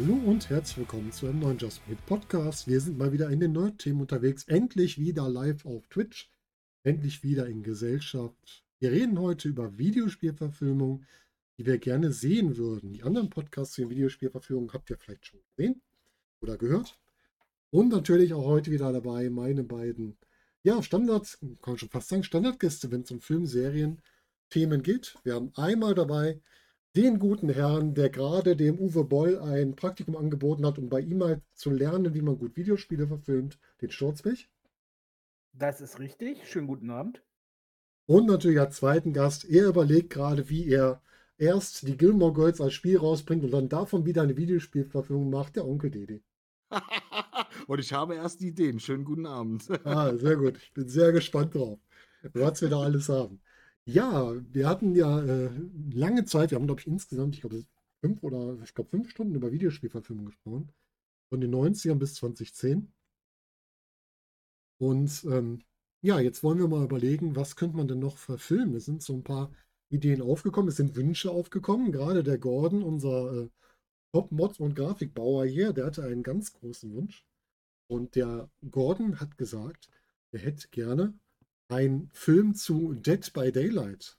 Hallo und herzlich willkommen zu einem neuen Just Meet Podcast. Wir sind mal wieder in den Nerd-Themen unterwegs. Endlich wieder live auf Twitch. Endlich wieder in Gesellschaft. Wir reden heute über Videospielverfilmungen, die wir gerne sehen würden. Die anderen Podcasts zu den Videospielverfilmungen habt ihr vielleicht schon gesehen oder gehört. Und natürlich auch heute wieder dabei meine beiden, ja, Standards, kann man schon fast sagen, Standardgäste, wenn es um Filmserien, Themen geht. Wir haben einmal dabei den guten Herrn, der gerade dem Uwe Boll ein Praktikum angeboten hat, um bei ihm mal zu lernen, wie man gut Videospiele verfilmt, den Sturzweg. Das ist richtig. Schönen guten Abend. Und natürlich als zweiten Gast, er überlegt gerade, wie er erst die Gilmore Girls als Spiel rausbringt und dann davon wieder eine Videospielverfilmung macht, der Onkel Didi. und ich habe erst die Ideen. Schönen guten Abend. ah, sehr gut. Ich bin sehr gespannt drauf, was wir da alles haben. Ja, wir hatten ja äh, lange Zeit, wir haben, glaube ich, insgesamt, ich glaube, fünf oder ich glaube, fünf Stunden über Videospielverfilmung gesprochen. Von den 90ern bis 2010. Und ähm, ja, jetzt wollen wir mal überlegen, was könnte man denn noch verfilmen? Es sind so ein paar Ideen aufgekommen, es sind Wünsche aufgekommen. Gerade der Gordon, unser äh, Top-Mod und Grafikbauer hier, der hatte einen ganz großen Wunsch. Und der Gordon hat gesagt, er hätte gerne einen Film zu Dead by Daylight.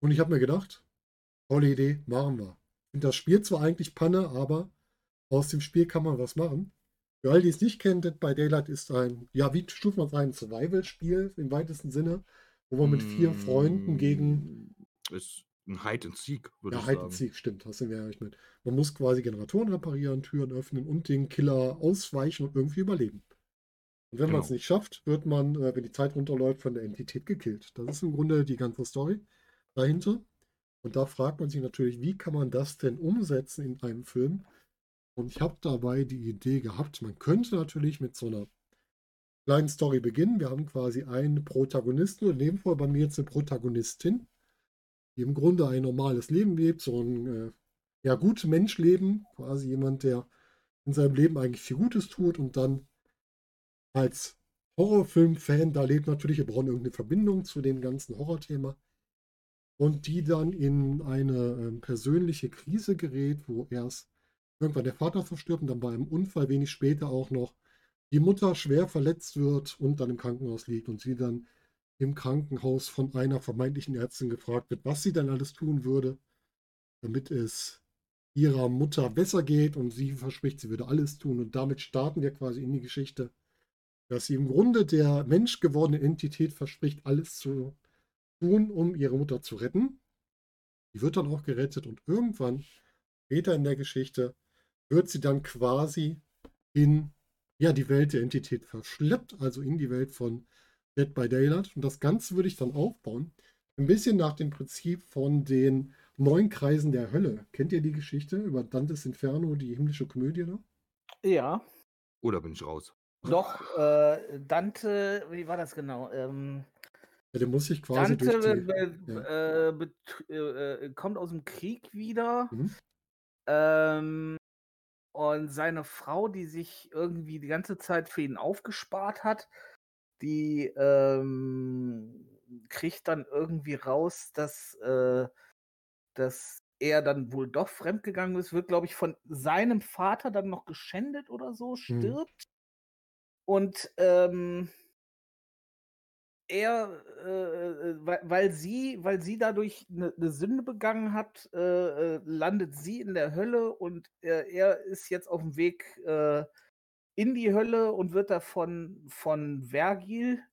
Und ich habe mir gedacht, tolle Idee, machen wir. Ich finde das Spiel zwar eigentlich Panne, aber aus dem Spiel kann man was machen. Für all die es nicht kennen, Dead by Daylight ist ein, ja, wie stuft man es ein? Survival-Spiel im weitesten Sinne, wo man mit vier Freunden gegen. Mm, ist ein Hide and Seek, würde ja, ich Hide sagen. Hide and Seek, stimmt, hast du mir ja mit. Man muss quasi Generatoren reparieren, Türen öffnen und den Killer ausweichen und irgendwie überleben. Und wenn genau. man es nicht schafft, wird man, äh, wenn die Zeit runterläuft, von der Entität gekillt. Das ist im Grunde die ganze Story dahinter. Und da fragt man sich natürlich, wie kann man das denn umsetzen in einem Film? Und ich habe dabei die Idee gehabt, man könnte natürlich mit so einer kleinen Story beginnen. Wir haben quasi einen Protagonisten, und in dem Fall bei mir jetzt eine Protagonistin, die im Grunde ein normales Leben lebt, so ein äh, ja, gut Menschleben, quasi jemand, der in seinem Leben eigentlich viel Gutes tut und dann als Horrorfilm-Fan, da lebt natürlich, wir brauchen irgendeine Verbindung zu dem ganzen Horrorthema. Und die dann in eine ähm, persönliche Krise gerät, wo erst irgendwann der Vater verstirbt und dann bei einem Unfall wenig später auch noch die Mutter schwer verletzt wird und dann im Krankenhaus liegt und sie dann im Krankenhaus von einer vermeintlichen Ärztin gefragt wird, was sie dann alles tun würde, damit es ihrer Mutter besser geht. Und sie verspricht, sie würde alles tun. Und damit starten wir quasi in die Geschichte dass sie im Grunde der menschgewordenen Entität verspricht, alles zu tun, um ihre Mutter zu retten. Die wird dann auch gerettet und irgendwann, später in der Geschichte, wird sie dann quasi in ja, die Welt der Entität verschleppt, also in die Welt von Dead by Daylight. Und das Ganze würde ich dann aufbauen, ein bisschen nach dem Prinzip von den neun Kreisen der Hölle. Kennt ihr die Geschichte über Dantes Inferno, die himmlische Komödie da? Ja. Oder bin ich raus? Doch, äh, Dante, wie war das genau? Ähm, ja, der muss sich quasi Dante durch die, ja. äh, äh, kommt aus dem Krieg wieder. Mhm. Ähm, und seine Frau, die sich irgendwie die ganze Zeit für ihn aufgespart hat, die ähm, kriegt dann irgendwie raus, dass, äh, dass er dann wohl doch fremdgegangen ist, wird, glaube ich, von seinem Vater dann noch geschändet oder so, mhm. stirbt. Und ähm, er, äh, äh, weil, weil, sie, weil sie dadurch eine, eine Sünde begangen hat, äh, äh, landet sie in der Hölle und er, er ist jetzt auf dem Weg äh, in die Hölle und wird davon von Vergil,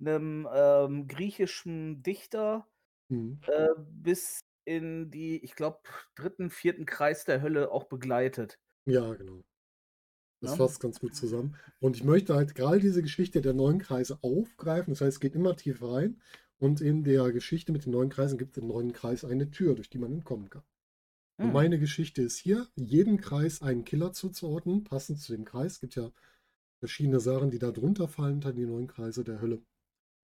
einem ähm, griechischen Dichter, mhm. Äh, bis in die, ich glaube, dritten, vierten Kreis der Hölle auch begleitet. Ja, genau. Das ja. fasst ganz gut zusammen. Und ich möchte halt gerade diese Geschichte der neuen Kreise aufgreifen. Das heißt, es geht immer tiefer rein. Und in der Geschichte mit den neuen Kreisen gibt es im neuen Kreis eine Tür, durch die man entkommen kann. Hm. Und meine Geschichte ist hier, jedem Kreis einen Killer zuzuordnen, passend zu dem Kreis. Es gibt ja verschiedene Sachen, die da drunter fallen, dann die neuen Kreise der Hölle.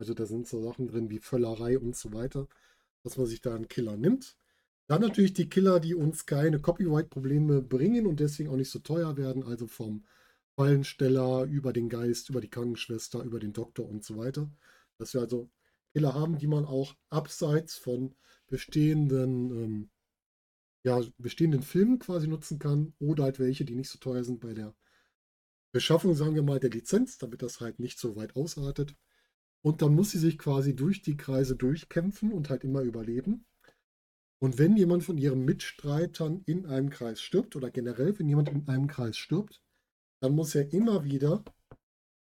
Also da sind so Sachen drin wie Völlerei und so weiter, dass man sich da einen Killer nimmt. Dann natürlich die Killer, die uns keine Copyright-Probleme bringen und deswegen auch nicht so teuer werden, also vom Fallensteller über den Geist, über die Krankenschwester, über den Doktor und so weiter. Dass wir also Killer haben, die man auch abseits von bestehenden ähm, ja, bestehenden Filmen quasi nutzen kann oder halt welche, die nicht so teuer sind bei der Beschaffung, sagen wir mal, der Lizenz, damit das halt nicht so weit ausartet. Und dann muss sie sich quasi durch die Kreise durchkämpfen und halt immer überleben. Und wenn jemand von ihren Mitstreitern in einem Kreis stirbt oder generell, wenn jemand in einem Kreis stirbt, dann muss er immer wieder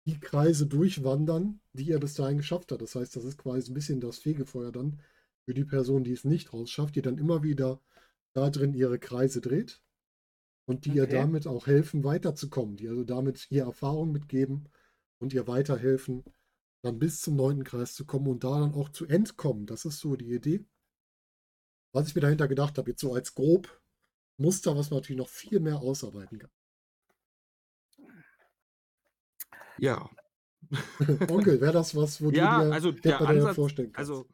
die Kreise durchwandern, die er bis dahin geschafft hat. Das heißt, das ist quasi ein bisschen das Fegefeuer dann für die Person, die es nicht rausschafft, die dann immer wieder da drin ihre Kreise dreht und die okay. ihr damit auch helfen, weiterzukommen, die also damit ihr Erfahrung mitgeben und ihr weiterhelfen, dann bis zum neunten Kreis zu kommen und da dann auch zu entkommen. Das ist so die Idee. Was ich mir dahinter gedacht habe, jetzt so als grob Muster, was man natürlich noch viel mehr ausarbeiten kann. Ja. Onkel, wäre das was, wo ja, du dir also der Ansatz, vorstellen kannst? Also,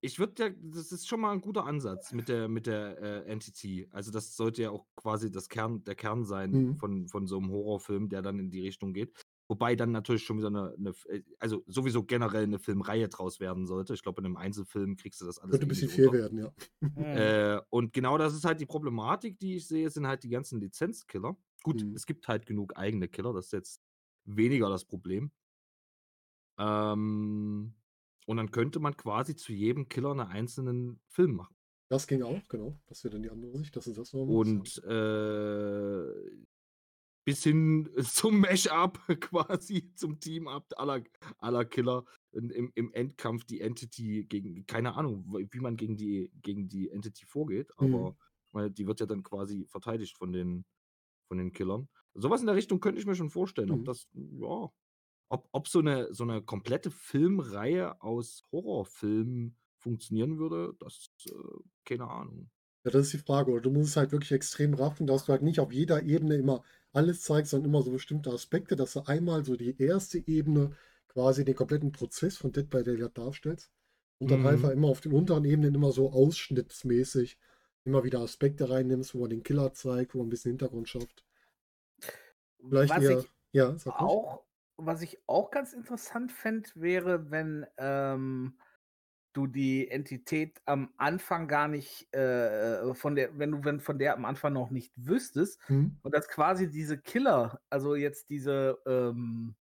ich würde ja, das ist schon mal ein guter Ansatz mit der, mit der äh, Entity. Also, das sollte ja auch quasi das Kern, der Kern sein mhm. von, von so einem Horrorfilm, der dann in die Richtung geht. Wobei dann natürlich schon wieder eine, eine, äh, also sowieso generell eine Filmreihe draus werden sollte. Ich glaube, in einem Einzelfilm kriegst du das alles. Könnte ein bisschen viel werden, ja. Äh, und genau das ist halt die Problematik, die ich sehe, sind halt die ganzen Lizenzkiller. Gut, mhm. es gibt halt genug eigene Killer, das ist jetzt weniger das Problem. Ähm, und dann könnte man quasi zu jedem Killer einen einzelnen Film machen. Das ging auch, genau. Das wäre dann die andere Sicht, dass du das noch Und äh, bis hin zum Mash-up quasi, zum Team-up aller, aller Killer im, im Endkampf die Entity gegen, keine Ahnung, wie man gegen die, gegen die Entity vorgeht, aber mhm. die wird ja dann quasi verteidigt von den, von den Killern. Sowas in der Richtung könnte ich mir schon vorstellen, mhm. ob das, ja, ob, ob so, eine, so eine komplette Filmreihe aus Horrorfilmen funktionieren würde, das, äh, keine Ahnung. Ja, das ist die Frage. Oder du musst es halt wirklich extrem raffen, dass du halt nicht auf jeder Ebene immer alles zeigst, sondern immer so bestimmte Aspekte, dass du einmal so die erste Ebene quasi den kompletten Prozess von Dead by Daylight darstellst und dann mhm. einfach immer auf den unteren Ebenen immer so ausschnittsmäßig immer wieder Aspekte reinnimmst, wo man den Killer zeigt, wo man ein bisschen Hintergrund schafft. Vielleicht was eher, ich ja, auch, was ich auch ganz interessant fände, wäre, wenn ähm, du die Entität am Anfang gar nicht äh, von der, wenn du wenn von der am Anfang noch nicht wüsstest mhm. und dass quasi diese Killer, also jetzt diese ähm,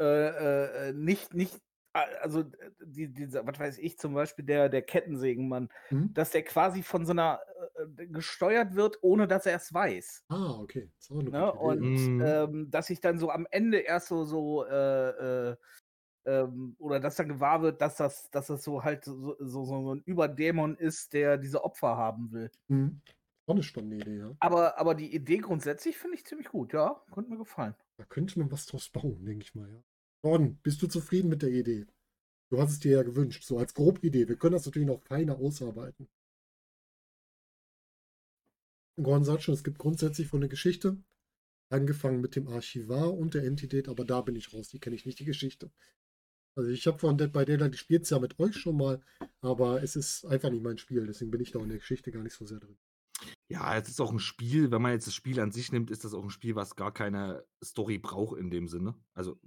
äh, äh, nicht nicht also die, dieser, was weiß ich, zum Beispiel der, der Kettensägenmann, mhm. dass der quasi von so einer äh, gesteuert wird, ohne dass er es weiß. Ah, okay. Ne? Und mhm. ähm, dass sich dann so am Ende erst so, so äh, äh, ähm, oder dass dann gewahr wird, dass das, dass das so halt so, so, so ein Überdämon ist, der diese Opfer haben will. Mhm. Auch eine spannende Idee, ja. Aber, aber die Idee grundsätzlich finde ich ziemlich gut, ja. Könnte mir gefallen. Da könnte man was draus bauen, denke ich mal, ja. Gordon, bist du zufrieden mit der Idee? Du hast es dir ja gewünscht, so als Grobidee. Wir können das natürlich noch feiner ausarbeiten. Gordon sagt schon, es gibt grundsätzlich von der Geschichte, angefangen mit dem Archivar und der Entität, aber da bin ich raus, die kenne ich nicht, die Geschichte. Also ich habe von Dead by Daylight, ich spiele es ja mit euch schon mal, aber es ist einfach nicht mein Spiel, deswegen bin ich da in der Geschichte gar nicht so sehr drin. Ja, es ist auch ein Spiel, wenn man jetzt das Spiel an sich nimmt, ist das auch ein Spiel, was gar keine Story braucht in dem Sinne. Also,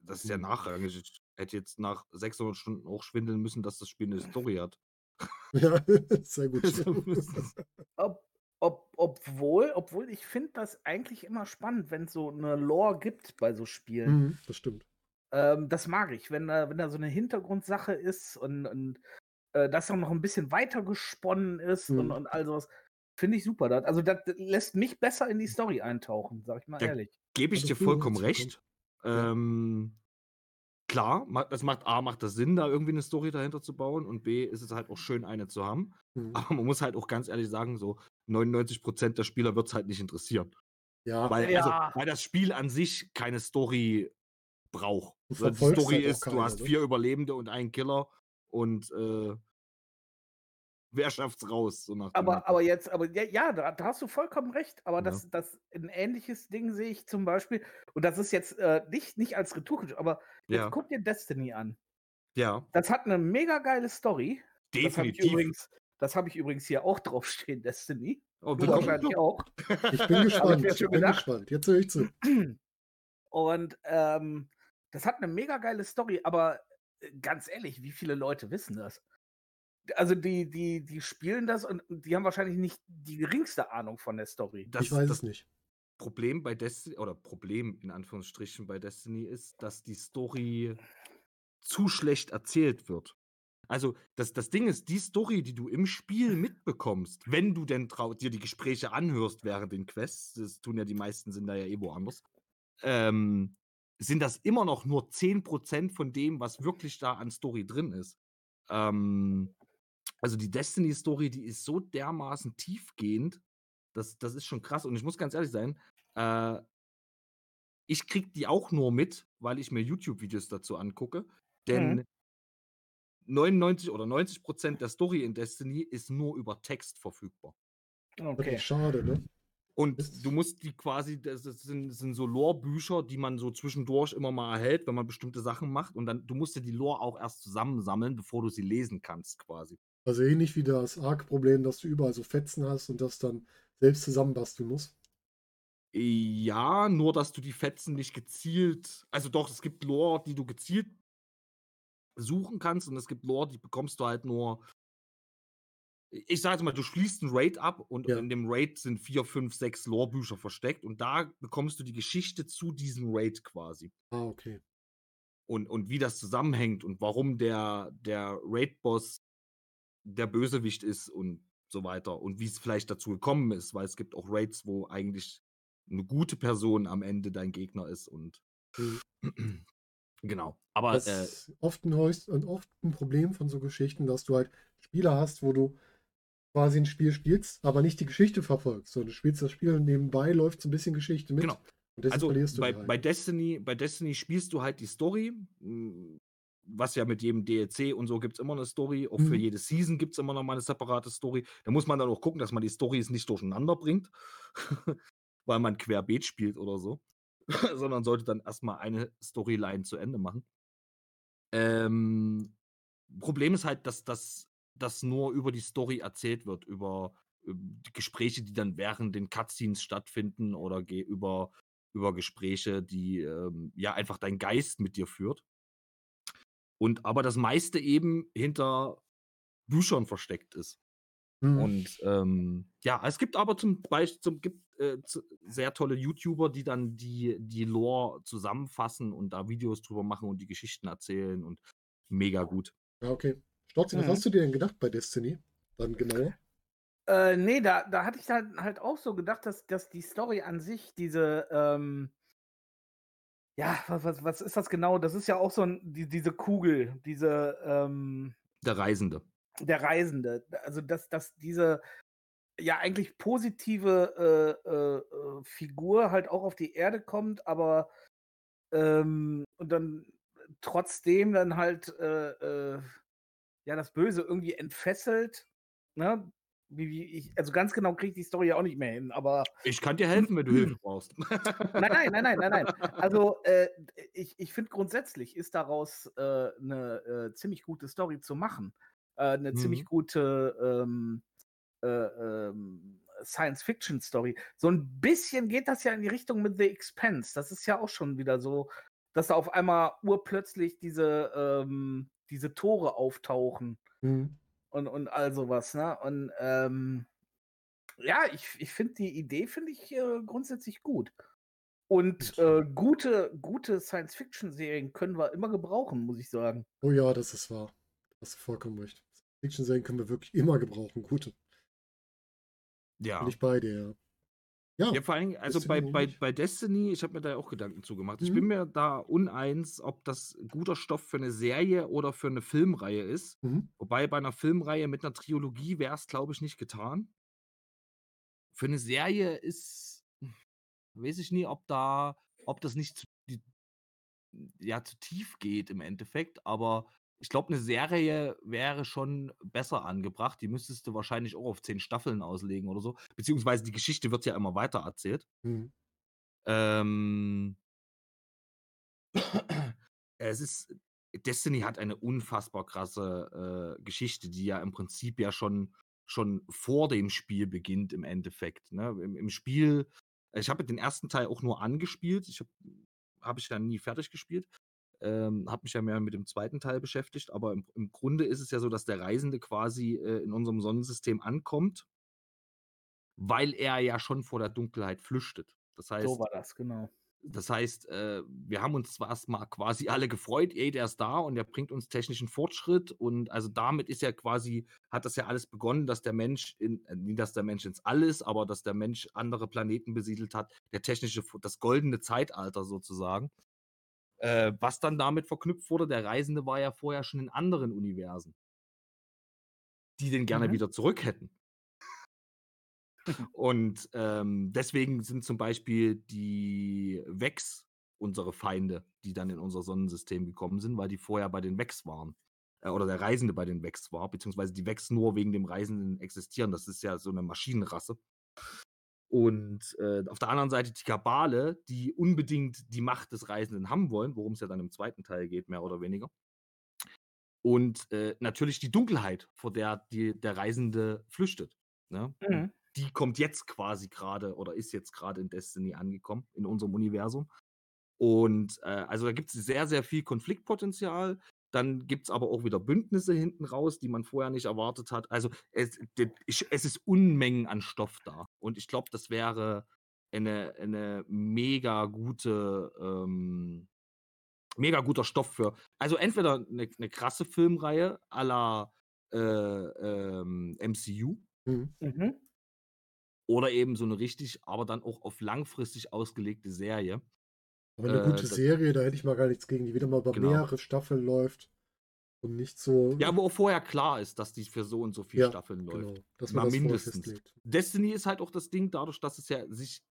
das ist ja nachrangig. Ich hätte jetzt nach 600 Stunden auch schwindeln müssen, dass das Spiel eine Story hat. Ja, sehr gut. Ob, ob, obwohl, obwohl ich finde das eigentlich immer spannend, wenn es so eine Lore gibt bei so Spielen. Mhm, das stimmt. Ähm, das mag ich, wenn, äh, wenn da so eine Hintergrundsache ist und, und äh, das dann noch ein bisschen weiter gesponnen ist mhm. und, und all sowas. Finde ich super. Das, also, das lässt mich besser in die Story eintauchen, sag ich mal ja, ehrlich. Gebe ich dir vollkommen recht. Ähm, klar, das macht A, macht das Sinn, da irgendwie eine Story dahinter zu bauen und B, ist es halt auch schön, eine zu haben. Mhm. Aber man muss halt auch ganz ehrlich sagen, so 99% der Spieler wird es halt nicht interessieren. Ja. Weil, ja. Also, weil das Spiel an sich keine Story braucht. Die Story halt ist, keine, du hast vier Überlebende und einen Killer und äh, wer schafft's raus? So aber, aber jetzt, aber ja, ja da, da, hast du vollkommen recht. Aber ja. das, das ein ähnliches Ding sehe ich zum Beispiel, und das ist jetzt äh, nicht, nicht als Retour, aber jetzt ja. guck dir Destiny an. Ja. Das hat eine mega geile Story. Definitiv. Das habe ich, übrigens, hab ich übrigens hier auch draufstehen, Destiny. Oh, du wahrscheinlich auch. Ich bin gespannt. ich bin gespannt. Jetzt höre ich zu. Und ähm, das hat eine mega geile Story, aber äh, ganz ehrlich, wie viele Leute wissen das? also die, die, die spielen das und die haben wahrscheinlich nicht die geringste Ahnung von der Story. Das, ich weiß es nicht. Problem bei Destiny, oder Problem in Anführungsstrichen bei Destiny ist, dass die Story zu schlecht erzählt wird. Also das, das Ding ist, die Story, die du im Spiel mitbekommst, wenn du denn dir die Gespräche anhörst während den Quests, das tun ja die meisten, sind da ja eh woanders, ähm, sind das immer noch nur 10% von dem, was wirklich da an Story drin ist. Ähm, also die Destiny-Story, die ist so dermaßen tiefgehend, das, das ist schon krass. Und ich muss ganz ehrlich sein, äh, ich krieg die auch nur mit, weil ich mir YouTube-Videos dazu angucke. Denn mhm. 99 oder 90 Prozent der Story in Destiny ist nur über Text verfügbar. Okay. Schade, ne? Und du musst die quasi, das sind, das sind so Lore-Bücher, die man so zwischendurch immer mal erhält, wenn man bestimmte Sachen macht. Und dann, du musst dir die Lore auch erst zusammensammeln, bevor du sie lesen kannst, quasi. Also ähnlich wie das Arc-Problem, dass du überall so Fetzen hast und das dann selbst zusammenbasteln musst. Ja, nur dass du die Fetzen nicht gezielt, also doch, es gibt Lore, die du gezielt suchen kannst und es gibt Lore, die bekommst du halt nur ich sage mal, du schließt einen Raid ab und ja. in dem Raid sind vier, fünf, sechs Lore-Bücher versteckt und da bekommst du die Geschichte zu diesem Raid quasi. Ah, okay. Und, und wie das zusammenhängt und warum der, der Raid-Boss der Bösewicht ist und so weiter und wie es vielleicht dazu gekommen ist, weil es gibt auch Raids, wo eigentlich eine gute Person am Ende dein Gegner ist und mhm. genau. Aber das äh, ist oft ein, oft ein Problem von so Geschichten, dass du halt Spieler hast, wo du quasi ein Spiel spielst, aber nicht die Geschichte verfolgst, sondern du spielst das Spiel und nebenbei läuft so ein bisschen Geschichte mit. Genau. also bei, bei, Destiny, bei Destiny spielst du halt die Story, hm, was ja mit jedem DLC und so gibt es immer eine Story. Auch mhm. für jede Season gibt es immer noch mal eine separate Story. Da muss man dann auch gucken, dass man die Storys nicht durcheinander bringt, weil man querbeet spielt oder so. Sondern sollte dann erstmal eine Storyline zu Ende machen. Ähm, Problem ist halt, dass das das nur über die Story erzählt wird, über, über die Gespräche, die dann während den Cutscenes stattfinden oder über, über Gespräche, die ähm, ja einfach dein Geist mit dir führt. Und aber das meiste eben hinter Büchern versteckt ist. Mhm. Und ähm, ja, es gibt aber zum Beispiel zum, gibt, äh, sehr tolle YouTuber, die dann die, die Lore zusammenfassen und da Videos drüber machen und die Geschichten erzählen und mega gut. Ja, okay. Mhm. was hast du dir denn gedacht bei Destiny? Dann genauer? Äh, nee, da, da hatte ich halt, halt auch so gedacht, dass, dass die Story an sich, diese, ähm, ja, was, was, was ist das genau? Das ist ja auch so ein, die, diese Kugel, diese, ähm, Der Reisende. Der Reisende. Also, dass, dass diese, ja, eigentlich positive äh, äh, äh Figur halt auch auf die Erde kommt, aber ähm, und dann trotzdem dann halt äh, äh ja, das Böse irgendwie entfesselt. Ne? Wie, wie ich, also ganz genau kriege ich die Story ja auch nicht mehr hin, aber. Ich kann dir helfen, wenn du Hilfe brauchst. nein, nein, nein, nein, nein, nein. Also äh, ich, ich finde grundsätzlich ist daraus äh, eine äh, ziemlich gute Story zu machen. Äh, eine mhm. ziemlich gute ähm, äh, ähm, Science-Fiction-Story. So ein bisschen geht das ja in die Richtung mit The Expense. Das ist ja auch schon wieder so, dass da auf einmal urplötzlich diese ähm, diese Tore auftauchen mhm. und, und all sowas, ne? Und ähm, ja, ich, ich finde die Idee finde ich äh, grundsätzlich gut. Und äh, gute, gute Science-Fiction-Serien können wir immer gebrauchen, muss ich sagen. Oh ja, das ist wahr. Das ist vollkommen recht. Science-Fiction-Serien können wir wirklich immer gebrauchen, gute. Ja. Bin ich bei dir, ja. Ja, ja vor allem, also bei, bei, bei Destiny, ich habe mir da auch Gedanken zugemacht. Mhm. Ich bin mhm. mir da uneins, ob das guter Stoff für eine Serie oder für eine Filmreihe ist. Mhm. Wobei bei einer Filmreihe mit einer Trilogie wäre es, glaube ich, nicht getan. Für eine Serie ist, weiß ich nie, ob da, ob das nicht zu, ja, zu tief geht im Endeffekt, aber ich glaube, eine Serie wäre schon besser angebracht. Die müsstest du wahrscheinlich auch auf zehn Staffeln auslegen oder so. Beziehungsweise die Geschichte wird ja immer weiter erzählt. Mhm. Ähm, es ist, Destiny hat eine unfassbar krasse äh, Geschichte, die ja im Prinzip ja schon, schon vor dem Spiel beginnt im Endeffekt. Ne? Im, Im Spiel, ich habe den ersten Teil auch nur angespielt. Ich habe hab ich dann nie fertig gespielt. Ähm, habe mich ja mehr mit dem zweiten Teil beschäftigt, aber im, im Grunde ist es ja so, dass der Reisende quasi äh, in unserem Sonnensystem ankommt, weil er ja schon vor der Dunkelheit flüchtet. Das heißt, so war das, genau. Das heißt, äh, wir haben uns zwar erstmal quasi alle gefreut, ey, der ist da und der bringt uns technischen Fortschritt. Und also damit ist ja quasi, hat das ja alles begonnen, dass der Mensch, in, äh, nicht dass der Mensch ins All ist, aber dass der Mensch andere Planeten besiedelt hat, der technische, das goldene Zeitalter sozusagen. Äh, was dann damit verknüpft wurde, der Reisende war ja vorher schon in anderen Universen, die den gerne mhm. wieder zurück hätten. Und ähm, deswegen sind zum Beispiel die Vex unsere Feinde, die dann in unser Sonnensystem gekommen sind, weil die vorher bei den Vex waren. Äh, oder der Reisende bei den Vex war, beziehungsweise die Vex nur wegen dem Reisenden existieren. Das ist ja so eine Maschinenrasse. Und äh, auf der anderen Seite die Kabale, die unbedingt die Macht des Reisenden haben wollen, worum es ja dann im zweiten Teil geht, mehr oder weniger. Und äh, natürlich die Dunkelheit, vor der die, der Reisende flüchtet. Ne? Mhm die kommt jetzt quasi gerade oder ist jetzt gerade in Destiny angekommen, in unserem Universum. Und äh, also da gibt es sehr, sehr viel Konfliktpotenzial. Dann gibt es aber auch wieder Bündnisse hinten raus, die man vorher nicht erwartet hat. Also es, es ist Unmengen an Stoff da. Und ich glaube, das wäre eine, eine mega gute, ähm, mega guter Stoff für. Also entweder eine, eine krasse Filmreihe à la äh, ähm, MCU. Mhm. Mhm. Oder eben so eine richtig, aber dann auch auf langfristig ausgelegte Serie. Aber eine äh, gute Serie, da hätte ich mal gar nichts gegen, die wieder mal über genau. mehrere Staffeln läuft. Und nicht so. Ja, auch vorher klar ist, dass die für so und so viele ja, Staffeln läuft. Genau, dass man mal das mindestens. Destiny ist halt auch das Ding, dadurch, dass es ja sich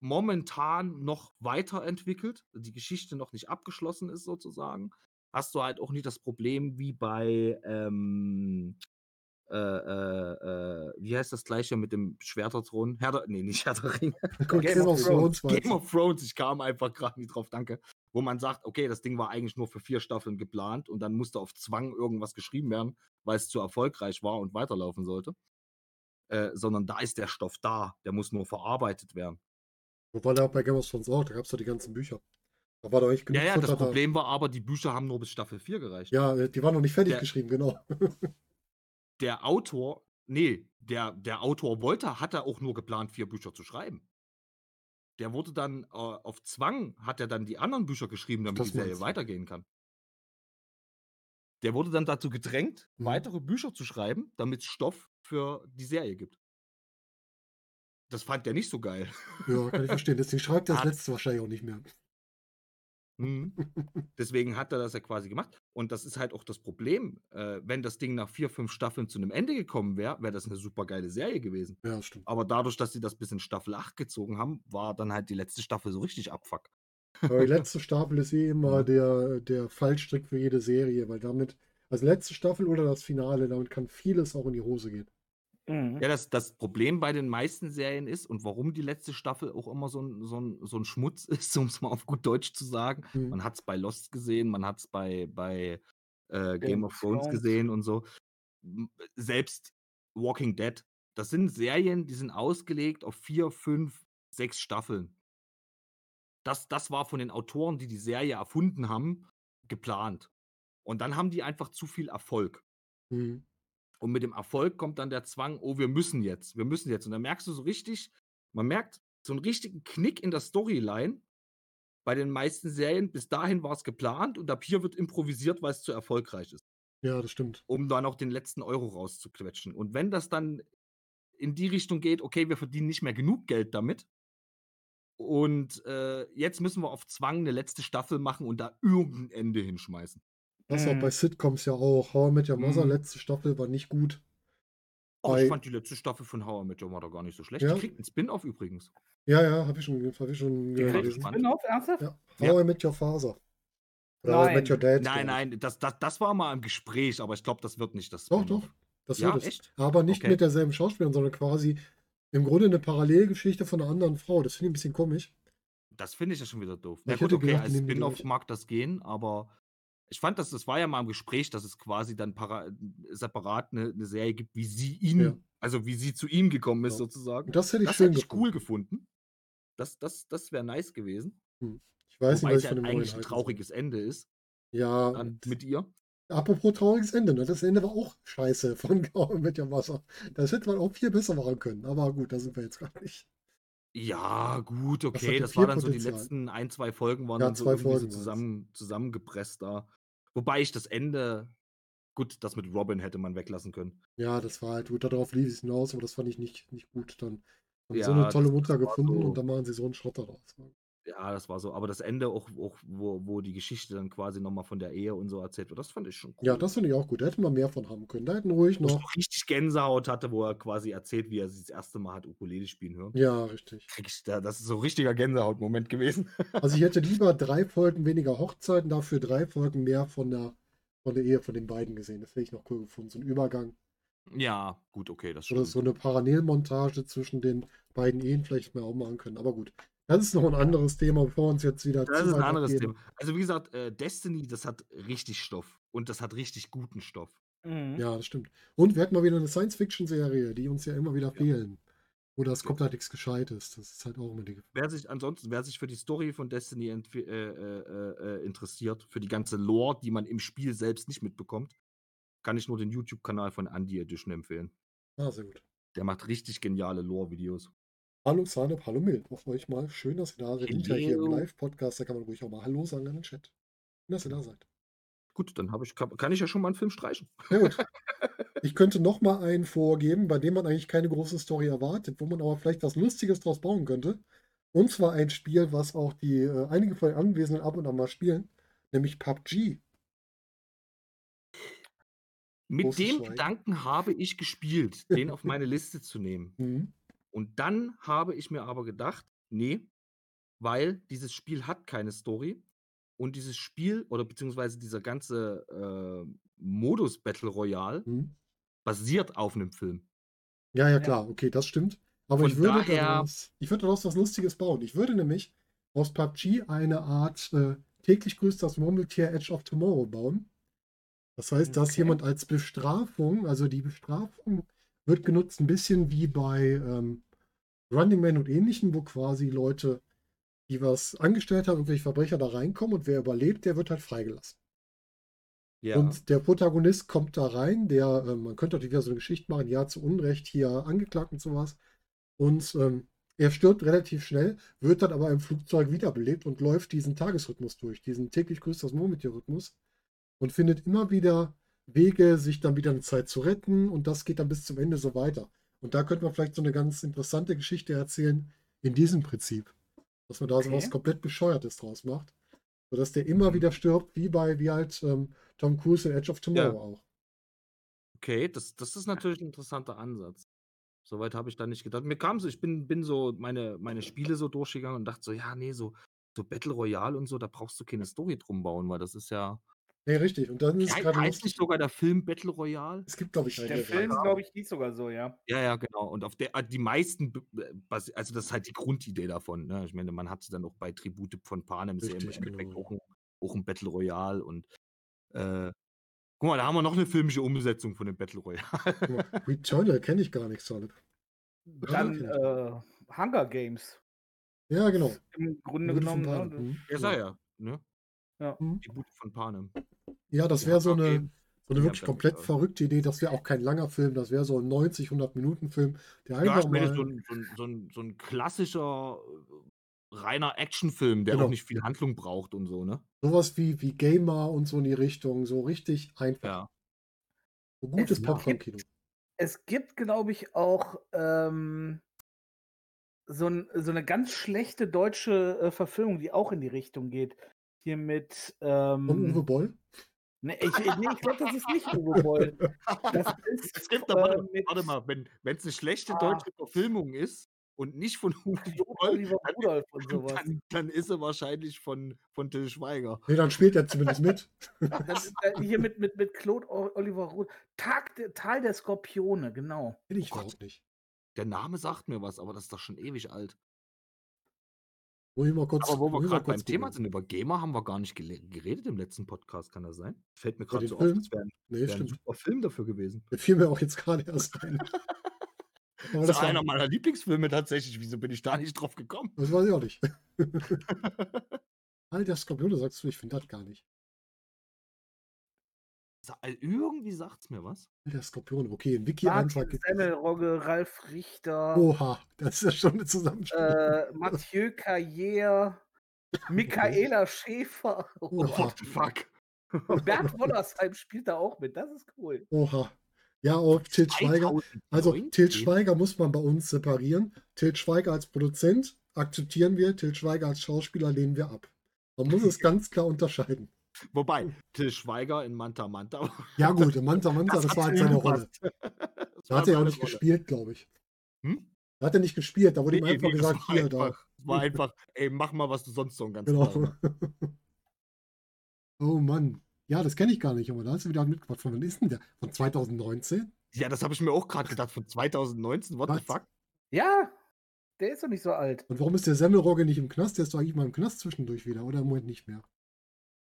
momentan noch weiterentwickelt, die Geschichte noch nicht abgeschlossen ist, sozusagen, hast du halt auch nicht das Problem wie bei ähm, äh, äh, äh, wie heißt das gleiche mit dem Schwerterthron? Herr der, nee, nicht Herr der Ringe. Game, of Thrones. Game of Thrones, ich kam einfach gerade nicht drauf, danke. Wo man sagt, okay, das Ding war eigentlich nur für vier Staffeln geplant und dann musste auf Zwang irgendwas geschrieben werden, weil es zu erfolgreich war und weiterlaufen sollte. Äh, sondern da ist der Stoff da, der muss nur verarbeitet werden. Wobei da bei Game of Thrones auch, da gab es doch die ganzen Bücher. Da war doch echt genug Ja, ja, das Problem war aber, die Bücher haben nur bis Staffel 4 gereicht. Ja, äh, die waren noch nicht fertig der, geschrieben, genau. der Autor, nee, der, der Autor wollte, hat er auch nur geplant, vier Bücher zu schreiben. Der wurde dann äh, auf Zwang, hat er dann die anderen Bücher geschrieben, damit das die Serie weitergehen kann. Der wurde dann dazu gedrängt, mhm. weitere Bücher zu schreiben, damit es Stoff für die Serie gibt. Das fand der nicht so geil. Ja, kann ich verstehen. Deswegen schreibt er das letzte wahrscheinlich auch nicht mehr. Mhm. Deswegen hat er das ja quasi gemacht. Und das ist halt auch das Problem. Äh, wenn das Ding nach vier, fünf Staffeln zu einem Ende gekommen wäre, wäre das eine super geile Serie gewesen. Ja, stimmt. Aber dadurch, dass sie das bis in Staffel 8 gezogen haben, war dann halt die letzte Staffel so richtig abfuck. Aber die letzte Staffel ist eh immer der, der Fallstrick für jede Serie, weil damit, also letzte Staffel oder das Finale, damit kann vieles auch in die Hose gehen. Mhm. Ja, das, das Problem bei den meisten Serien ist und warum die letzte Staffel auch immer so ein, so ein, so ein Schmutz ist, um es mal auf gut Deutsch zu sagen. Mhm. Man hat es bei Lost gesehen, man hat es bei, bei äh, Game of Thrones gesehen und so. Selbst Walking Dead, das sind Serien, die sind ausgelegt auf vier, fünf, sechs Staffeln. Das, das war von den Autoren, die die Serie erfunden haben, geplant. Und dann haben die einfach zu viel Erfolg. Mhm. Und mit dem Erfolg kommt dann der Zwang, oh, wir müssen jetzt, wir müssen jetzt. Und dann merkst du so richtig, man merkt so einen richtigen Knick in der Storyline bei den meisten Serien. Bis dahin war es geplant und ab hier wird improvisiert, weil es zu erfolgreich ist. Ja, das stimmt. Um dann auch den letzten Euro rauszuquetschen. Und wenn das dann in die Richtung geht, okay, wir verdienen nicht mehr genug Geld damit. Und äh, jetzt müssen wir auf Zwang eine letzte Staffel machen und da irgendein Ende hinschmeißen. Das mhm. auch bei Sitcoms ja auch. How I Met Your Mother, mhm. letzte Staffel war nicht gut. Oh, bei... ich fand die letzte Staffel von How I Met Your Mother gar nicht so schlecht. Ja. Die kriegt einen Spin-off übrigens. Ja, ja, habe ich schon, hab ich schon gelesen. Spin-off, ernsthaft? Ja. How ja. I Met Your Father. Oder nein. Met Your Dad. Nein, nein, das, das, das war mal im Gespräch, aber ich glaube, das wird nicht das. Doch, doch. Das ja, wird es. Echt? Aber nicht okay. mit derselben Schauspielerin, sondern quasi im Grunde eine Parallelgeschichte von einer anderen Frau. Das finde ich ein bisschen komisch. Das finde ich ja schon wieder doof. Na gut, okay, gedacht, als Spin-off mag das gehen, aber ich fand, dass das war ja mal im Gespräch, dass es quasi dann para separat eine, eine Serie gibt, wie sie ihn, ja. also wie sie zu ihm gekommen ist, ja. sozusagen. Das hätte ich, das hätte ich cool gefunden. Das, das, das wäre nice gewesen. Hm. Ich weiß Wobei nicht, was es ich von dem eigentlich ein trauriges Ende ist. Ja, Dann mit ihr. apropos trauriges Ende, ne? Das Ende war auch scheiße von Gaumen mit dem Wasser. Das hätte man auch viel besser machen können. Aber gut, da sind wir jetzt gar nicht. Ja, gut, okay. Das viel war dann so die Potenzial. letzten ein, zwei Folgen waren Ja, dann so Folgen zusammen, zusammengepresst da. Wobei ich das Ende, gut, das mit Robin hätte man weglassen können. Ja, das war halt gut. Darauf lief es hinaus, aber das fand ich nicht, nicht gut. Dann haben sie so Ja, eine tolle Mutter gefunden so- und dann machen sie so einen Schrott daraus. Ja, das war so. Aber das Ende auch, auch wo, wo die Geschichte dann quasi nochmal von der Ehe und so erzählt wird, das fand ich schon cool. Ja, das finde ich auch gut. Da hätten wir mehr von haben können. Da hätten ruhig Wo ich noch. noch richtig Gänsehaut hatte, wo er quasi erzählt, wie er sich das erste Mal hat Ukulele spielen hören. Ja, richtig. Ich da, das ist so ein richtiger Gänsehaut-Moment gewesen. Also ich hätte lieber drei Folgen weniger Hochzeiten, dafür drei Folgen mehr von der, von der Ehe von den beiden gesehen. Das hätte ich noch cool gefunden. So ein Übergang. Ja, gut, okay, das Oder stimmt. so eine Parallelmontage zwischen den beiden Ehen vielleicht mal auch machen können. Aber gut. Das ist noch ein anderes Thema, bevor wir uns jetzt wieder Das zu ist ein anderes abgeben. Thema. Also wie gesagt, äh, Destiny, das hat richtig Stoff. Und das hat richtig guten Stoff. Mhm. Ja, das stimmt. Und wir hatten mal wieder eine Science-Fiction-Serie, die uns ja immer wieder fehlen. Oder es kommt halt nichts Gescheites. Das ist halt auch immer die. Wer sich ansonsten, wer sich für die Story von Destiny äh, äh, äh, interessiert, für die ganze Lore, die man im Spiel selbst nicht mitbekommt, kann ich nur den YouTube-Kanal von Andy Edition empfehlen. Ah, sehr gut. Der macht richtig geniale Lore-Videos. Hallo Zanep, hallo Mild. Auch euch mal. Schön, dass ihr da seid. Hinterher hier im. Live-Podcast, da kann man ruhig auch mal Hallo sagen an den Chat. Schön, dass ihr da seid. Gut, dann ich, kann, kann ich ja schon mal einen Film streichen. Sehr gut. Ich könnte noch mal einen vorgeben, bei dem man eigentlich keine große Story erwartet, wo man aber vielleicht was Lustiges draus bauen könnte. Und zwar ein Spiel, was auch die äh, einige von den Anwesenden ab und an mal spielen, nämlich PUBG. Mit Großes dem Schweigen. Gedanken habe ich gespielt, den auf meine Liste zu nehmen. Mhm. Und dann habe ich mir aber gedacht, nee, weil dieses Spiel hat keine Story und dieses Spiel oder beziehungsweise dieser ganze äh, Modus Battle Royale Mhm. basiert auf einem Film. Ja, ja, klar, okay, das stimmt. Aber Von ich würde daher- daraus, ich würde daraus was Lustiges bauen. Ich würde nämlich aus PUBG eine Art äh, täglich grüßt das Murmeltier Edge of Tomorrow bauen. Das heißt, dass Okay. jemand als Bestrafung, also die Bestrafung wird genutzt ein bisschen wie bei ähm, Running Man und ähnlichen, wo quasi Leute, die was angestellt haben, irgendwelche Verbrecher da reinkommen und wer überlebt, der wird halt freigelassen. Ja. Und der Protagonist kommt da rein, der, äh, man könnte natürlich wieder so eine Geschichte machen, ja, zu Unrecht hier angeklagt und sowas. Und ähm, er stirbt relativ schnell, wird dann aber im Flugzeug wiederbelebt und läuft diesen Tagesrhythmus durch, diesen täglich grüßt das Murmeltier-Rhythmus und findet immer wieder Wege, sich dann wieder eine Zeit zu retten und das geht dann bis zum Ende so weiter. Und da könnte man vielleicht so eine ganz interessante Geschichte erzählen in diesem Prinzip, dass man da so Okay. was komplett Bescheuertes draus macht, sodass der immer Mhm. wieder stirbt, wie bei, wie halt ähm, Tom Cruise in Edge of Tomorrow auch. Okay, das, das ist natürlich ein interessanter Ansatz. Soweit habe ich da nicht gedacht. Mir kam so, ich bin, bin so meine, meine Spiele so durchgegangen und dachte so, ja, nee, so, so Battle Royale und so, da brauchst du keine Story drum bauen, weil das ist ja. Nee, richtig. Und dann ist He- gerade heißt nicht sogar der Film Battle Royale? Es gibt, glaube ich, Der Film, glaube ich, hieß sogar so, ja. Ja, ja, genau. Und auf der, äh, die meisten, äh, also das ist halt die Grundidee davon. Ne? Ich meine, man hat sie dann auch bei Tribute von Panem, ja im Endeffekt genau. auch, ein, auch ein Battle Royale und äh, guck mal, da haben wir noch eine filmische Umsetzung von dem Battle Royale. Guck mal, Returnal kenne ich gar nicht, Solid. Dann äh, Hunger Games. Ja, genau. Im Grunde Wurde von genommen. Ne? Mhm, Ja, sei ja, ne? Ja. Mhm. Tribute von Panem. Ja, das Ja, wäre so eine, okay. so eine Ja, wirklich komplett verrückte Idee. Das wäre auch kein langer Film. Das wäre so ein 90, 100 Minuten Film, der Ja, einfach ich meine, mal. so ein, so, ein, so, ein, so ein klassischer, äh, reiner Actionfilm, der Genau. auch nicht viel Handlung braucht und so, ne? Sowas wie, wie Gamer und so in die Richtung. So richtig einfach. Ja. So gutes Es Popcorn-Kino. Es gibt, glaube ich, auch ähm, so, ein, so eine ganz schlechte deutsche äh, Verfilmung, die auch in die Richtung geht. Hier mit. Ähm, Und Uwe Boll? Nee, ich, nee, ich glaube, das ist nicht Uwe Boll. Das ist, Es gibt da, warte, äh, mit- warte mal, wenn es eine schlechte Ah. deutsche Verfilmung ist und nicht von Uwe Boll, Oliver dann, Rudolph und sowas. dann, dann ist er wahrscheinlich von, von Till Schweiger. Nee, dann spielt er zumindest mit. Das ist, äh, hier mit, mit, mit Claude Oliver Rudolph. Tag, der- Tal der Skorpione, genau. Kenn ich Gott. überhaupt nicht. Der Name sagt mir was, aber das ist doch schon ewig alt. Ich mal kurz, Aber wo wir gerade beim Thema sind, über Gamer haben wir gar nicht geredet im letzten Podcast, kann das sein? Fällt mir gerade so Film? auf, das wäre ein, Nee, wär ein super Film dafür gewesen. Der fiel mir auch jetzt gerade erst ein. Das das, ist einer war, meiner Lieblingsfilme tatsächlich. Wieso bin ich da nicht drauf gekommen? das weiß ich auch nicht. All der Skorpione sagst du, ich finde das gar nicht. Irgendwie sagt es mir was. Der Skorpione, okay, in Wiki-Eintrag Semmelrogge, Ralf Richter. Oha, das ist ja schon eine Zusammenspiel. Äh, Mathieu Carrière, Michaela Schäfer. Oh, what the fuck? Bert Wollersheim spielt da auch mit, das ist cool. Oha. Ja, auch Til Schweiger. Also Til Schweiger muss man bei uns separieren. Til Schweiger als Produzent akzeptieren wir, Til Schweiger als Schauspieler lehnen wir ab. Man muss es ganz klar unterscheiden. Wobei, Til Schweiger in Manta Manta. Ja, gut, in Manta Manta, das, das war halt seine Rolle. Da hat er ja auch nicht Rolle. gespielt, glaube ich. Hm? Da hat er nicht gespielt, da wurde nee, ihm einfach nee, gesagt, hier, einfach, da. war einfach, ey, mach mal, was du sonst so ein ganz genau. Oh Mann. Ja, das kenne ich gar nicht, aber da hast du wieder mitgebracht. Von wann ist denn der? Von 2019? Ja, das habe ich mir auch gerade gedacht. Von 2019? What was? the fuck? Ja, der ist doch nicht so alt. Und warum ist der Semmelrogge nicht im Knast? Der ist doch eigentlich mal im Knast zwischendurch wieder, oder im Moment nicht mehr?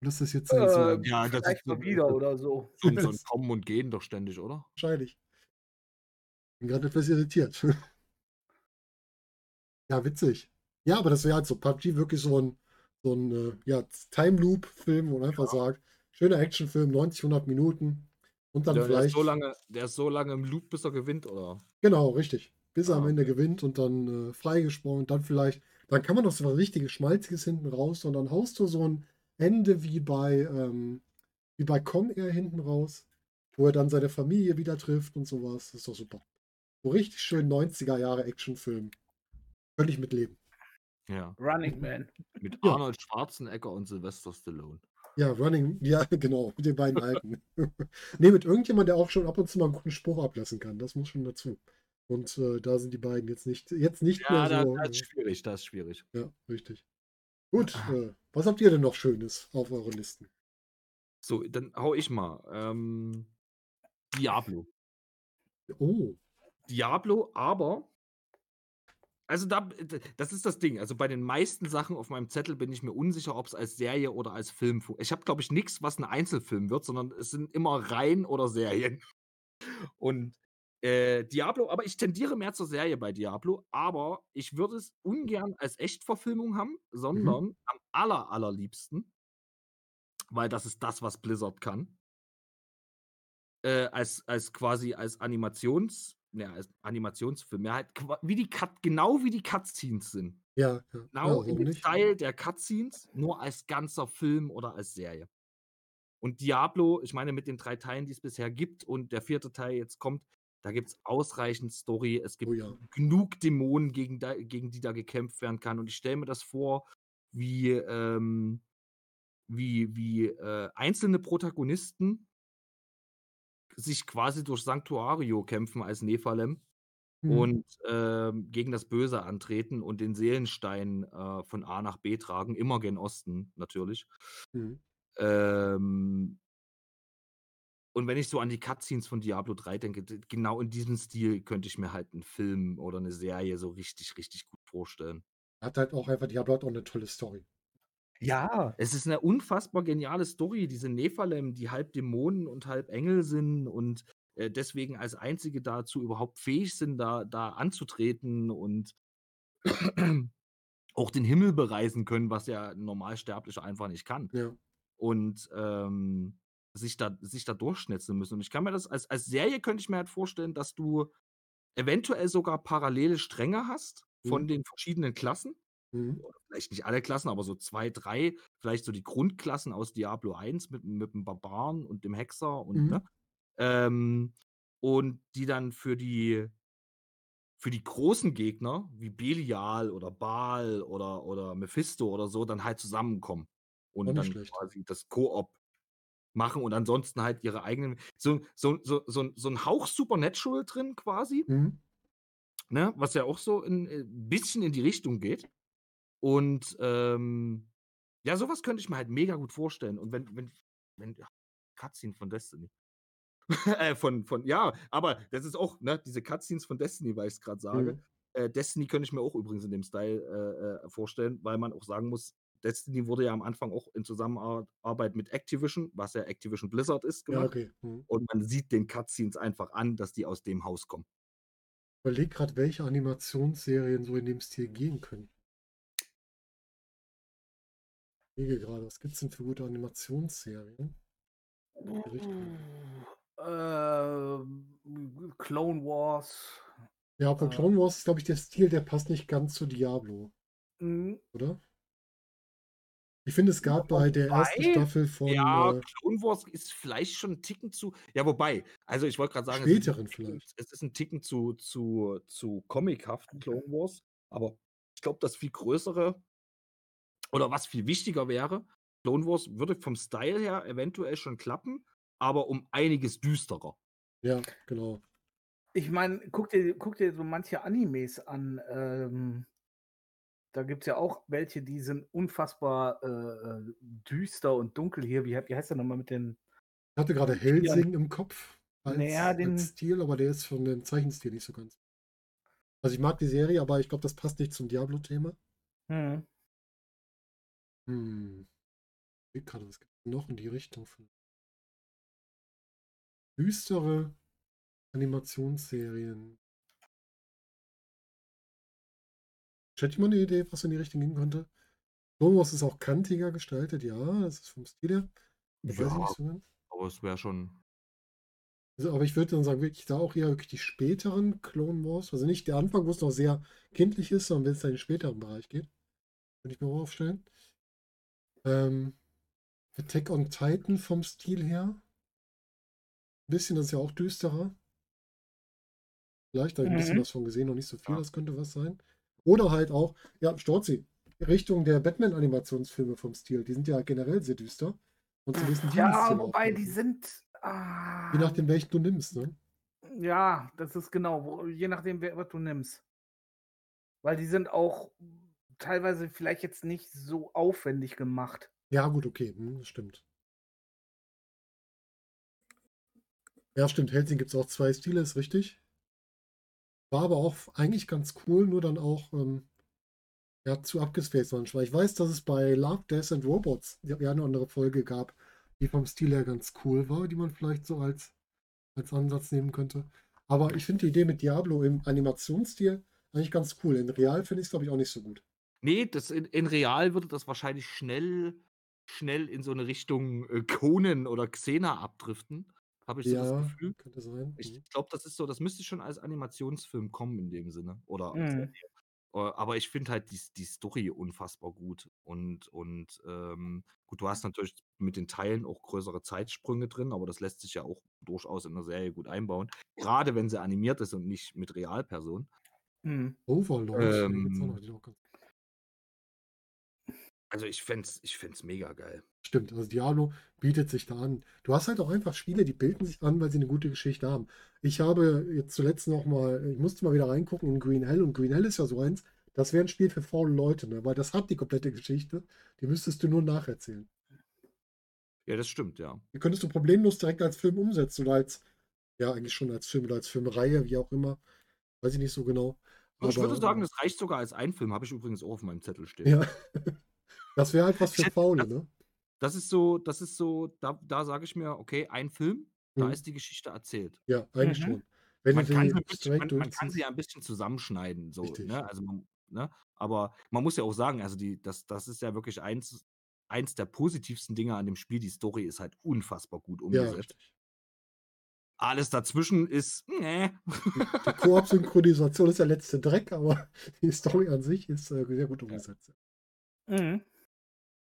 Das ist jetzt äh, so. Ja, das ist mal wieder oder so. So, so ein Kommen und Gehen doch ständig, oder? Wahrscheinlich. Bin gerade etwas irritiert. ja, witzig. Ja, aber das wäre halt so PUBG wirklich so ein, so ein äh, ja, Time Loop-Film, wo man einfach ja. sagt, schöner Actionfilm, 90, 100 Minuten. Und dann der, vielleicht. Der ist, so lange, der ist so lange im Loop, bis er gewinnt, oder? Genau, richtig. Bis er ah, am Ende okay. gewinnt und dann äh, freigesprochen. Und dann vielleicht, dann kann man noch so was richtiges Schmalziges hinten raus und dann haust du so ein Ende wie bei, ähm, wie bei Con Air hinten raus, wo er dann seine Familie wieder trifft und sowas. Das ist doch super. So richtig schön 90er Jahre Actionfilm. Könnte ich mitleben. Ja. Running Man. Mit Arnold. Schwarzenegger und Sylvester Stallone. Ja, Running, ja, genau, mit den beiden alten. ne, mit irgendjemand, der auch schon ab und zu mal einen guten Spruch ablassen kann. Das muss schon dazu. Und äh, da sind die beiden jetzt nicht, jetzt nicht ja, mehr so. Ja, das ist schwierig, das ist schwierig. Ja, richtig. Gut, ah. äh, was habt ihr denn noch Schönes auf euren Listen? So, dann hau ich mal. Ähm, Diablo. Oh. Diablo, aber also da, das ist das Ding. Also bei den meisten Sachen auf meinem Zettel bin ich mir unsicher, ob es als Serie oder als Film. Ich habe, glaube ich, nichts, was ein Einzelfilm wird, sondern es sind immer Reihen oder Serien. Und äh, Diablo, aber ich tendiere mehr zur Serie bei Diablo, aber ich würde es ungern als Echtverfilmung haben, mhm. sondern mhm. am aller, allerliebsten, weil das ist das, was Blizzard kann, äh, als, als quasi als Animations- ja, Animationsfilm. Ja, halt wie die Cut, genau wie die Cutscenes sind. Ja, ja. Genau ja, im Style der Cutscenes, nur als ganzer Film oder als Serie. Und Diablo, ich meine, mit den drei Teilen, die es bisher gibt und der vierte Teil jetzt kommt, da gibt es ausreichend Story. Es gibt oh ja. genug Dämonen, gegen, da, gegen die da gekämpft werden kann. Und ich stelle mir das vor, wie, ähm, wie, wie äh, einzelne Protagonisten sich quasi durch Sanctuario kämpfen als Nephalem mhm. und äh, gegen das Böse antreten und den Seelenstein äh, von A nach B tragen, immer gen Osten natürlich. Mhm. Ähm, und wenn ich so an die Cutscenes von Diablo 3 denke, genau in diesem Stil könnte ich mir halt einen Film oder eine Serie so richtig, richtig gut vorstellen. Hat halt auch einfach, Diablo hat auch eine tolle Story. Ja, es ist eine unfassbar geniale Story, diese Nephalem, die halb Dämonen und halb Engel sind und äh, deswegen als einzige dazu überhaupt fähig sind, da, da anzutreten und auch den Himmel bereisen können, was ja ein Normalsterblicher einfach nicht kann. Ja. Und ähm, sich da, sich da durchschnitzen müssen. Und ich kann mir das als, als Serie könnte ich mir halt vorstellen, dass du eventuell sogar parallele Stränge hast von mhm. den verschiedenen Klassen Mhm. Vielleicht nicht alle Klassen, aber so zwei, drei, vielleicht so die Grundklassen aus Diablo 1 mit, mit dem Barbaren und dem Hexer und, mhm. ne? Ähm, und die dann für die für die großen Gegner wie Belial oder Baal oder, oder Mephisto oder so dann halt zusammenkommen und dann schlecht. quasi das Koop machen und ansonsten halt ihre eigenen so, so, so, so, so ein Hauch Supernatural drin quasi. Mhm. Ne, was ja auch so ein äh, bisschen in die Richtung geht. Und ähm, ja, sowas könnte ich mir halt mega gut vorstellen. Und wenn, wenn, wenn, ja, Cutscene von Destiny. äh, von, von, ja, aber das ist auch, ne, diese Cutscenes von Destiny, weil ich es gerade sage. Mhm. Äh, Destiny könnte ich mir auch übrigens in dem Style äh, äh, vorstellen, weil man auch sagen muss, Destiny wurde ja am Anfang auch in Zusammenarbeit mit Activision, was ja Activision Blizzard ist, gemacht. Ja, okay. mhm. Und man sieht den Cutscenes einfach an, dass die aus dem Haus kommen. Ich überlege gerade, welche Animationsserien so in dem Stil gehen können. überlege gerade, was gibt es denn für gute Animationsserien? Äh, Clone Wars. Ja, von Äh. Clone Wars ist, glaube ich, der Stil, der passt nicht ganz zu Diablo, Mhm. oder? Ich finde, es gab bei der ersten Staffel von Ja, äh, Clone Wars ist vielleicht schon ein Ticken zu. Ja, wobei, also ich wollte gerade sagen, es ist, ein späteren Ticken, vielleicht. es ist ein Ticken zu, zu, zu comichaften Clone Wars, aber ich glaube, das viel größere oder was viel wichtiger wäre, Clone Wars würde vom Style her eventuell schon klappen, aber um einiges düsterer. Ja, genau. Ich meine, guck dir, guck dir so manche Animes an. Ähm, da gibt es ja auch welche, die sind unfassbar äh, düster und dunkel hier. Wie, wie heißt der nochmal mit den. Ich hatte gerade Helsing im Kopf als, Naja, den- als Stil, aber der ist von dem Zeichenstil nicht so ganz. Also ich mag die Serie, aber ich glaube, das passt nicht zum Diablo-Thema. Hm. Hm. Ich gerade, was gibt noch in die Richtung von düstere Animationsserien. Hätte ich mal eine Idee, was in die Richtung gehen könnte? Wars ist auch kantiger gestaltet, ja, das ist vom Stil her. Weiß ich Ja. nicht so ganz. Aber es wäre schon. Also, aber ich würde dann sagen, wirklich da auch eher wirklich die späteren Clone Wars. Also nicht der Anfang, wo es noch sehr kindlich ist, sondern wenn es dann in den späteren Bereich geht. Würde ich mir auch aufstellen. Ähm, Attack on Titan vom Stil her. Ein bisschen, das ist ja auch düsterer. Vielleicht habe ich ein bisschen Mhm. was von gesehen, noch nicht so viel, Ja. das könnte was sein. Oder halt auch, ja, Storzi, Richtung der Batman-Animationsfilme vom Stil. Die sind ja generell sehr düster. Und zu wissen, die Ja, wobei die sind. Ah, Je nachdem, welchen du nimmst, ne? Ja, das ist genau, wo, je nachdem, wer, was du nimmst. Weil die sind auch teilweise vielleicht jetzt nicht so aufwendig gemacht. Ja, gut, okay, hm, das stimmt. Ja, stimmt. Helsing gibt es auch zwei Stile, ist richtig. War aber auch eigentlich ganz cool, nur dann auch ähm, ja, zu abgespaced manchmal. Ich weiß, dass es bei Love, Death and Robots ja eine andere Folge gab, die vom Stil her ganz cool war, die man vielleicht so als, als Ansatz nehmen könnte. Aber ich finde die Idee mit Diablo im Animationsstil eigentlich ganz cool. In Real finde ich es, glaube ich, auch nicht so gut. Nee, das in, in Real würde das wahrscheinlich schnell, schnell in so eine Richtung äh, Conan oder Xena abdriften. Habe ich so das Gefühl. könnte sein. Ich Mhm. glaube, das ist so, das müsste schon als Animationsfilm kommen in dem Sinne. Oder als Mhm. Serie. Äh, Aber ich finde halt die, die Story unfassbar gut. Und, und ähm, gut, du hast natürlich mit den Teilen auch größere Zeitsprünge drin, aber das lässt sich ja auch durchaus in der Serie gut einbauen. Gerade wenn sie animiert ist und nicht mit Realpersonen. Hm. Overlord, Ähm, Also ich fände es ich fänd's mega geil. Stimmt, also Diablo bietet sich da an. Du hast halt auch einfach Spiele, die bilden sich an, weil sie eine gute Geschichte haben. Ich habe jetzt zuletzt noch mal, ich musste mal wieder reingucken in Green Hell und Green Hell ist ja so eins, das wäre ein Spiel für faule Leute, ne? weil das hat die komplette Geschichte, die müsstest du nur nacherzählen. Ja, das stimmt, ja. Die könntest du problemlos direkt als Film umsetzen oder als, ja eigentlich schon als Film oder als Filmreihe, wie auch immer. Weiß ich nicht so genau. ich würde Aber, sagen, äh, das reicht sogar als ein Film. Habe ich übrigens auch auf meinem Zettel stehen. Ja. Das wäre halt was für Faule, das- ne? Das ist so, das ist so, da, da sage ich mir, okay, ein Film, da Mhm. ist die Geschichte erzählt. Ja, eigentlich Mhm. schon. Wenn Man kann, die sie ein bisschen, man, man kann sie ja ein bisschen zusammenschneiden, so, Richtig. ne? Also man, ne? Aber man muss ja auch sagen, also die, das, das ist ja wirklich eins, eins der positivsten Dinge an dem Spiel. Die Story ist halt unfassbar gut Ja, umgesetzt. richtig. Alles dazwischen ist, nee. Die Koop-Synchronisation ist der letzte Dreck, aber die Story an sich ist äh, sehr gut umgesetzt. Mhm.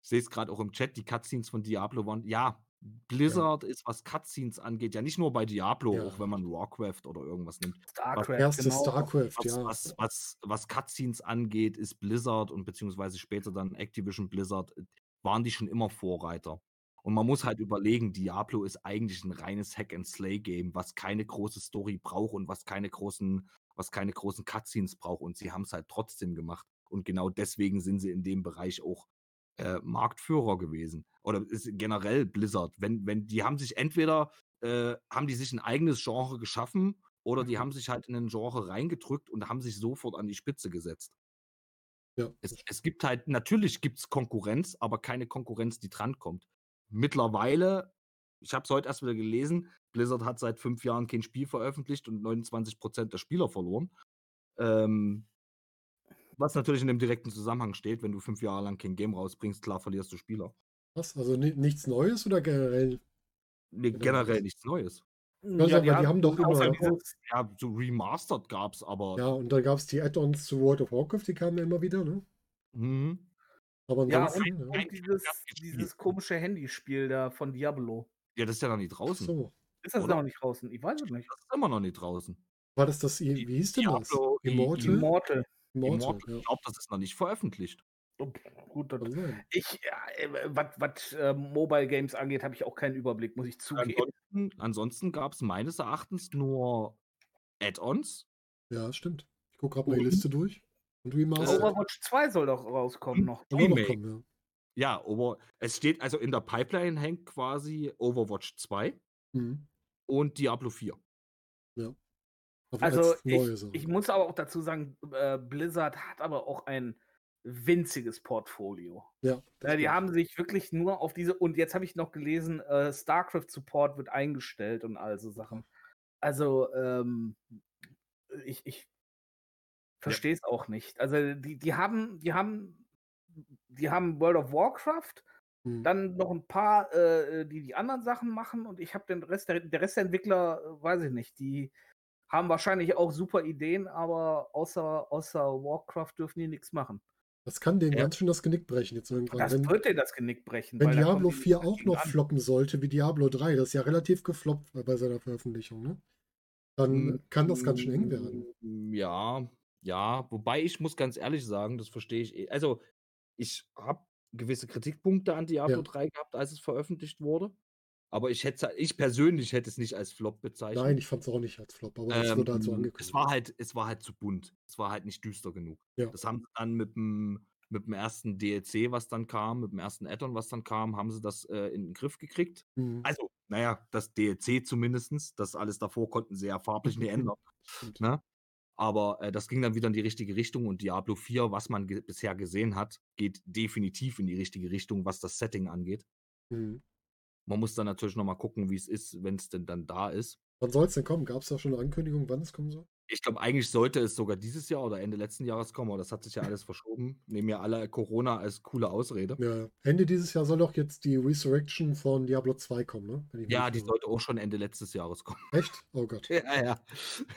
Ich sehe es gerade auch im Chat, die Cutscenes von Diablo waren. Ja, Blizzard ist, was Cutscenes angeht, ja nicht nur bei Diablo, Ja. auch wenn man Warcraft oder irgendwas nimmt. StarCraft, Erste genau. StarCraft, Was, ja. was, was, was Cutscenes angeht, ist Blizzard und beziehungsweise später dann Activision Blizzard, waren die schon immer Vorreiter. Und man muss halt überlegen, Diablo ist eigentlich ein reines Hack-and-Slay-Game, was keine große Story braucht und was keine großen, was keine großen Cutscenes braucht. Und sie haben es halt trotzdem gemacht. Und genau deswegen sind sie in dem Bereich auch äh, Marktführer gewesen. Oder ist generell Blizzard. Wenn, wenn, die haben sich entweder, äh, haben die sich ein eigenes Genre geschaffen oder die Mhm. haben sich halt in ein Genre reingedrückt und haben sich sofort an die Spitze gesetzt. ja. Es, es gibt halt, natürlich gibt es Konkurrenz, aber keine Konkurrenz, die drankommt. Mittlerweile, ich habe es heute erst wieder gelesen, Blizzard hat seit fünf Jahren kein Spiel veröffentlicht und 29% der Spieler verloren. Ähm, was natürlich in dem direkten Zusammenhang steht, wenn du fünf Jahre lang kein Game rausbringst, klar verlierst du Spieler. Was? Also nichts Neues oder generell? Nee, generell nichts Neues. Ja, ja, die, haben, die haben doch immer. Ja, so Remastered gab es, aber. Ja, und dann gab es die Add-ons zu World of Warcraft, die kamen immer wieder, ne? Mhm. Aber ja, und, ja. dieses, dieses komische Handyspiel da von Diablo. Ja, das ist ja noch nicht draußen. So. Ist das Oder? noch nicht draußen? Ich weiß es nicht. Das ist immer noch nicht draußen. War das das, wie hieß denn das? Immortal? Immortal. Immortal. Ja. Ich glaube, das ist noch nicht veröffentlicht. Gut, dann, ich, äh, was äh, Mobile Games angeht, habe ich auch keinen Überblick, muss ich zugeben. Ansonsten, ansonsten gab es meines Erachtens nur Add-ons. Ja, stimmt. Ich gucke gerade mal die Liste durch. Und Remastered. Overwatch 2 soll doch rauskommen noch. Remake. Noch kommen, ja. ja, over, es steht also in der Pipeline hängt quasi Overwatch 2 mhm. und Diablo 4. Ja. Also ich, ich, muss aber auch dazu sagen, äh, Blizzard hat aber auch ein winziges Portfolio. Ja. ja die haben sich wirklich nur auf diese, und jetzt habe ich noch gelesen, äh, StarCraft Support wird eingestellt und all so Sachen. Also, ähm, ich, ich verstehe es ja. auch nicht. Also, die, die haben, die haben, die haben World of Warcraft, hm. dann noch ein paar, äh, die die anderen Sachen machen und ich habe den Rest, der, der Rest der Entwickler, äh, weiß ich nicht, die haben wahrscheinlich auch super Ideen, aber außer, außer Warcraft dürfen die nichts machen. Das kann denen ja. ganz schön das Genick brechen jetzt irgendwann. Das wenn, wird denen das Genick brechen. Wenn Diablo 4 auch noch an. floppen sollte, wie Diablo 3, das ist ja relativ gefloppt bei seiner Veröffentlichung, ne? Dann hm, kann das ganz schön eng werden. Hm, ja, ja, wobei ich muss ganz ehrlich sagen, das verstehe ich. Eh also, ich habe gewisse Kritikpunkte an Diablo ja. 3 gehabt, als es veröffentlicht wurde. Aber ich hätte ich persönlich hätte es nicht als Flop bezeichnet. Nein, ich fand es auch nicht als Flop, aber es wurde halt so ähm, angekündigt. Es war halt, es war halt zu bunt. Es war halt nicht düster genug. Ja. Das haben sie dann mit dem, mit dem ersten DLC, was dann kam, mit dem ersten Addon, was dann kam, haben sie das äh, in den Griff gekriegt. Mhm. Also, naja, das DLC zumindest. Das alles davor konnten sie ja farblich nicht ändern. ne? Aber äh, das ging dann wieder in die richtige Richtung und Diablo 4, was man ge bisher gesehen hat, geht definitiv in die richtige Richtung, was das Setting angeht. Mhm. Man muss dann natürlich nochmal gucken, wie es ist, wenn es denn dann da ist. Wann soll es denn kommen? Gab es da schon eine Ankündigung, wann es kommen soll? Ich glaube, eigentlich sollte es sogar dieses Jahr oder Ende letzten Jahres kommen, aber das hat sich ja alles verschoben. Nehmen ja alle Corona als coole Ausrede. Ja, Ende dieses Jahr soll doch jetzt die Resurrection von Diablo 2 kommen, ne? Ja, die sollte auch schon Ende letztes Jahres kommen. Echt? Oh Gott. ja, ja.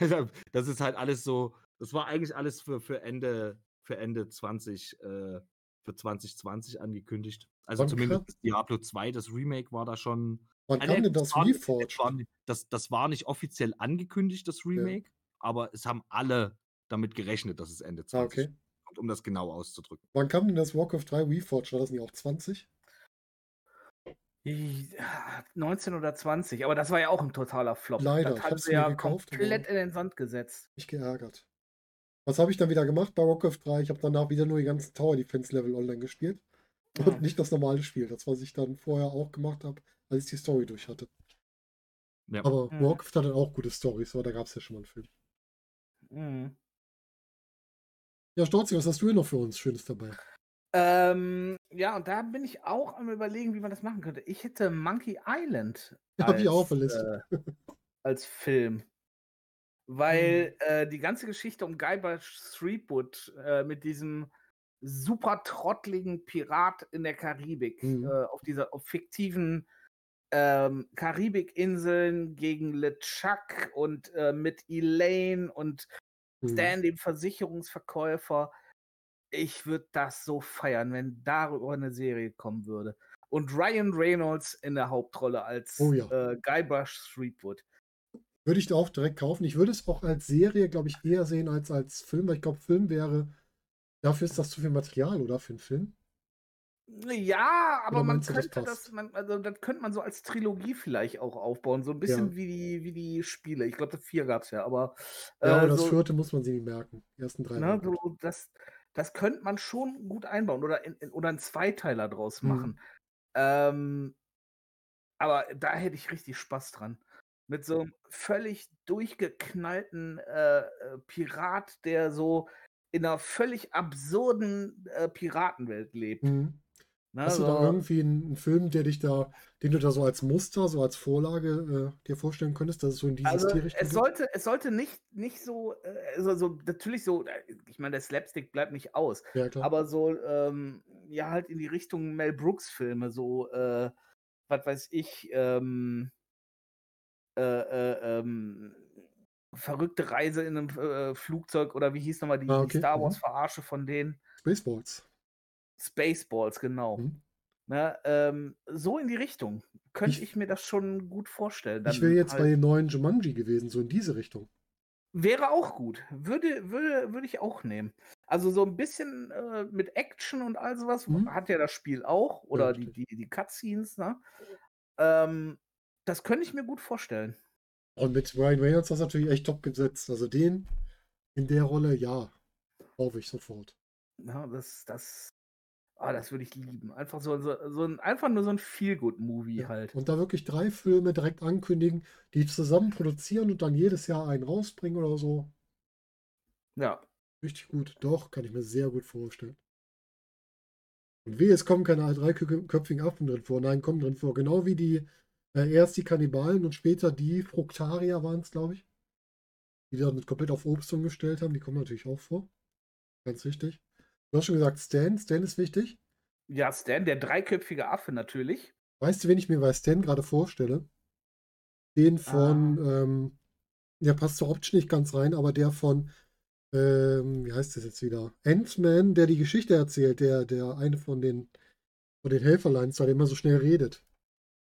Das ist halt alles so, das war eigentlich alles für, für Ende, für Ende 20, äh, für 2020 angekündigt. Also Wann zumindest kann... Diablo 2, das Remake war da schon. Wann kam denn das Reforged? Das, das, war nicht offiziell angekündigt, das Remake, ja. aber es haben alle damit gerechnet, dass es Ende 20 ah, okay. kommt, um das genau auszudrücken. Wann kam denn das Warcraft 3 Reforged? War das nicht auch 20? 19 oder 20, aber das war ja auch ein totaler Flop. Leider. Das hat sie ja gekauft, komplett in den Sand gesetzt. Ich geärgert. Was habe ich dann wieder gemacht bei Warcraft 3? Ich habe danach wieder nur die ganzen Tower Defense Level online gespielt. Und nicht das normale Spiel. Das, was ich dann vorher auch gemacht habe, als ich die Story durch hatte. Ja. Aber mhm. Warcraft hatte auch gute Stories, aber da gab es ja schon mal einen Film. Mhm. Ja, Storzi, was hast du hier noch für uns Schönes dabei? Ähm, ja, und da bin ich auch am überlegen, wie man das machen könnte. Ich hätte Monkey Island als, Hab ich auch verlistet. Äh, als Film. Weil mhm. äh, die ganze Geschichte um Guybrush Threepwood äh, mit diesem super trottligen Pirat in der Karibik, mhm. äh, auf dieser auf fiktiven ähm, Karibikinseln gegen LeChuck und äh, mit Elaine und mhm. Stan, dem Versicherungsverkäufer. Ich würde das so feiern, wenn darüber eine Serie kommen würde. Und Ryan Reynolds in der Hauptrolle als oh ja. äh, Guybrush Threepwood. Würde ich da auch direkt kaufen. Ich würde es auch als Serie, glaube ich, eher sehen als als Film, weil ich glaube, Film wäre Dafür ist das zu viel Material, oder? Für einen Film? Ja, aber man könnte das, das, man, also das könnte man so als Trilogie vielleicht auch aufbauen. So ein bisschen ja. wie, die, wie die Spiele. Ich glaube, vier gab es ja, aber. Äh, ja, aber das so, vierte muss man sich nicht merken. Die ersten drei. Ne, so, das, das könnte man schon gut einbauen oder, in, oder einen Zweiteiler draus mhm. machen. Ähm, aber da hätte ich richtig Spaß dran. Mit so einem völlig durchgeknallten äh, äh Pirat, der so in einer völlig absurden äh, Piratenwelt lebt. Mhm. Ne, Hast du da irgendwie einen, Film, der dich da, den du da so als Muster, so als Vorlage äh, dir vorstellen könntest, dass es so in dieses also, Tierrichtung es sollte, es sollte nicht, nicht so, äh, also so, natürlich so, äh, ich meine, der Slapstick bleibt nicht aus, ja, aber so, ähm, ja, halt in die Richtung Mel Brooks Filme, so, äh, was weiß ich, ähm, äh, äh, ähm, verrückte Reise in einem äh, Flugzeug oder wie hieß nochmal die, ah, okay. die Star Wars mhm. Verarsche von denen? Spaceballs. Spaceballs, genau. Mhm. Na, ähm, so in die Richtung könnte ich, ich, mir das schon gut vorstellen. Dann ich wäre jetzt halt, bei dem neuen Jumanji gewesen, so in diese Richtung. Wäre auch gut. Würde, würde, würde ich auch nehmen. Also so ein bisschen äh, mit Action und all sowas mhm. hat ja das Spiel auch. Oder ja, die, die, die Cutscenes, ne? Ähm, das könnte ich mir gut vorstellen. Und mit Ryan Reynolds hast du natürlich echt top gesetzt. Also den in der Rolle, ja, kaufe ich sofort. Ja, das, das Ah, das würde ich lieben. Einfach so, so, so ein, einfach nur so ein Feel-Good-Movie Ja. halt. Und da wirklich drei Filme direkt ankündigen, die zusammen produzieren und dann jedes Jahr einen rausbringen oder so. Ja. Richtig gut. Doch, kann ich mir sehr gut vorstellen. Und wie es kommen keine dreiköpfigen Affen drin vor. Nein, kommen drin vor. Genau wie die, erst die Kannibalen und später die Fruktarier waren es, glaube ich. Die dann komplett auf Obst umgestellt haben. Die kommen natürlich auch vor. Ganz wichtig. Du hast schon gesagt, Stan. Stan ist wichtig. Ja, Stan, der dreiköpfige Affe natürlich. Weißt du, wen ich mir bei Stan gerade vorstelle? Den von, ah. ähm, der passt so optisch nicht ganz rein, aber der von, ähm, wie heißt das jetzt wieder? Ant-Man, der die Geschichte erzählt, der, der eine von den, von den Helferleins, der immer so schnell redet.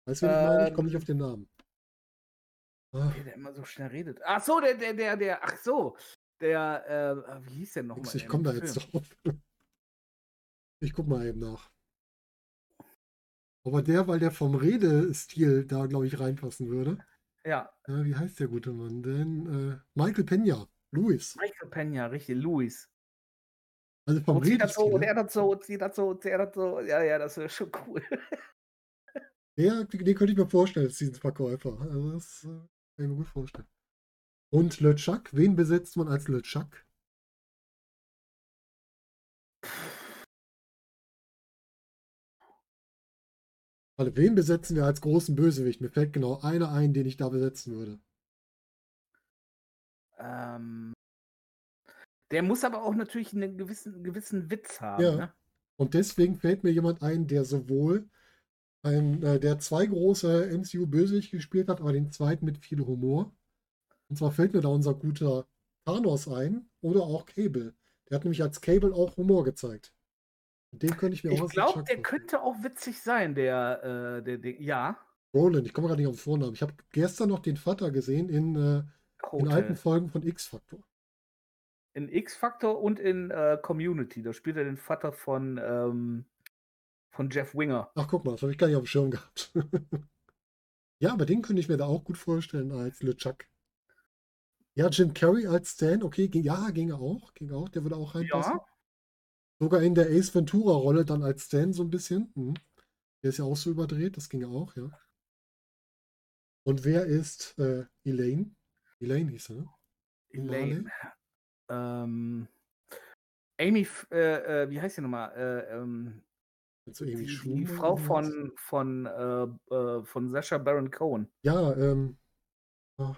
Weißt du, wen ähm, ich meine? Ich komme nicht auf den Namen. Ah. Der, der immer so schnell redet. Ach so, der, der, der, der, ach so. Der, äh, wie hieß der nochmal? Ich komme da jetzt drauf. Ich guck mal eben nach. Aber der, weil der vom Redestil da, glaube ich, reinpassen würde. Ja. ja. Wie heißt der gute Mann denn? Äh, Michael Pena. Luis. Michael Pena, richtig, Luis. Also vom Redestil. So, und er das so, und er das so. Ja, ja, das wäre schon cool. ja, den könnte ich mir vorstellen, als diesen Verkäufer. Also das äh, kann ich mir gut vorstellen. Und Le Chuck, wen besetzt man als Le Chuck? Warte, wen besetzen wir als großen Bösewicht? Mir fällt genau einer ein, den ich da besetzen würde. Ähm, der muss aber auch natürlich einen gewissen, gewissen Witz haben. Ja. Ne? Und deswegen fällt mir jemand ein, der sowohl ein, äh, der zwei große MCU-Bösewicht gespielt hat, aber den zweiten mit viel Humor. Und zwar fällt mir da unser guter Thanos ein oder auch Cable. Der hat nämlich als Cable auch Humor gezeigt. Den könnte ich mir auch Ich glaube, der könnte auch witzig sein, der, äh, der, der ja. Roland, ich komme gerade nicht auf den Vornamen. Ich habe gestern noch den Vater gesehen in, äh, in alten Folgen von X-Factor. In X-Factor und in äh, Community. Da spielt er den Vater von, ähm, von Jeff Winger. Ach, guck mal, das habe ich gar nicht auf dem Schirm gehabt. ja, aber den könnte ich mir da auch gut vorstellen als LeChuck. Ja, Jim Carrey als Stan, okay, ging, ja, ging auch, ging auch, der würde auch reinpassen. Ja, Sogar in der Ace Ventura-Rolle dann als Stan so ein bisschen. Mhm. Der ist ja auch so überdreht, das ging ja auch, ja. Und wer ist äh, Elaine? Elaine hieß sie, ne? Elaine. Ähm, Amy, äh, äh, wie heißt sie nochmal? Äh, ähm, die, die, Frau von, von, äh, äh, von Sasha Baron Cohen. Ja, ähm. Oh.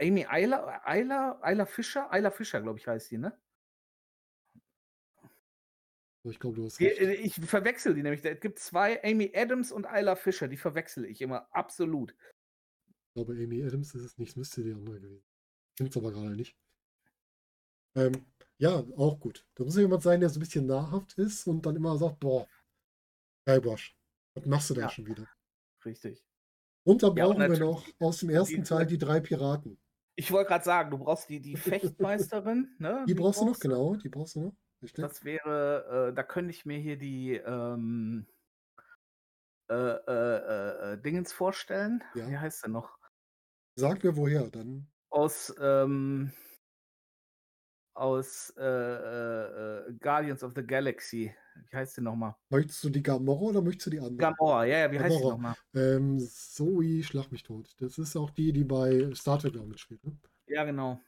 Amy Eiler, Eiler, Eiler Fischer? Eiler Fischer, glaube ich, heißt sie, ne? Ich glaube, du hast recht. Äh, ich verwechsel die nämlich. Es gibt zwei, Amy Adams und Isla Fischer, die verwechsel ich immer absolut. Ich glaube, Amy Adams ist es nicht, es müsste die andere gewesen. Stimmt aber gerade nicht. Ähm, ja, auch gut. Da muss jemand sein, der so ein bisschen nahrhaft ist und dann immer sagt, boah, Guybrush, was machst du da ja, schon wieder? Richtig. Und da brauchen ja, wir noch aus dem ersten die, Teil die drei Piraten. Ich wollte gerade sagen, du brauchst die, die Fechtmeisterin, ne? Die, die brauchst, brauchst du noch, genau, die brauchst du noch. Richtig? Das wäre, äh, da könnte ich mir hier die ähm, äh, äh, äh Dingens vorstellen. Ja. Wie heißt der noch? Sag mir woher, dann. Aus, ähm, aus äh, äh, Guardians of the Galaxy. Wie heißt die nochmal? Möchtest du die Gamora oder möchtest du die andere? Gamora, ja, ja, wie Gamora. heißt die nochmal? Ähm, Zoe, schlag mich tot. Das ist auch die, die bei Star Trek auch mitspielt, ne? Ja, genau.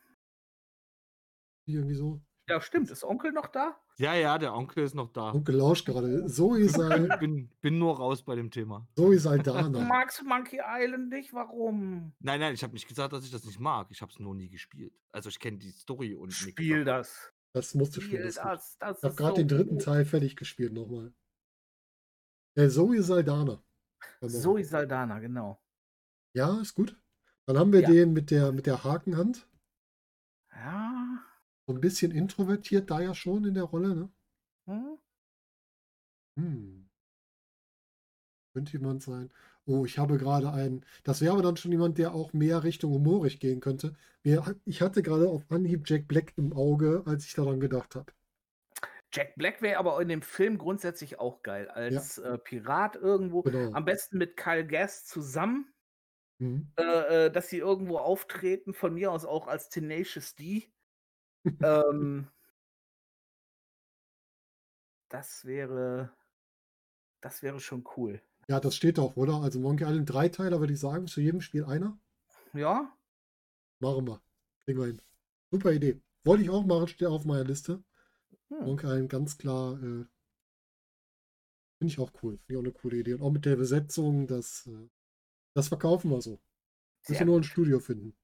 Die irgendwie so? Ja, stimmt. Ist Onkel noch da? Ja, ja, der Onkel ist noch da. Onkel lauscht gerade. Zoe sei, Bin, bin nur raus bei dem Thema. Zoe Du Saldana. magst Monkey Island nicht? Warum? Nein, nein, ich habe nicht gesagt, dass ich das nicht mag. Ich habe es nur nie gespielt. Also ich kenne die Story und Spiel das. Das musst du Spiel spielen. Das das. Das ich habe gerade so den dritten gut. Teil fertig gespielt nochmal. Äh, Zoe Saldana. Zoe Saldana, genau. Ja, ist gut. Dann haben wir Ja. den mit der, mit der Hakenhand. Ja. So ein bisschen introvertiert da ja schon in der Rolle, ne? Hm? Hm. Könnte jemand sein. Oh, ich habe gerade einen. Das wäre aber dann schon jemand, der auch mehr Richtung humorig gehen könnte. Ich hatte gerade auf Anhieb Jack Black im Auge, als ich daran gedacht habe. Jack Black wäre aber in dem Film grundsätzlich auch geil. Als äh, Pirat irgendwo. Genau. Am besten mit Kyle Gass zusammen, Mhm. äh, äh, dass sie irgendwo auftreten. Von mir aus auch als Tenacious D. ähm, das wäre. Das wäre schon cool. Ja, das steht auch, oder? Also Monkey Island Dreiteiler, würde ich sagen, zu jedem Spiel einer. Ja? Machen wir. Kriegen wir hin. Super Idee. Wollte ich auch machen, steht auf meiner Liste. Hm. Monkey Island ganz klar. Äh, Finde ich auch cool. Finde ich auch eine coole Idee. Und auch mit der Besetzung, das, äh, das verkaufen wir so. Müssen nur ein Studio finden.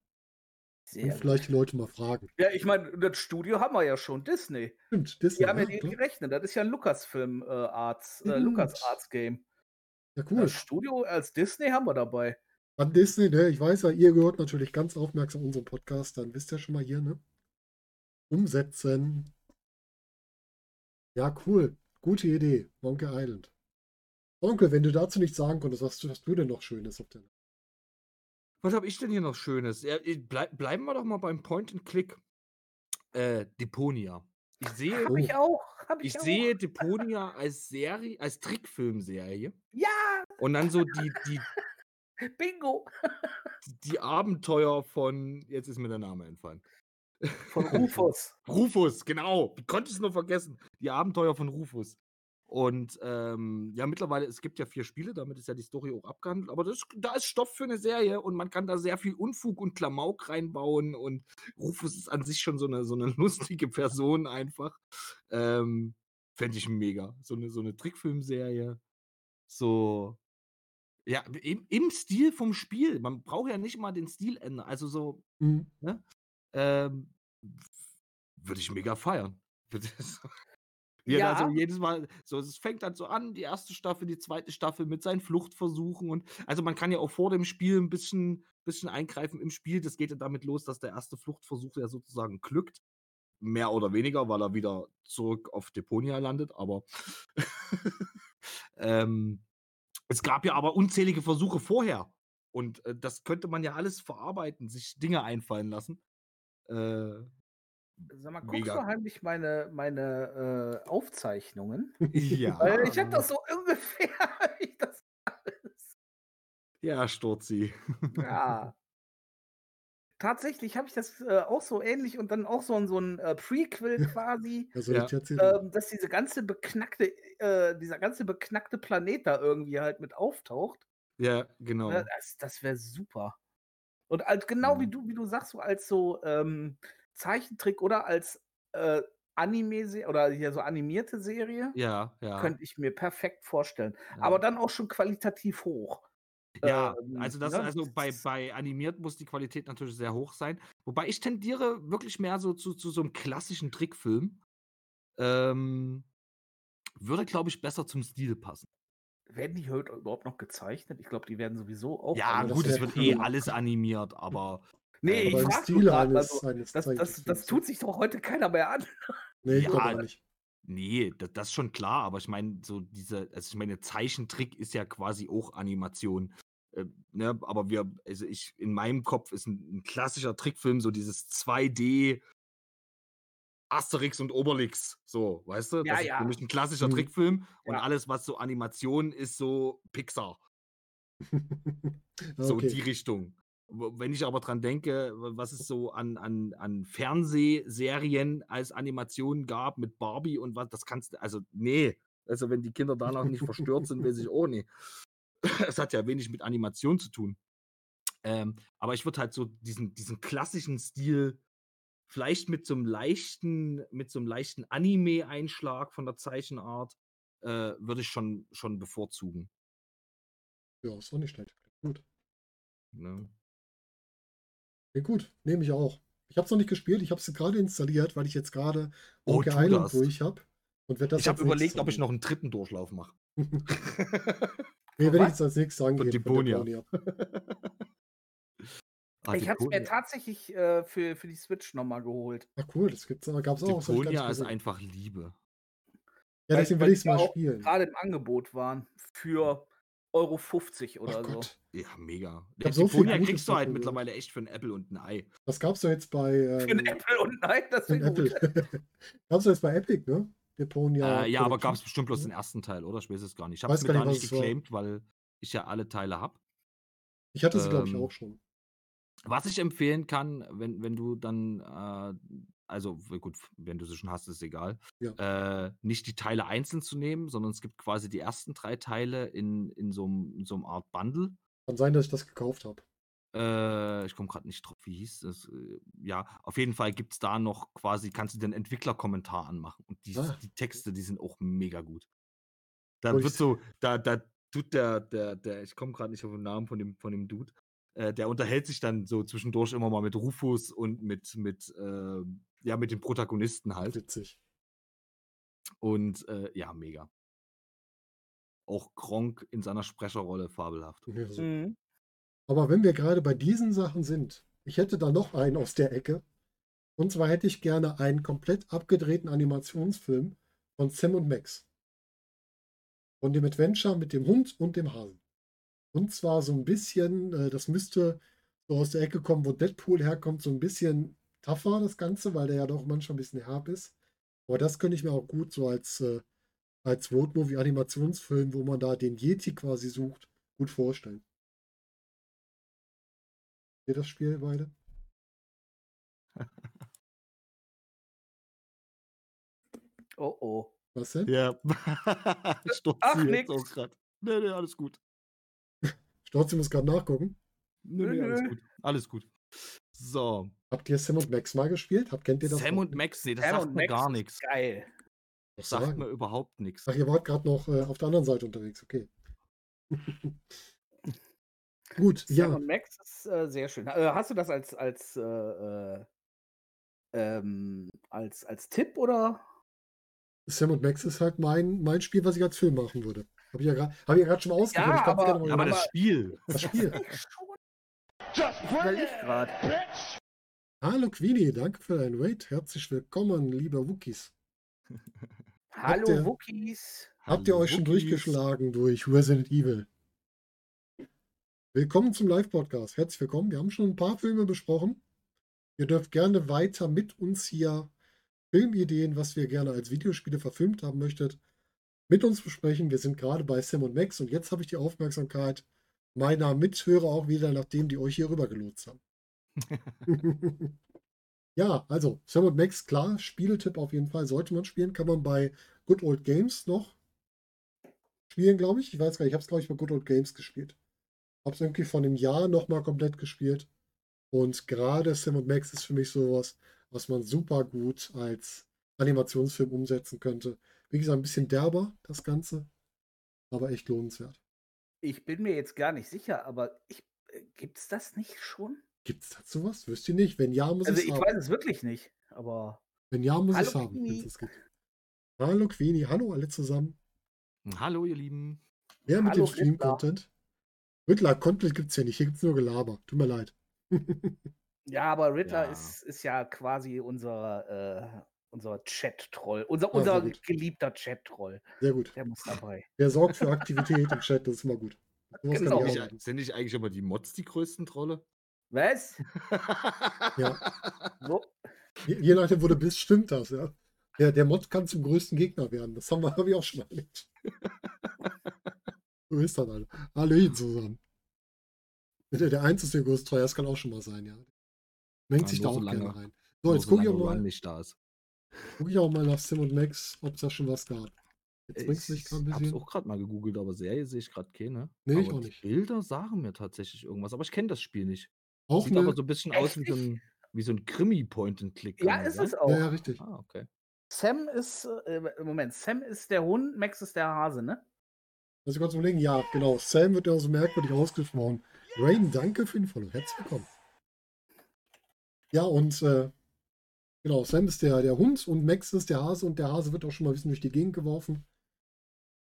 sehr Und vielleicht die Leute mal fragen. Ja, ich meine, das Studio haben wir ja schon, Disney. Stimmt, Disney. Die haben ja ja, die gerechnet. Das ist ja ein Lucasfilm äh, Arts, ja, cool. Das Studio als Disney haben wir dabei. An Disney, ne? Ich weiß ja, ihr gehört natürlich ganz aufmerksam unseren Podcast, dann wisst ihr schon mal hier, ne? Umsetzen. Ja, cool. Gute Idee. Monkey Island. Onkel, wenn du dazu nichts sagen konntest, was hast du denn noch Schönes auf der Was habe ich denn hier noch Schönes? Ja, bleib, bleiben wir doch mal beim Point and Click. Äh, Deponia. Ich sehe, Hab ich auch. Ich, ich auch. sehe Deponia als Serie, als Trickfilmserie. Ja, Und dann so die, die, Bingo. die Abenteuer von, jetzt ist mir der Name entfallen. Von Rufus. Rufus, genau. Wie konnte ich es nur vergessen? Die Abenteuer von Rufus. Und ähm, ja, mittlerweile, es gibt ja vier Spiele, damit ist ja die Story auch abgehandelt, aber das, da ist Stoff für eine Serie und man kann da sehr viel Unfug und Klamauk reinbauen und Rufus ist an sich schon so eine, so eine lustige Person einfach. Ähm, Fände ich mega. So eine, so eine Trickfilmserie. So, ja, im, im Stil vom Spiel. Man braucht ja nicht mal den Stil ändern. Also so, Hm. ähm, würde ich mega feiern. Ja. da so jedes Mal, so es fängt dann so an, die erste Staffel, die zweite Staffel mit seinen Fluchtversuchen und also man kann ja auch vor dem Spiel ein bisschen, bisschen eingreifen im Spiel. Das geht ja damit los, dass der erste Fluchtversuch ja sozusagen glückt. Mehr oder weniger, weil er wieder zurück auf Deponia landet, aber ähm, es gab ja aber unzählige Versuche vorher. Und äh, das könnte man ja alles verarbeiten, sich Dinge einfallen lassen. Äh, Sag mal, guckst Mega. du heimlich meine, meine äh, Aufzeichnungen? ja. Weil ich habe das so ungefähr. ich das alles. Ja, Sturzi. Ja. Tatsächlich habe ich das äh, auch so ähnlich und dann auch so, ein- so ein äh, Prequel quasi, Ja, soll Ja. ähm, dass diese ganze beknackte, äh, dieser ganze beknackte Planet da irgendwie halt mit auftaucht. Ja, genau. Ne, das das wäre super. Und als, genau wie Mhm. du, wie du sagst, so als so ähm, Zeichentrick oder als äh, Anime oder hier so animierte Serie, Ja, ja. könnte ich mir perfekt vorstellen. ja. Aber dann auch schon qualitativ hoch. Ja, ähm, also das, ne, also bei, bei animiert muss die Qualität natürlich sehr hoch sein. Wobei ich tendiere wirklich mehr so zu, zu so einem klassischen Trickfilm. Ähm, würde, glaube ich, besser zum Stil passen. Werden die heute überhaupt noch gezeichnet? Ich glaube, die werden sowieso auch. Ja, gut, es wird eh alles animiert, aber Nee, äh, ich Aber im frag Stil grad mal eines, Das, das, das tut sich doch heute keiner mehr an. Nee, ich Ja, nicht. nee, das, das ist schon klar. Aber ich meine, so diese, also ich meine, Zeichentrick ist ja quasi auch Animation. Äh, ne? Aber wir, also ich, in meinem Kopf ist ein, ein klassischer Trickfilm so dieses 2D Asterix und Obelix, so, weißt du? Ja, das ist ja. für mich ein klassischer Mhm. Trickfilm und Ja. alles, was so Animation ist, so Pixar. So okay. die Richtung. Wenn ich aber dran denke, was es so an, an, an Fernsehserien als Animation gab mit Barbie und was, das kannst du, also nee. Also wenn die Kinder danach nicht verstört sind, weiß ich auch nicht. Es hat ja wenig mit Animation zu tun. Ähm, aber ich würde halt so diesen, diesen klassischen Stil vielleicht mit so einem leichten, mit so einem leichten Anime-Einschlag von der Zeichenart, äh, würde ich schon, schon bevorzugen. Ja, ist auch nicht schlecht. Gut. Ne? Ja, gut, nehme ich auch. Ich habe es noch nicht gespielt, ich habe es gerade installiert, weil ich jetzt gerade Oh, Monkey Island das. durch habe. Und werd das Ich habe überlegt, ob ich noch einen dritten Durchlauf mache. Nee, werde ich jetzt als nächstes angehen. von Deponia. Ah, ich habe es mir tatsächlich äh, für, für die Switch nochmal geholt. Ach cool, das gibt's, gab es auch. Deponia ist einfach Liebe. Ja, deswegen will ich es mal spielen. Gerade im Angebot waren für Euro 50 Ach oder so. Gott, Ja, mega. hab so viel Deponia Gutes kriegst du halt mittlerweile echt für ein Apple und ein Ei. das gab's doch jetzt bei Für einen ähm, Apple und das ein wäre gut. Apple. gab's doch jetzt bei Epic, ne? Deponia. äh, ja, aber Collection. gab es bestimmt bloß den ersten Teil, oder? Ich weiß es gar nicht. Ich es mir gar nicht, nicht geclaimed, weil ich ja alle Teile habe. Ich hatte sie, glaube ich, ähm, auch schon. Was ich empfehlen kann, wenn, wenn du dann, äh, also gut, wenn du sie schon hast, ist egal, äh, nicht die Teile einzeln zu nehmen, sondern es gibt quasi die ersten drei Teile in, in so einem Art Bundle. Kann sein, dass ich das gekauft habe. Äh, ich komme gerade nicht drauf, wie hieß das? Äh, Ja, auf jeden Fall gibt es da noch quasi, kannst du den Entwicklerkommentar anmachen. Und die, Ah. die Texte, die sind auch mega gut. Da wird so, da, da tut der, der, der, ich komme gerade nicht auf den Namen von dem, von dem Dude, äh, der unterhält sich dann so zwischendurch immer mal mit Rufus und mit, mit, äh, ja, mit den Protagonisten halt. Witzig. Und äh, ja, mega. Auch Kronk in seiner Sprecherrolle fabelhaft. Ja, so. Mhm. Aber wenn wir gerade bei diesen Sachen sind, ich hätte da noch einen aus der Ecke. Und zwar hätte ich gerne einen komplett abgedrehten Animationsfilm von Sam und Max. Von dem Adventure mit dem Hund und dem Hasen. Und zwar so ein bisschen, äh, das müsste so aus der Ecke kommen, wo Deadpool herkommt, so ein bisschen tougher, das Ganze, weil der ja doch manchmal ein bisschen herb ist. Aber das könnte ich mir auch gut so als, äh, als Road-Movie-Animationsfilm, wo man da den Yeti quasi sucht, gut vorstellen. Ihr das Spiel beide? Oh oh. Was denn? Ja. Ach, nix. auch grad. Nee, nee, alles gut. Storzi muss gerade nachgucken. Nee, nee, alles gut. Alles gut. So. Habt ihr Sam und Max mal gespielt? Habt, kennt ihr das? Sam und Max, nee, das Sam sagt mir Max gar nichts. Geil. Das sagt sagen. mir überhaupt nichts. Ach, ihr wart gerade noch äh, auf der anderen Seite unterwegs, okay. Gut, Sam ja. und Max ist äh, sehr schön. Äh, hast du das als als äh, äh, ähm, als als Tipp oder? Sam und Max ist halt mein, mein Spiel, was ich als Film machen würde. Habe ich ja gerade hab ich ja schon mal ausgeführt. Ja, aber- gerne mal Ja, aber das Spiel. das Spiel. Überleg grad. Hallo Queenie, danke für deinen Wait. Herzlich willkommen, lieber Wookies. Hallo ihr- Wookies. Habt ihr Hallo, euch schon Wookies. durchgeschlagen durch Resident Evil? Willkommen zum Live-Podcast. Herzlich willkommen. Wir haben schon ein paar Filme besprochen. Ihr dürft gerne weiter mit uns hier Filmideen, was wir gerne als Videospiele verfilmt haben möchtet, mit uns besprechen. Wir sind gerade bei Sam und Max und jetzt habe ich die Aufmerksamkeit meiner Mithörer auch wieder, nachdem die euch hier rüber gelotst haben. ja, also Sam Max, klar, Spieletipp auf jeden Fall, sollte man spielen, kann man bei Good Old Games noch spielen, glaube ich. Ich weiß gar nicht, ich habe es, glaube ich, bei Good Old Games gespielt. Habe es irgendwie von einem Jahr nochmal komplett gespielt. Und gerade Sam und Max ist für mich sowas, was man super gut als Animationsfilm umsetzen könnte. Wie gesagt, ein bisschen derber, das Ganze, aber echt lohnenswert. Ich bin mir jetzt gar nicht sicher, aber ich, äh, gibt's das nicht schon? Gibt es dazu was? Wüsst ihr nicht? Wenn ja, muss Also ich ich haben. weiß es wirklich nicht, aber Wenn ja, muss Hallo, ich haben, wenn es gibt. Hallo Queenie, hallo alle zusammen. Hallo, ihr Lieben. Wer mit Hallo, dem Stream-Content? Rittler, Content gibt es ja nicht, hier gibt es nur Gelaber. Tut mir leid. ja, aber Ritter Ja. ist, ist ja quasi unser, äh, unser Chat-Troll, unser, Ah, unser geliebter Chat-Troll. Sehr gut. Der muss dabei. Der sorgt für Aktivität im Chat, das ist immer gut. Genau. ich Sind nicht, machen. sind nicht eigentlich aber die Mods die größten Trolle? Was? Ja. So? Je, je nachdem, wo du bist, stimmt das, ja. Der, der Mod kann zum größten Gegner werden. Das haben wir, habe ich auch schon erlebt. so ist das halt. Hallöchen zusammen. Der, der Eins ist der größte Treuer, das kann auch schon mal sein, ja. Mengt Ja, sich da auch solange- gerne rein. So, jetzt gucke ich, auch mal- nicht da ist. guck ich auch mal nach Sim und Max, ob es da schon was gab. Jetzt bringst du mich Ich gerade ein hab's bisschen. auch gerade mal gegoogelt, aber Serie sehe ich gerade keine. Nee, ich aber auch die nicht. Bilder sagen mir tatsächlich irgendwas, aber ich kenne das Spiel nicht. Auch Sieht eine, aber so ein bisschen aus wie so ein, wie so ein Krimi-Point-and-Click. Ja, ist es auch. Ja, ja, richtig. Ah, okay. Sam ist, äh, Moment, Sam ist der Hund, Max ist der Hase, ne? Also kurz überlegen, ja, genau. Sam wird ja so merkwürdig ausgesprochen. Rain, danke für den Follow. Herzlich willkommen. Ja, und äh, genau, Sam ist der, der Hund und Max ist der Hase und der Hase wird auch schon mal ein bisschen durch die Gegend geworfen.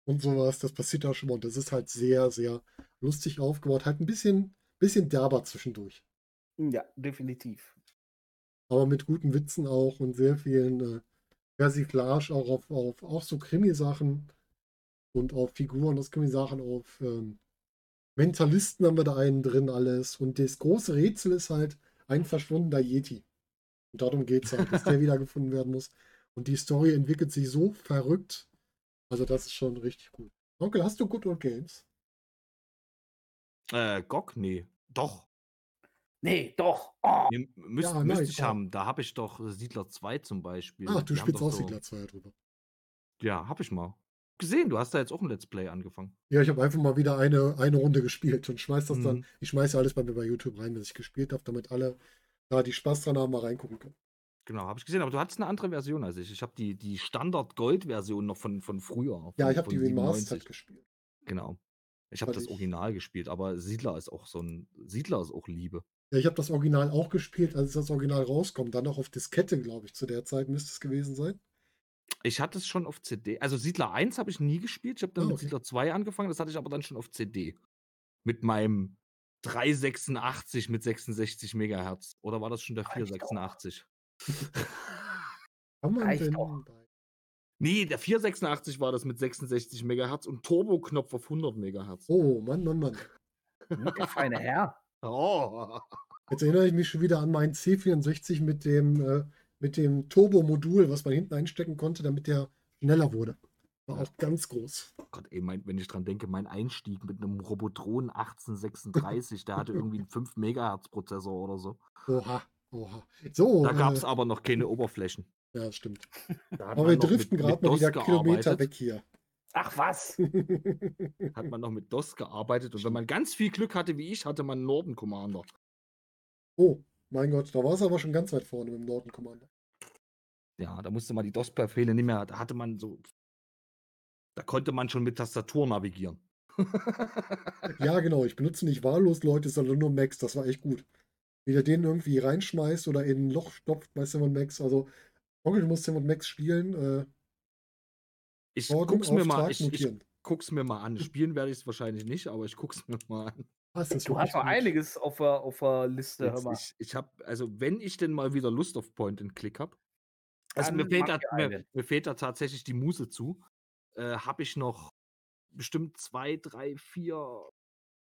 Und sowas, das passiert da schon mal. Und das ist halt sehr, sehr lustig aufgebaut. Halt ein bisschen, bisschen derber zwischendurch. Ja, definitiv. Aber mit guten Witzen auch und sehr vielen äh, Persiflage auch auf, auf auch so Krimi-Sachen und auf Figuren aus Krimi-Sachen, auf ähm, Mentalisten haben wir da einen drin, alles. Und das große Rätsel ist halt ein verschwundener Yeti. Und darum geht es halt, dass der wiedergefunden werden muss. Und die Story entwickelt sich so verrückt. Also, das ist schon richtig gut. Onkel, hast du Good Old Games? Äh, GOG? Nee. Doch. Nee, doch. Oh. Nee, müsst, Ja, müsste nein, ich haben. Da habe ich doch Siedler 2 zum Beispiel. Ach, du Die spielst auch so- Siedler 2 drüber. Ja, habe ich mal. Gesehen, du hast da jetzt auch ein Let's Play angefangen. Ja, ich habe einfach mal wieder eine, eine Runde gespielt und schmeiß das dann. Mhm. Ich schmeiße alles bei mir bei YouTube rein, was ich gespielt habe, damit alle, da die Spaß dran haben, mal reingucken können. Genau, habe ich gesehen. Aber du hattest eine andere Version als ich. Ich habe die, die Standard-Gold-Version noch von, von früher. Ja, von- ich habe die Remastered 97. gespielt. Genau. Ich habe das ich- Original gespielt, aber Siedler ist auch so ein. Siedler ist auch Liebe. Ja, ich habe das Original auch gespielt, als das Original rauskommt. Dann noch auf Diskette, glaube ich, zu der Zeit müsste es gewesen sein. Ich hatte es schon auf CD. Also Siedler 1 habe ich nie gespielt. Ich habe dann Ah, mit okay. Siedler 2 angefangen. Das hatte ich aber dann schon auf CD. Mit meinem 386 mit 66 Megahertz. Oder war das schon der Reicht doch. 486? Kann man Reicht denn bei- Nee, der 486 war das mit 66 Megahertz und Turboknopf auf 100 Megahertz. Oh, Mann, Mann, Mann. Der feine Herr. Oh. Jetzt erinnere ich mich schon wieder an meinen C64 mit dem, äh, mit dem Turbo-Modul, was man hinten einstecken konnte, damit der schneller wurde. War Ja. auch ganz groß. Gott, ey, mein, wenn ich dran denke, mein Einstieg mit einem Robotron 1836, der hatte irgendwie einen 5 Megahertz Prozessor oder so. Oha, oha. So, Da gab es äh, aber noch keine Oberflächen. ja, stimmt. Aber wir driften gerade mal wieder Kilometer weg hier. Ach was. Hat man noch mit DOS gearbeitet und wenn man ganz viel Glück hatte wie ich, hatte man einen Norden Commander. oh, mein Gott, da war es aber schon ganz weit vorne mit dem Norden Commander. Ja, da musste man die DOS-Befehle nicht mehr, da hatte man so, da konnte man schon mit Tastatur navigieren. Ja, genau. Ich benutze nicht wahllos Leute, sondern nur Max. Das war echt gut. Wie der den irgendwie reinschmeißt oder in ein Loch stopft bei Simon Max. Also, Onkel, du musst Simon Max spielen. Äh, Ich morgen guck's mir mal, ich, ich guck's mir mal an. Spielen werde ich es wahrscheinlich nicht, aber ich guck's mir mal an. Ist das Du hast noch einiges auf der, auf der Liste, hör Jetzt, mal. ich ich habe, also wenn ich denn mal wieder Lust auf Point and Click habe, also mir fehlt, da, mir, mir fehlt da tatsächlich die Muse zu, äh, habe ich noch bestimmt zwei, drei, vier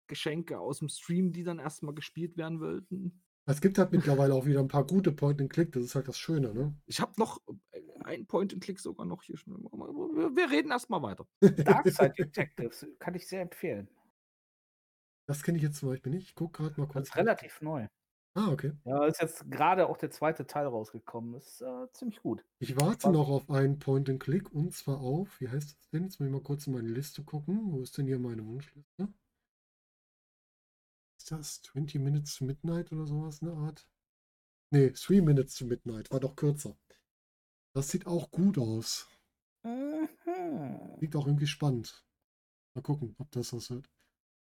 Geschenke aus dem Stream, die dann erstmal gespielt werden wollten. Es gibt halt mittlerweile auch wieder ein paar gute Point-and-Click. Das ist halt das Schöne, ne? Ich habe noch äh, ein Point and Click sogar noch hier. schnell. Wir, reden erstmal weiter. Darkside Detectives kann ich sehr empfehlen. Das kenne ich jetzt zum Beispiel nicht. Ich gucke gerade mal Das kurz. ist relativ neu. Ah, okay. Ja, ist jetzt gerade auch der zweite Teil rausgekommen. Ist äh, ziemlich gut. Ich warte Was? noch auf einen Point-and-Click und zwar auf, wie heißt das denn? Jetzt muss ich mal kurz in meine Liste gucken. Wo ist denn hier meine Wunschliste? Ist das 20 Minutes to Midnight oder sowas in der Art? Nee, 3 Minutes to Midnight, war doch kürzer. Das sieht auch gut aus. Mhm. Klingt auch irgendwie spannend. Mal gucken, ob das was wird.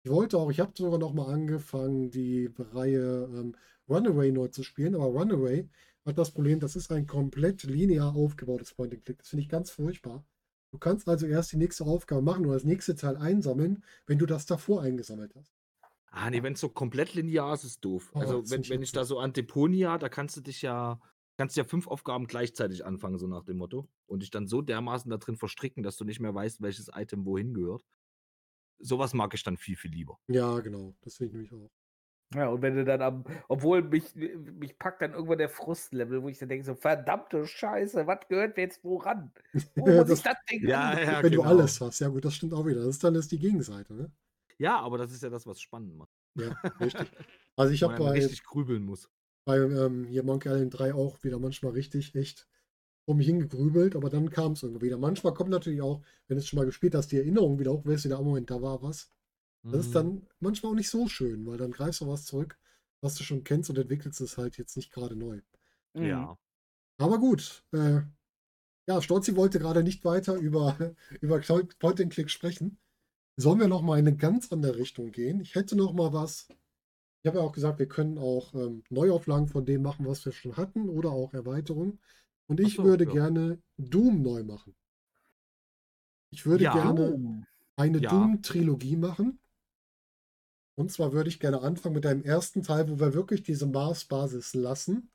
Ich wollte auch, ich habe sogar noch mal angefangen, die Reihe ähm, Runaway neu zu spielen, aber Runaway hat das Problem, das ist ein komplett linear aufgebautes Point-and-Click. Das finde ich ganz furchtbar. Du kannst also erst die nächste Aufgabe machen oder das nächste Teil einsammeln, wenn du das davor eingesammelt hast. Ah, nee, wenn es so komplett linear ist, ist doof. Oh, also, wenn, wenn ich da so an Deponia, da kannst du dich ja, kannst ja fünf Aufgaben gleichzeitig anfangen, so nach dem Motto. Und dich dann so dermaßen da drin verstricken, dass du nicht mehr weißt, welches Item wohin gehört. Sowas mag ich dann viel, viel lieber. Ja, genau. Das finde ich nämlich auch. Ja, und wenn du dann am, obwohl mich, mich packt dann irgendwann der Frustlevel, wo ich dann denke, so verdammte Scheiße, was gehört jetzt woran? Wo muss Das- ich das Ding Ja, ja, wenn du genau. alles hast. Ja, gut, das stimmt auch wieder. Das ist dann ist die Gegenseite, ne? Ja, aber das ist ja das, was spannend macht. Ja, richtig. Also ich Ich habe bei, richtig grübeln muss. bei ähm, hier Monkey Island 3 auch wieder manchmal richtig echt um mich hingegrübelt, aber dann kam es irgendwie wieder. Manchmal kommt natürlich auch, wenn du es schon mal gespielt hast, die Erinnerung wieder hoch, weißt du wieder, oh Moment, da war was. Das ist Mhm. dann manchmal auch nicht so schön, weil dann greifst du was zurück. was du schon kennst und entwickelst es halt jetzt nicht gerade neu. Mhm. Ja. Aber gut, äh, ja, Stolzi wollte gerade nicht weiter über, über Point and Click sprechen. Sollen wir noch mal in eine ganz andere Richtung gehen? Ich hätte noch mal was. Ich habe ja auch gesagt, wir können auch ähm, Neuauflagen von dem machen, was wir schon hatten, oder auch Erweiterungen. Und ich so, würde ja. gerne Doom neu machen. Ich würde Ja. gerne Oh. eine Ja. Doom-Trilogie machen. Und zwar würde ich gerne anfangen mit einem ersten Teil, wo wir wirklich diese Mars-Basis lassen,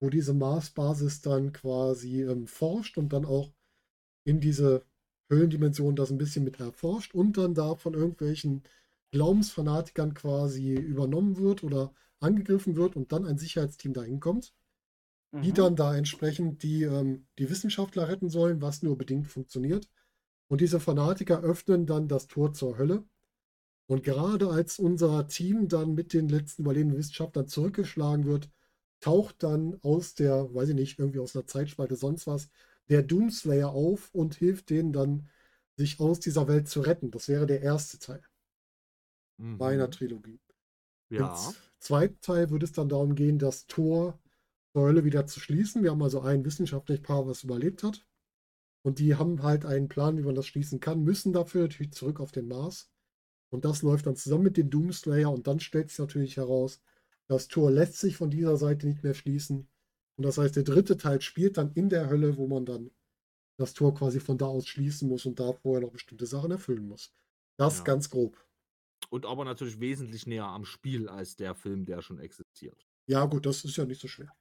wo diese Mars-Basis dann quasi ähm, forscht und dann auch in diese Höhlendimension das ein bisschen mit erforscht und dann da von irgendwelchen Glaubensfanatikern quasi übernommen wird oder angegriffen wird und dann ein Sicherheitsteam dahin kommt, die Mhm. dann da entsprechend die, ähm, die Wissenschaftler retten sollen, was nur bedingt funktioniert. Und diese Fanatiker öffnen dann das Tor zur Hölle. Und gerade als unser Team dann mit den letzten überlebenden Wissenschaftlern zurückgeschlagen wird, taucht dann aus der, weiß ich nicht, irgendwie aus einer Zeitspalte, sonst was, der Doomslayer auf und hilft denen dann, sich aus dieser Welt zu retten. Das wäre der erste Teil meiner Mhm. Trilogie. Ja. Im zweiten Teil würde es dann darum gehen, das Tor zur Hölle wieder zu schließen. Wir haben also ein wissenschaftliches Paar, was überlebt hat. Und die haben halt einen Plan, wie man das schließen kann, müssen dafür natürlich zurück auf den Mars. Und das läuft dann zusammen mit dem Doomslayer. Und dann stellt sich natürlich heraus, das Tor lässt sich von dieser Seite nicht mehr schließen. Und das heißt, der dritte Teil spielt dann in der Hölle, wo man dann das Tor quasi von da aus schließen muss und da vorher noch bestimmte Sachen erfüllen muss. Das Ja. ganz grob. Und aber natürlich wesentlich näher am Spiel als der Film, der schon existiert. Ja, gut, das ist ja nicht so schwer.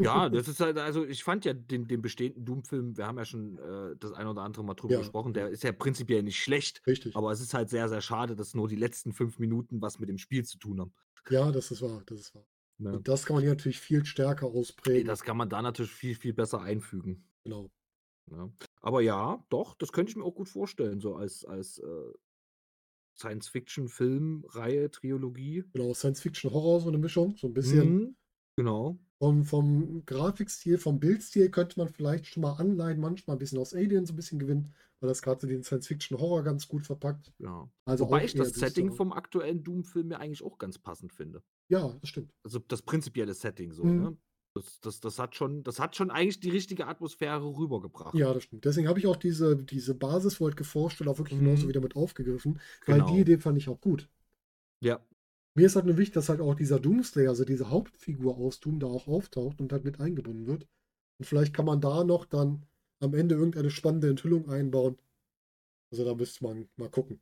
Ja, das ist halt, also ich fand ja den, den bestehenden Doom-Film, wir haben ja schon äh, das ein oder andere Mal drüber Ja. gesprochen, der ist ja prinzipiell nicht schlecht, Richtig. aber es ist halt sehr, sehr schade, dass nur die letzten fünf Minuten was mit dem Spiel zu tun haben. Ja, das ist wahr, das ist wahr. Ne? Und das kann man hier natürlich viel stärker ausprägen. Das kann man da natürlich viel, viel besser einfügen. genau. Ne? Aber ja, doch, das könnte ich mir auch gut vorstellen, so als, als äh, Science-Fiction-Film-Reihe, Trilogie. Genau, Science-Fiction-Horror, so eine Mischung. So ein bisschen Mhm, Genau. Vom, vom Grafikstil, vom Bildstil könnte man vielleicht schon mal anleihen, manchmal ein bisschen aus Alien so ein bisschen gewinnen, weil das gerade so den Science-Fiction-Horror ganz gut verpackt. Ja. Also Wobei ich das Setting vom aktuellen Doom-Film ja eigentlich auch ganz passend finde. Ja, das stimmt. Also das prinzipielle Setting so, Mhm. ne? Das, das, das, hat schon, das hat schon eigentlich die richtige Atmosphäre rübergebracht. Ja, das stimmt. Deswegen habe ich auch diese, diese Basis, wo halt geforscht wird, auch wirklich genauso Mhm. wieder mit aufgegriffen, weil Genau. die Idee fand ich auch gut. Ja. Mir ist halt nur wichtig, dass halt auch dieser Doomslayer, also diese Hauptfigur aus Doom, da auch auftaucht und halt mit eingebunden wird. Und vielleicht kann man da noch dann am Ende irgendeine spannende Enthüllung einbauen. Also da müsste man mal gucken.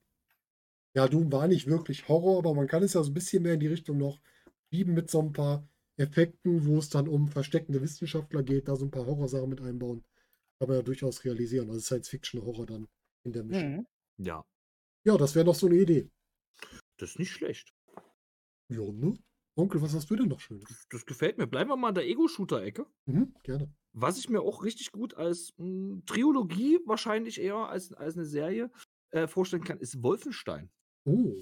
Ja, Doom war nicht wirklich Horror, aber man kann es ja so ein bisschen mehr in die Richtung noch schieben mit so ein paar Effekten, wo es dann um versteckende Wissenschaftler geht, da so ein paar Horrorsachen mit einbauen. Kann man ja durchaus realisieren. Also Science-Fiction-Horror dann in der Mischung. Mhm. Ja. Ja, das wäre noch so eine Idee. Das ist nicht schlecht. Ja, ne? Onkel, was hast du denn noch Schönes? Das, das gefällt mir. Bleiben wir mal in der Ego-Shooter-Ecke. Mhm, gerne. Was ich mir auch richtig gut als mh, Trilogie wahrscheinlich eher als, als eine Serie äh, vorstellen kann, ist Wolfenstein. Oh,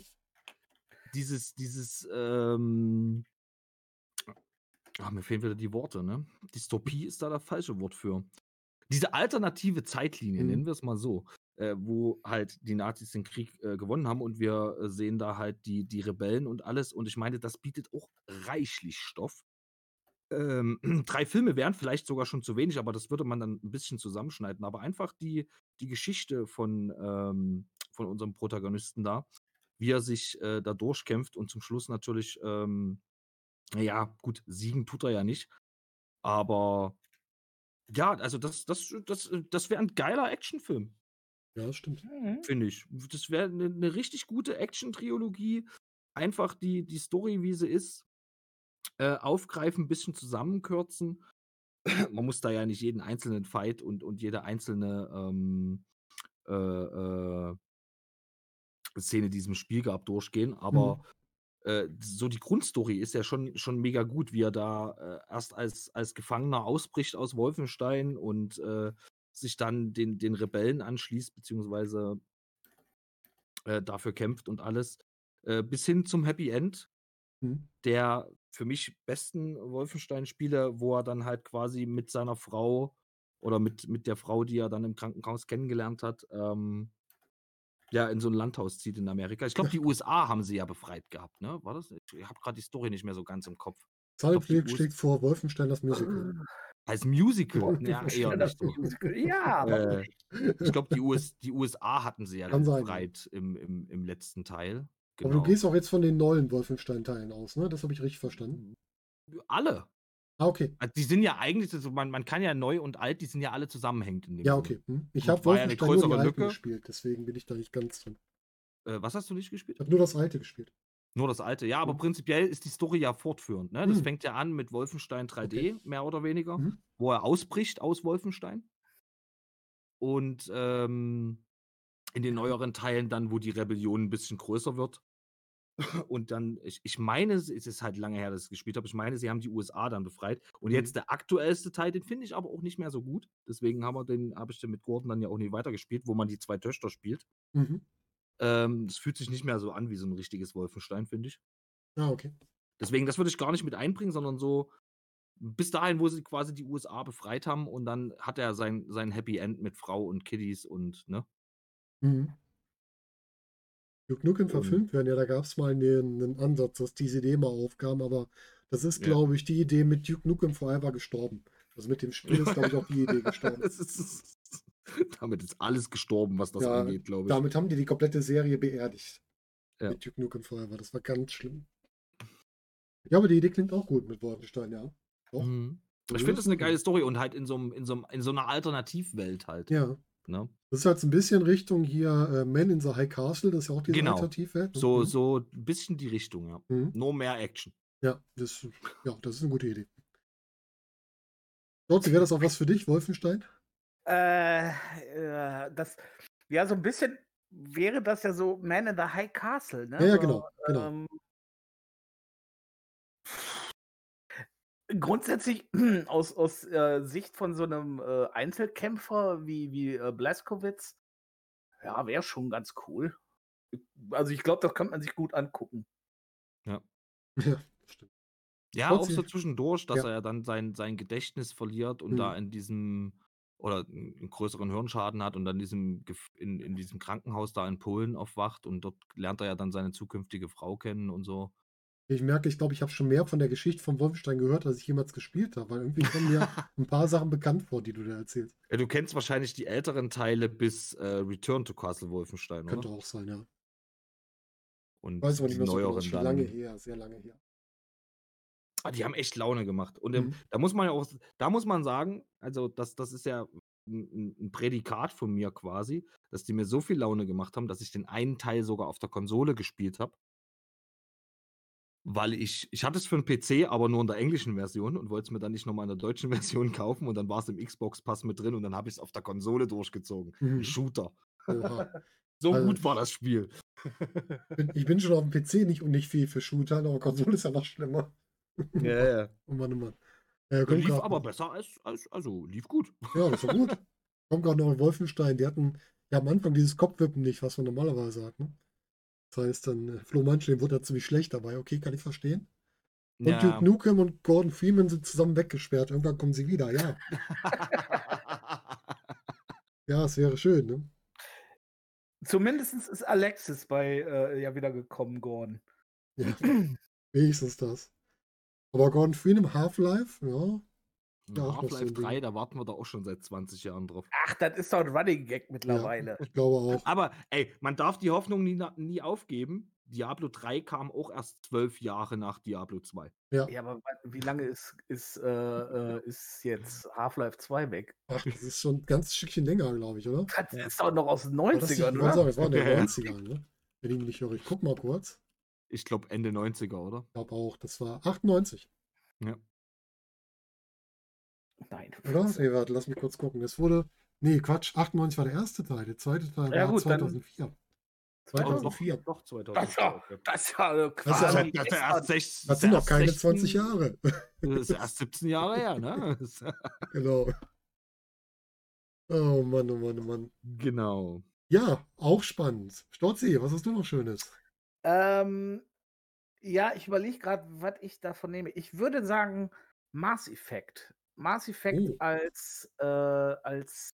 Dieses, dieses, ähm, ah, mir fehlen wieder die Worte, ne? Dystopie ist da das falsche Wort für. Diese alternative Zeitlinie, Mhm. nennen wir es mal so, äh, wo halt die Nazis den Krieg äh, gewonnen haben und wir äh, sehen da halt die, die Rebellen und alles. Und ich meine, das bietet auch reichlich Stoff. Ähm, drei Filme wären vielleicht sogar schon zu wenig, aber das würde man dann ein bisschen zusammenschneiden. Aber einfach die, die Geschichte von, ähm, von unserem Protagonisten da, wie er sich äh, da durchkämpft und zum Schluss natürlich, ähm, ja, gut, siegen tut er ja nicht. Aber ja, also das, das, das, das wäre ein geiler Actionfilm, ja, das stimmt. Mhm. finde ich. Das wäre eine ne richtig gute Action-Trilogie. Einfach die, die Story, wie sie ist, äh, aufgreifen, ein bisschen zusammenkürzen. Man muss da ja nicht jeden einzelnen Fight und, und jede einzelne ähm, äh, äh, Szene, die es im Spiel gab, durchgehen. Aber äh, so die Grundstory ist ja schon, schon mega gut, wie er da äh, erst als, als Gefangener ausbricht aus Wolfenstein und äh, sich dann den, den Rebellen anschließt, beziehungsweise äh, dafür kämpft und alles. Äh, bis hin zum Happy End, Mhm. der für mich besten Wolfenstein-Spiele, wo er dann halt quasi mit seiner Frau oder mit, mit der Frau, die er dann im Krankenhaus kennengelernt hat, ähm, ja in so ein Landhaus zieht in Amerika. Ich glaube, die USA haben sie ja befreit gehabt, ne? War das? Ich habe gerade die Story nicht mehr so ganz im Kopf. Zahlpflege schlägt vor Wolfenstein das Musical. Als Musical? Ja, eher nicht so. Ja, Äh, ich glaube, die, US, die USA hatten sie ja befreit im, im, im letzten Teil. Aber du gehst auch jetzt von den neuen Wolfenstein-Teilen aus, ne? Das habe ich richtig verstanden. Alle. Ah, okay. Also die sind ja eigentlich, also man, man kann ja neu und alt, die sind ja alle zusammenhängend in dem Ja, okay. Hm. Ich habe war ja Wolfenstein nur die Lücke. gespielt, deswegen bin ich da nicht ganz drin. Äh, was hast du nicht gespielt? Ich habe nur das alte gespielt. Nur das alte. Ja, aber Mhm. prinzipiell ist die Story ja fortführend. Ne? Das Mhm. fängt ja an mit Wolfenstein 3D, mehr oder weniger, Mhm. wo er ausbricht aus Wolfenstein. Und ähm, in den neueren Teilen dann, wo die Rebellion ein bisschen größer wird. Und dann, ich, ich meine, es ist halt lange her, dass ich es gespielt habe. Ich meine, sie haben die USA dann befreit. Und Mhm. jetzt der aktuellste Teil, den finde ich aber auch nicht mehr so gut. Deswegen habe ich den mit Gordon dann ja auch nie weitergespielt, wo man die zwei Töchter spielt. Mhm. Ähm, das fühlt sich nicht mehr so an wie so ein richtiges Wolfenstein, finde ich. Ah, okay. Deswegen, das würde ich gar nicht mit einbringen, sondern so bis dahin, wo sie quasi die USA befreit haben und dann hat er sein, sein Happy End mit Frau und Kiddies und, ne? Mhm. Duke Nukem Und- verfilmt werden, ja, da gab es mal einen, einen Ansatz, dass diese Idee mal aufkam, aber das ist, Ja. glaube ich, die Idee mit Duke Nukem Forever gestorben. Also mit dem Spiel ist, glaube ich, auch die Idee gestorben. Das ist, damit ist alles gestorben, was das Ja, angeht, glaube ich. Damit haben die die komplette Serie beerdigt. Ja. Mit Duke Nukem Forever. Das war ganz schlimm. Ja, aber die Idee klingt auch gut mit Wolfenstein, ja. Mhm. Ich finde das eine geile. Story und halt in so, einem, in, so, einem- in so einer Alternativwelt halt. Ja. Ne? Das ist halt so ein bisschen Richtung hier äh, Man in the High Castle, das ist ja auch diese Genau. Alternativwelt. ne? So, Mhm. so ein bisschen die Richtung, ja. Mhm. Nur mehr Action. Ja, das, ja, das ist eine gute Idee. Dorothy, wäre das auch was für dich, Wolfenstein? Äh, äh, das, ja, so ein bisschen wäre das ja so Man in the High Castle, ne? Ja, ja, So, genau, genau. Ähm, grundsätzlich aus, aus äh, Sicht von so einem äh, Einzelkämpfer wie, wie äh, Blaskowitz, ja, wäre schon ganz cool. Also ich glaube, das kann man sich gut angucken. Ja, stimmt. Ja, auch Trotzdem- so zwischendurch, dass Ja. er ja dann sein, sein Gedächtnis verliert und Mhm. da in diesem oder einen größeren Hirnschaden hat und dann diesem, Gef- in, in diesem Krankenhaus da in Polen aufwacht und dort lernt er ja dann seine zukünftige Frau kennen und so. Ich merke, ich glaube, ich habe schon mehr von der Geschichte von Wolfenstein gehört, als ich jemals gespielt habe, weil irgendwie kommen mir ein paar Sachen bekannt vor, die du da erzählst. Ja, du kennst wahrscheinlich die älteren Teile bis äh, Return to Castle Wolfenstein, Könnte oder? auch sein, ja. Und Weiß aber die nicht mehr so genau, neueren dann. lange her, sehr lange her. Ah, die haben echt Laune gemacht. Und ähm, Mhm. da muss man ja auch, da muss man sagen, also das, das ist ja ein, ein Prädikat von mir quasi, dass die mir so viel Laune gemacht haben, dass ich den einen Teil sogar auf der Konsole gespielt habe. Weil ich, ich hatte es für einen PC, aber nur in der englischen Version und wollte es mir dann nicht nochmal in der deutschen Version kaufen und dann war es im Xbox-Pass mit drin und dann habe ich es auf der Konsole durchgezogen. Mhm. Ein Shooter. So Also- gut war das Spiel. Ich bin schon auf dem PC nicht und nicht viel für Shooter, aber Konsole ist ja noch schlimmer. Ja, ja. Oh Mann, oh Mann. Äh, Lief grad aber besser als, als, also lief gut. Ja, das war gut. Kommt gerade noch in Wolfenstein. Die hatten ja am Anfang dieses Kopfwippen nicht, was man normalerweise hat. Ne? Das heißt, dann äh, Flo Manchen wurde da ziemlich schlecht dabei. Okay, kann ich verstehen. Und Ja. Duke Nukem und Gordon Freeman sind zusammen weggesperrt. Irgendwann kommen sie wieder. Ja, ja, es wäre schön. Ne? Zumindest ist Alexis bei äh, ja wieder gekommen, Gordon. Ja, wenigstens das. Aber Gordon Freeman, Half-Life, ja. Ja, so Half-Life ein Ding. 3, da warten wir doch auch schon seit 20 Jahren drauf. Ach, das ist doch ein Running Gag mittlerweile. Ich glaube auch. Aber ey, man darf die Hoffnung nie, nie aufgeben. Diablo 3 kam auch erst zwölf Jahre nach Diablo 2. Ja, aber wa- wie lange ist, ist, äh, äh, ist jetzt Half-Life 2 weg? Ach, das ist schon ein ganz Stückchen länger, glaube ich, oder? Das ist doch noch aus den War das nicht- 90ern, ich wollte sagen, oder? es war in den Ja, ja. 90ern, ne? Wenn ich mich nicht höre. Ich guck mal kurz. Ich glaube Ende 90er, oder? Ich glaube auch, das war 98, Nein. oder? Nee, warte, lass mich kurz gucken. Es wurde, nee, Quatsch, 98 war der erste Teil. Der zweite Teil Ja, war gut, dann- 2004. Oh, doch, 2004. doch, 2004. Das ist ja, okay. das ist ja äh, Das ist ja- quasi. Das ist ja gestern. erst sech- Das sind noch keine erst 20 16 Jahre. Das ist erst 17 Jahre her, ne? Das- genau. Oh Mann, oh Mann, oh Mann. genau. Ja, auch spannend. Storzi, was hast du noch Schönes? Ähm, ja, ich überlege gerade, was ich davon nehme. Ich würde sagen Mass Effect. Mass Effect Oh. als, äh, als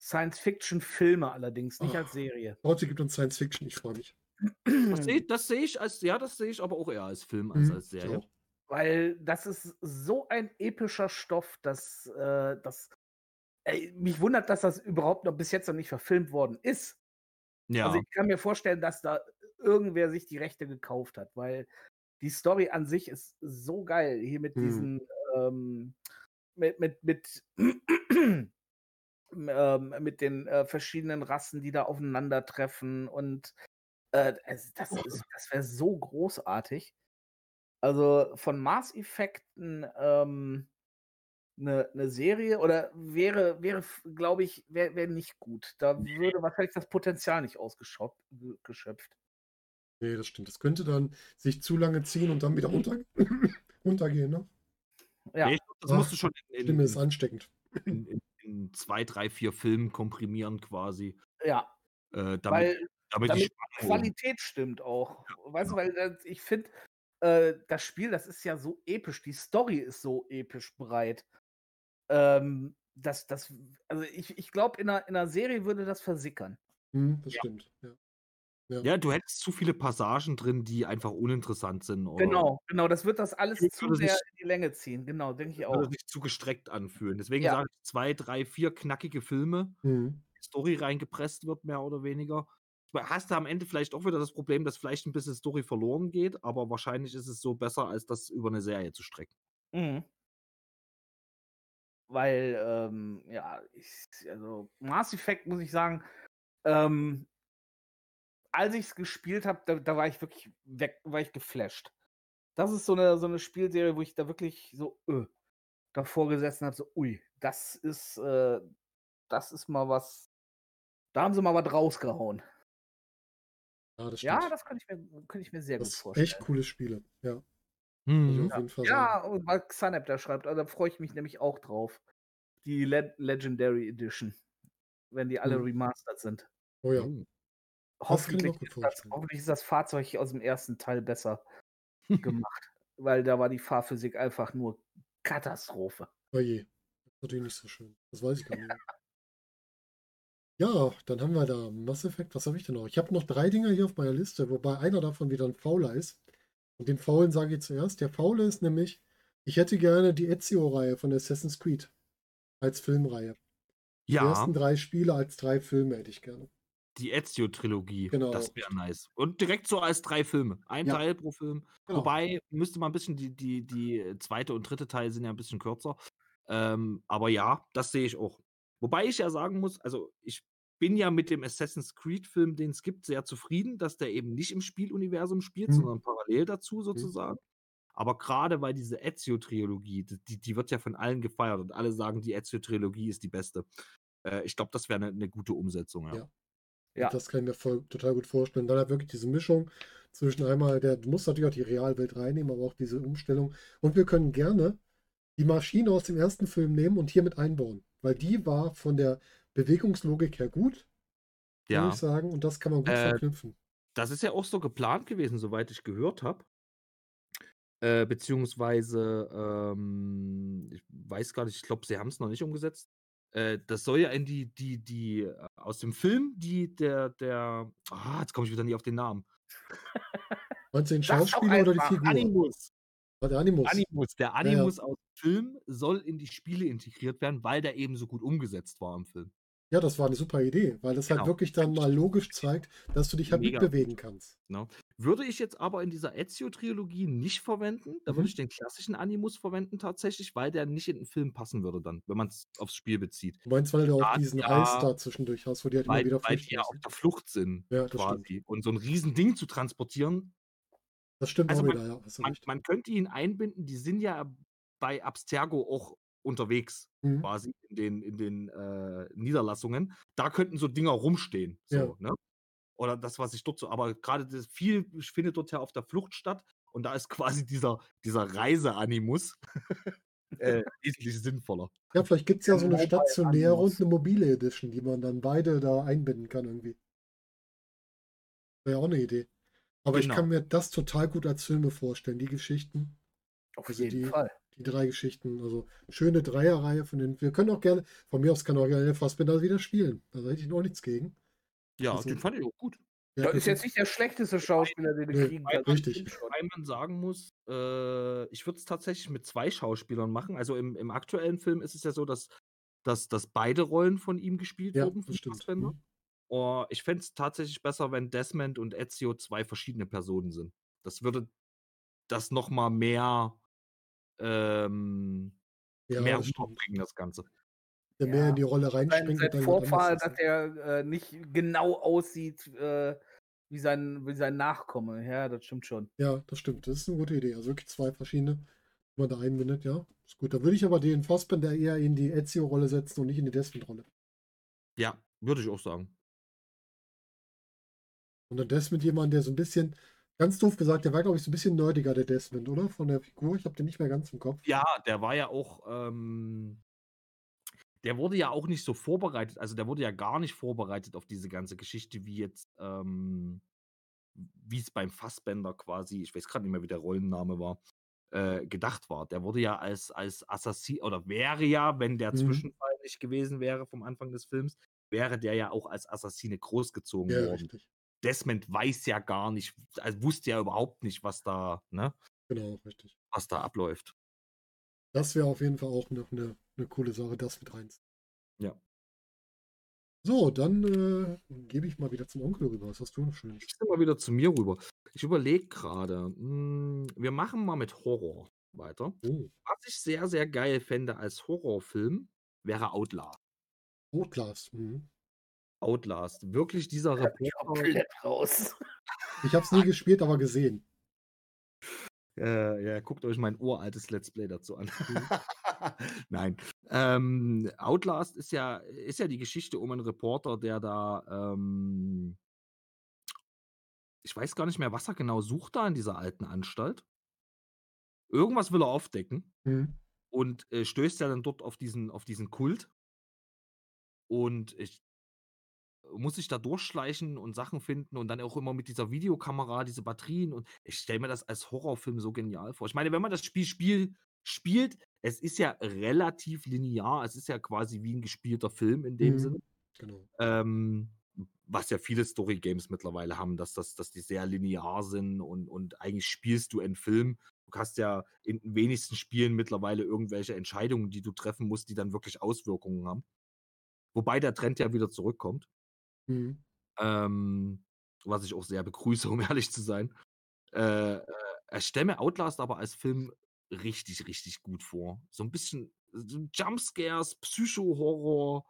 Science-Fiction-Filme allerdings, nicht oh, als Serie. Heute gibt uns Science-Fiction, ich freue mich. Das sehe seh ich als, ja, das sehe ich aber auch eher als Film als mhm, als Serie. So. Weil das ist so ein epischer Stoff, dass, äh, dass ey, mich wundert, dass das überhaupt noch bis jetzt noch nicht verfilmt worden ist. Also, ja. Also ich kann mir vorstellen, dass da irgendwer sich die Rechte gekauft hat, weil die Story an sich ist so geil. Hier mit hm. diesen, ähm, mit, mit, mit, ähm, mit den äh, verschiedenen Rassen, die da aufeinandertreffen und äh, das, das, das wäre so großartig. Also von Mass Effecten ähm, eine, eine Serie oder wäre, wäre glaube ich, wäre wär nicht gut. Da würde wahrscheinlich das Potenzial nicht ausgeschöpft. Nee, das stimmt. Das könnte dann sich zu lange ziehen und dann wieder runter, runtergehen, ne? Ja. Nee, das Ach, musst du schon in, Stimme ist ansteckend. In, in, in, zwei, drei, vier Filmen komprimieren quasi. Ja. Äh, damit, weil, damit, damit die Qualität stimmt auch. Ja. Weißt du, weil äh, ich finde, äh, das Spiel, das ist ja so episch, die Story ist so episch breit. Ähm, das, das, also ich, ich glaube, in einer, in einer Serie würde das versickern. Hm, das ja. stimmt, ja. Ja. ja. du hättest zu viele Passagen drin, die einfach uninteressant sind. Genau, genau, das wird das alles zu sehr in die Länge ziehen. Genau, denke ich auch. Würde sich zu gestreckt anfühlen. Deswegen ja. sage ich zwei, drei, vier knackige Filme, mhm. Story reingepresst wird, mehr oder weniger. Hast du am Ende vielleicht auch wieder das Problem, dass vielleicht ein bisschen Story verloren geht, aber wahrscheinlich ist es so besser, als das über eine Serie zu strecken. Mhm. Weil, ähm, ja, ich, also Mass Effect muss ich sagen, ähm, als ich es gespielt habe, da, da, war ich wirklich weg, war ich geflasht. Das ist so eine, so eine Spielserie, wo ich da wirklich so öh, davor gesessen habe, so, ui, das ist, äh, das ist mal was, da haben sie mal was rausgehauen. Ja, das, ja, das könnte ich mir, könnte ich mir sehr das gut vorstellen. Echt coole Spiele, ja. Hm. Ja, ja und weil Xanep da schreibt, also da freue ich mich nämlich auch drauf. Die Le Legendary Edition. Wenn die alle hm. remastered sind. Oh ja. Hm. Hoffentlich ist, das, hoffentlich ist, das, Fahrzeug aus dem ersten Teil besser gemacht. Weil da war die Fahrphysik einfach nur Katastrophe. Oh je. Das ist natürlich nicht so schön. Das weiß ich gar nicht. ja, dann haben wir da Mass Effect. Was habe ich denn noch? Ich habe noch drei Dinger hier auf meiner Liste, wobei einer davon wieder ein Fauler ist. Und den Faulen sage ich zuerst. Der Faule ist nämlich, ich hätte gerne die Ezio-Reihe von Assassin's Creed als Filmreihe. Ja. Die ersten drei Spiele als drei Filme hätte ich gerne. Die Ezio-Trilogie. Genau. Das wäre nice. Und direkt so als drei Filme. Ein ja. Teil pro Film. Genau. Wobei, müsste man ein bisschen, die, die, die zweite und dritte Teil sind ja ein bisschen kürzer. Ähm, aber ja, das sehe ich auch. Wobei ich ja sagen muss, also ich bin ja mit dem Assassin's Creed-Film, den es gibt, sehr zufrieden, dass der eben nicht im Spieluniversum spielt, mhm. sondern parallel dazu mhm. sozusagen. Mhm. Aber gerade weil diese Ezio-Trilogie, die, die wird ja von allen gefeiert und alle sagen, die Ezio-Trilogie ist die beste. Äh, ich glaube, das wäre eine ne gute Umsetzung, ja. ja. Ja. Das kann ich mir voll, total gut vorstellen. Dann halt wirklich diese Mischung zwischen einmal, der, du musst natürlich auch die Realwelt reinnehmen, aber auch diese Umstellung. Und wir können gerne die Maschine aus dem ersten Film nehmen und hier mit einbauen. Weil die war von der Bewegungslogik her gut, ja. würde ich sagen. Und das kann man gut äh, verknüpfen. Das ist ja auch so geplant gewesen, soweit ich gehört habe. Äh, beziehungsweise, ähm, ich weiß gar nicht, ich glaube, sie haben es noch nicht umgesetzt. Äh, das soll ja in die, die, die, äh, aus dem Film, die, der, der, ah, jetzt komme ich wieder nie auf den Namen. Meinst du den Schauspieler oder die Figur? Animus. Oh, der Animus. Animus. Der Animus ja, ja. aus dem Film soll in die Spiele integriert werden, weil der eben so gut umgesetzt war im Film. Ja, das war eine super Idee, weil das halt genau. halt wirklich dann mal logisch zeigt, dass du dich halt Mega. mitbewegen kannst. Genau. Würde ich jetzt aber in dieser Ezio-Trilogie nicht verwenden, da mhm. würde ich den klassischen Animus verwenden tatsächlich, weil der nicht in den Film passen würde dann, wenn man es aufs Spiel bezieht. Du meinst, weil du auch diesen ja, Eis da zwischendurch hast, wo die halt weil, immer wieder Weil die ja auf der Flucht sind ja, quasi. Stimmt. Und so ein Riesending zu transportieren. Das stimmt also auch man, wieder, ja. Man, man, könnte ihn einbinden, die sind ja bei Abstergo auch unterwegs, mhm. quasi in den, in den äh, Niederlassungen. Da könnten so Dinger rumstehen. So, ja. ne? Oder das, was ich dort so, aber gerade viel findet dort ja auf der Flucht statt und da ist quasi dieser, dieser Reiseanimus äh, wesentlich sinnvoller. Ja, vielleicht gibt es ja so eine stationäre und eine mobile Edition, die man dann beide da einbinden kann irgendwie. Wäre auch eine Idee. Aber genau. ich kann mir das total gut als Filme vorstellen, die Geschichten. Auf also jeden die, Fall. Die drei Geschichten. Also schöne Dreierreihe von den. Wir können auch gerne, von mir aus kann auch gerne Fassbinder wieder spielen. Da hätte ich noch nichts gegen. Ja, also, den fand ich auch gut. Ja, das ist jetzt nicht der schlechteste Schauspieler, den du nee, kriegen kannst. Richtig. Weil man sagen muss, äh, ich würde es tatsächlich mit zwei Schauspielern machen. Also im, im aktuellen Film ist es ja so, dass, dass, dass beide Rollen von ihm gespielt ja, wurden. Stimmt. Mhm. Oh, ich fände es tatsächlich besser, wenn Desmond und Ezio zwei verschiedene Personen sind. Das würde das nochmal mehr, ähm, ja, mehr das bringen, das Ganze. Der mehr in die Rolle reinspringt. Sein, sein Vorfahr, dass er äh, nicht genau aussieht äh, wie, sein, wie sein Nachkomme. Ja, das stimmt schon. Ja, das stimmt. Das ist eine gute Idee. Also wirklich zwei verschiedene, wenn man da einbindet, ja. Ist gut. Da würde ich aber den Fassbender eher in die Ezio-Rolle setzen und nicht in die Desmond-Rolle. Ja, würde ich auch sagen. Und dann Desmond jemand, der so ein bisschen, ganz doof gesagt, der war, glaube ich, so ein bisschen nerdiger, der Desmond, oder? Von der Figur. Ich habe den nicht mehr ganz im Kopf. Ja, der war ja auch, ähm, der wurde ja auch nicht so vorbereitet, also der wurde ja gar nicht vorbereitet auf diese ganze Geschichte, wie jetzt, ähm, wie es beim Fassbender quasi, ich weiß gerade nicht mehr, wie der Rollenname war, äh, gedacht war. Der wurde ja als, als Assassin, oder wäre ja, wenn der mhm. Zwischenfall nicht gewesen wäre vom Anfang des Films, wäre der ja auch als Assassine großgezogen ja, worden. Richtig. Desmond weiß ja gar nicht, also wusste ja überhaupt nicht, was da, ne? Genau, richtig. Was da abläuft. Das wäre auf jeden Fall auch noch eine, eine coole Sache, das mit rein. Ja. So, dann äh, gebe ich mal wieder zum Onkel rüber. Was hast du noch schön? Ich mal wieder zu mir rüber. Ich überlege gerade, hm, wir machen mal mit Horror weiter. Oh. Was ich sehr, sehr geil fände als Horrorfilm, wäre Outlast. Outlast, mhm. Outlast. Wirklich dieser Reporter. raus. Ich habe es nie gespielt, aber gesehen. Äh, ja, guckt euch mein uraltes Let's Play dazu an. Mhm. Nein. Ähm, Outlast ist ja, ist ja die Geschichte um einen Reporter, der da, ähm, ich weiß gar nicht mehr, was er genau sucht da in dieser alten Anstalt. Irgendwas will er aufdecken mhm. und äh, stößt ja dann dort auf diesen, auf diesen Kult. Und ich muss sich da durchschleichen und Sachen finden und dann auch immer mit dieser Videokamera, diese Batterien und ich stelle mir das als Horrorfilm so genial vor. Ich meine, wenn man das Spiel, Spiel spielt, es ist ja relativ linear, es ist ja quasi wie ein gespielter Film in dem mhm. Sinne. Genau. Ähm, was ja viele Story-Games mittlerweile haben, dass, das, dass die sehr linear sind und, und eigentlich spielst du einen Film. Du hast ja in den wenigsten Spielen mittlerweile irgendwelche Entscheidungen, die du treffen musst, die dann wirklich Auswirkungen haben. Wobei der Trend ja wieder zurückkommt. Mhm. Ähm, was ich auch sehr begrüße, um ehrlich zu sein. Äh, äh, ich stelle mir Outlast aber als Film richtig, richtig gut vor. So ein bisschen Jumpscares, Psycho-Horror,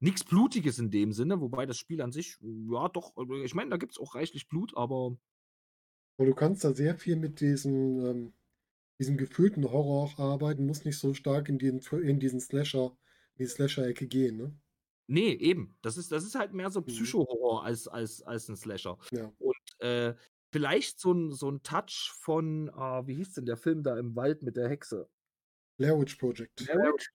nichts Blutiges in dem Sinne, wobei das Spiel an sich, ja doch, also ich meine, da gibt es auch reichlich Blut, aber. Aber du kannst da sehr viel mit diesem, ähm, diesem gefühlten Horror auch arbeiten, musst nicht so stark in, den, in diesen Slasher, in die Slasher-Ecke gehen, ne? Nee, eben. Das ist, das ist halt mehr so mhm. Psycho-Horror als, als, als ein Slasher. Ja. Und äh, vielleicht so ein, so ein Touch von, äh, wie hieß denn der Film da im Wald mit der Hexe? Blair Witch Project. Blair Witch.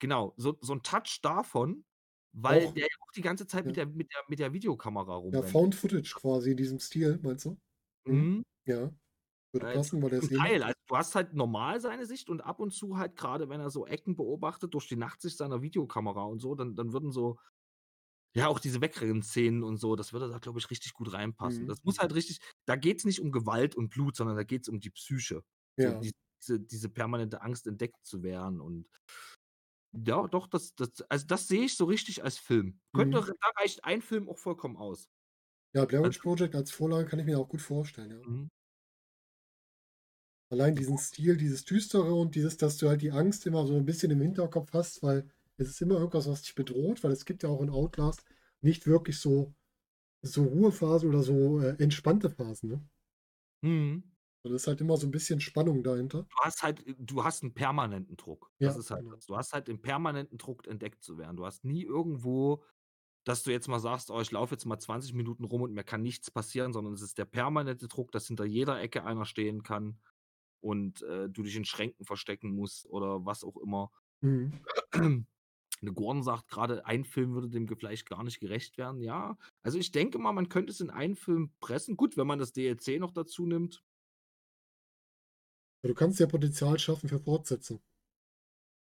Genau, so, so ein Touch davon, weil auch, der ja auch die ganze Zeit ja. mit, der, mit, der, mit der Videokamera rumrennt. Ja, Found Footage quasi in diesem Stil, meinst du? Mhm. mhm. Ja. Würde äh, passen, weil der ist Geil, also du hast halt normal seine Sicht und ab und zu halt gerade, wenn er so Ecken beobachtet durch die Nachtsicht seiner Videokamera und so, dann, dann würden so, ja, auch diese Wegrennen-Szenen und so, das würde da, glaube ich, richtig gut reinpassen. Mhm. Das muss halt richtig, da geht es nicht um Gewalt und Blut, sondern da geht es um die Psyche. Ja. So, diese, diese permanente Angst entdeckt zu werden und ja, doch, das, das, also das sehe ich so richtig als Film. Könnte, mhm. da reicht ein Film auch vollkommen aus. Ja, Blair Witch Project als Vorlage kann ich mir auch gut vorstellen, ja. Mhm. Allein diesen Stil, dieses Düstere und dieses, dass du halt die Angst immer so ein bisschen im Hinterkopf hast, weil es ist immer irgendwas, was dich bedroht, weil es gibt ja auch in Outlast nicht wirklich so, so Ruhephasen oder so äh, entspannte Phasen, ne? Mhm. Und es ist halt immer so ein bisschen Spannung dahinter. Du hast halt, du hast einen permanenten Druck. Ja, das ist halt genau. das. Du hast halt den permanenten Druck, entdeckt zu werden. Du hast nie irgendwo, dass du jetzt mal sagst, oh, ich laufe jetzt mal 20 Minuten rum und mir kann nichts passieren, sondern es ist der permanente Druck, dass hinter jeder Ecke einer stehen kann und äh, du dich in Schränken verstecken musst oder was auch immer. Mhm. Eine Gordon sagt gerade, ein Film würde dem vielleicht gar nicht gerecht werden. Ja, also ich denke mal, man könnte es in einen Film pressen. Gut, wenn man das DLC noch dazu nimmt. Du kannst ja Potenzial schaffen für Fortsetzung.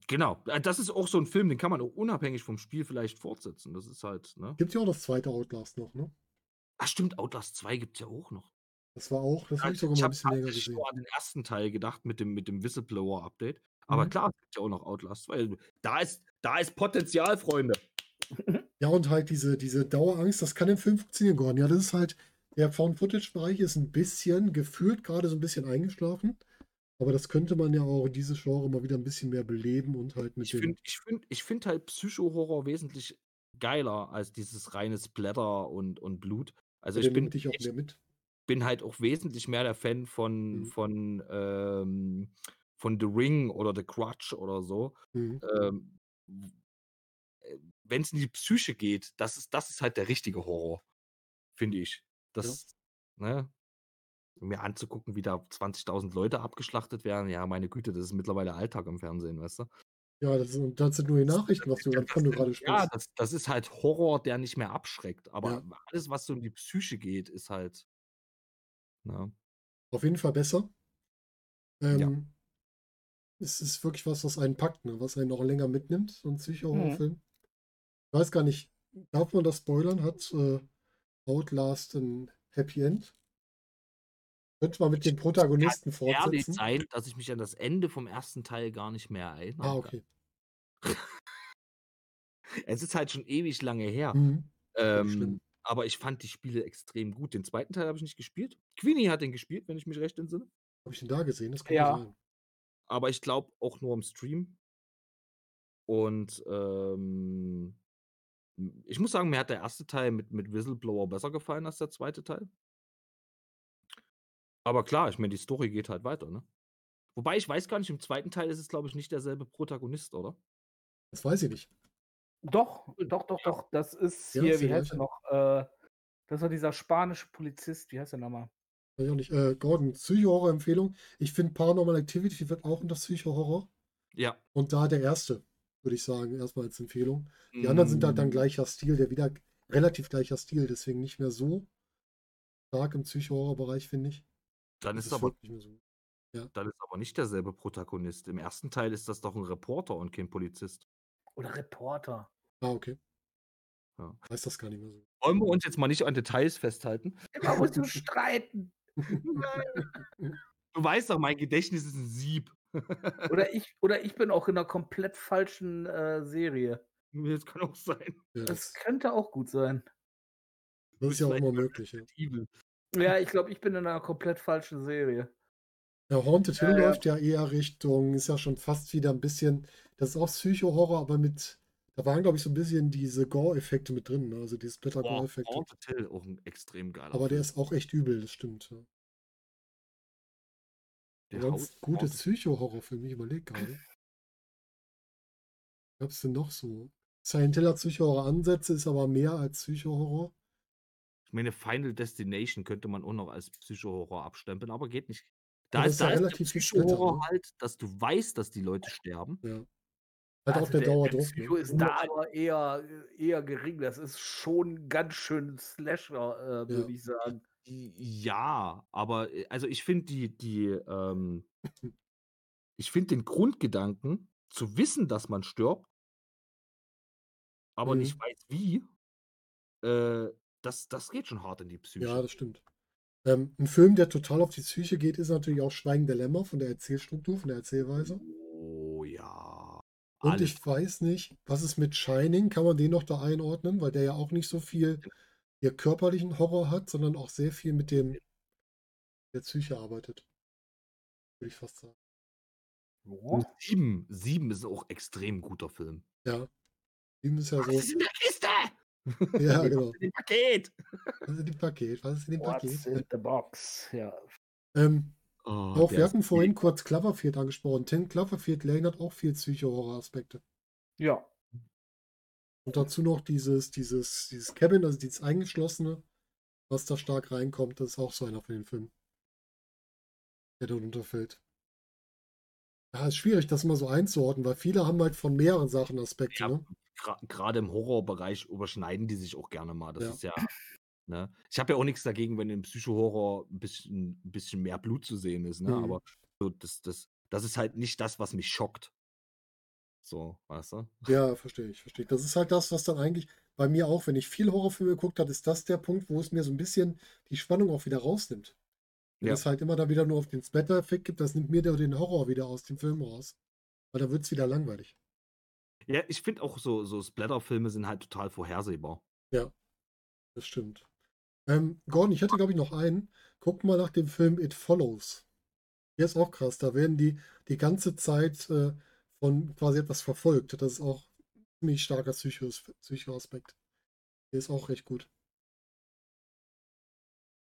Genau. Äh, das ist auch so ein Film, den kann man auch unabhängig vom Spiel vielleicht fortsetzen. Das ist halt, ne? Gibt ja auch das zweite Outlast noch, ne? Ach stimmt, Outlast 2 gibt es ja auch noch. Das war auch, das habe ich Also, sogar ich mal ein habe bisschen länger gesehen. nur an den ersten Teil gedacht mit dem, mit dem Whistleblower-Update. Aber Mhm. klar, es gibt ja auch noch Outlast 2. Da ist, da ist Potenzial, Freunde. Ja, und halt diese, diese Dauerangst, das kann im Film funktionieren, Gordon. Ja, das ist halt, der Found-Footage-Bereich ist ein bisschen, gefühlt gerade so ein bisschen eingeschlafen. Aber das könnte man ja auch dieses Genre mal wieder ein bisschen mehr beleben und halt mit Ich dem. finde ich find, ich find halt Psycho-Horror wesentlich geiler als dieses reine Splatter und, und Blut. Also bei ich bin, dich auch ich mehr mit. Bin halt auch wesentlich mehr der Fan von, Mhm. von, ähm, von The Ring oder The Crutch oder so. Mhm. Ähm, Wenn es in die Psyche geht, das ist, das ist halt der richtige Horror, finde ich. Das, ne? Mir anzugucken, wie da 20.000 Leute abgeschlachtet werden, ja, meine Güte, das ist mittlerweile Alltag im Fernsehen, weißt du? Ja, das, sind- das sind nur die Nachrichten, was du, Das- du gerade Ja, sprichst. das, das ist halt Horror, der nicht mehr abschreckt. Aber Ja. alles, was so in die Psyche geht, ist halt. Ne? Auf jeden Fall besser. Ja. Ähm, Es ist wirklich was, was einen packt, ne? was einen noch länger mitnimmt, so ein Psycho-Horrorfilm. Ich weiß gar nicht, darf man das spoilern? Hat äh, Outlast ein Happy End? Könnte man mit den Protagonisten Ehrlich fortsetzen? sein, dass ich mich an das Ende vom ersten Teil gar nicht mehr erinnere. Ah, okay. Es ist halt schon ewig lange her. Mhm. Ähm, schlimm. Aber ich fand die Spiele extrem gut. Den zweiten Teil habe ich nicht gespielt. Queenie hat den gespielt, wenn ich mich recht entsinne. Habe ich den da gesehen? Das kann Ja. sein. Aber ich glaube auch nur im Stream. Und ähm, ich muss sagen, mir hat der erste Teil mit, mit Whistleblower besser gefallen als der zweite Teil. Aber klar, ich meine, die Story geht halt weiter, ne? Wobei ich weiß gar nicht, im zweiten Teil ist es, glaube ich, nicht derselbe Protagonist, oder? Das weiß ich nicht. Doch, doch, doch, doch. Das ist Ja, hier, wie heißt er noch? Äh, das war dieser spanische Polizist. Wie heißt der nochmal? Weiß ich auch nicht. Äh, Gordon, Psycho-Horror-Empfehlung. Ich finde Paranormal Activity wird auch unter Psycho-Horror. Ja. Und da der erste, würde ich sagen, erstmal als Empfehlung. Die anderen sind halt dann Mm, gleicher Stil, der wieder relativ gleicher Stil, deswegen nicht mehr so stark im Psycho-Horror-Bereich, finde ich. Dann Das ist, aber, wirklich nicht mehr so. dann ist aber nicht derselbe Protagonist. Im ersten Teil ist das doch ein Reporter und kein Polizist. Oder Reporter. Ah, okay. Ja. Weiß das gar nicht mehr so. Wollen wir uns jetzt mal nicht an Details festhalten? Immer musst du streiten. Du weißt doch, mein Gedächtnis ist ein Sieb. Oder ich, oder ich bin auch in einer komplett falschen äh, Serie. Das kann auch sein. Ja, Das das, könnte auch gut sein. das ist ja auch immer möglich. Ja. Ja, ich glaube, ich bin in einer komplett falschen Serie. Ja, Haunted Hill Ja, ja. läuft ja eher Richtung, ist ja schon fast wieder ein bisschen, das ist auch Psycho-Horror, aber mit, da waren, glaube ich, so ein bisschen diese Gore-Effekte mit drin, ne? also diese Splatter-Gore-Effekte. Haunted Hill, auch ein extrem geiler Aber der Film. ist auch echt übel, das stimmt. Ja. Der Sonst haut- gute Psycho-Horrorfilme, ich überlege gerade. Was gab's denn noch so? Silent Hill hat Psycho-Horror-Ansätze, ist aber mehr als Psycho-Horror. Ich meine, Final Destination könnte man auch noch als Psycho-Horror abstempeln, aber geht nicht. Ja, Da das ist, ja da ist der Psycho-Horror ne? halt, dass du weißt, dass die Leute sterben. Ja. Halt auch Also der, Dauerdruck. Psycho ist da aber eher, eher gering. Das ist schon ganz schön Slasher, äh, würde Ja. ich sagen. Ja, aber äh, also ich finde die, die, ähm, ich finde den Grundgedanken, zu wissen, dass man stirbt, aber nicht Mhm. weiß wie, äh, das, das geht schon hart in die Psyche. Ja, das stimmt. Ähm, ein Film, der total auf die Psyche geht, ist natürlich auch Schweigen der Lämmer von der Erzählstruktur, von der Erzählweise. Oh ja. Und Alles ich weiß nicht, was ist mit Shining? Kann man den noch da einordnen? Weil der ja auch nicht so viel hier körperlichen Horror hat, sondern auch sehr viel mit dem der Psyche arbeitet. Würde ich fast sagen. Und sieben, sieben ist auch extrem guter Film. Ja. Ihm ist ja so. Was ist in der Kiste? Ja, genau. In dem Paket. Was ist in dem Paket? Was ist in dem What's Paket? in the box? Ja. Ähm, Oh, auch wir hatten vorhin kurz Cloverfield angesprochen. Ten Cloverfield Lane hat auch viel Psycho-Horror-Aspekte. Ja. Und dazu noch dieses, dieses, dieses Cabin, also dieses Eingeschlossene, was da stark reinkommt, das ist auch so einer von den Filmen, der dort unterfällt. Ja, ist schwierig, das mal so einzuordnen, weil viele haben halt von mehreren Sachen Aspekte, Ja, ne? Gerade im Horrorbereich überschneiden die sich auch gerne mal. Das Ja. ist ja. Ne? Ich habe ja auch nichts dagegen, wenn im Psycho-Horror ein bisschen, ein bisschen mehr Blut zu sehen ist, ne? Mhm. Aber So, das, das, das ist halt nicht das, was mich schockt. So, weißt du? Ja, verstehe ich, verstehe ich. Das ist halt das, was dann eigentlich bei mir auch, wenn ich viel Horrorfilme geguckt habe, ist das der Punkt, wo es mir so ein bisschen die Spannung auch wieder rausnimmt. Wenn Ja. es halt immer da wieder nur auf den Splatter-Effekt gibt, das nimmt mir den Horror wieder aus dem Film raus. Weil da wird es wieder langweilig. Ja, ich finde auch so, so Splatter-Filme sind halt total vorhersehbar. Das stimmt. Ähm, Gordon, ich hätte, glaube ich, noch einen. Guck mal nach dem Film It Follows. Der ist auch krass. Da werden die die ganze Zeit äh, von quasi etwas verfolgt. Das ist auch ein ziemlich starker Psychos, Psychoaspekt. Der ist auch recht gut.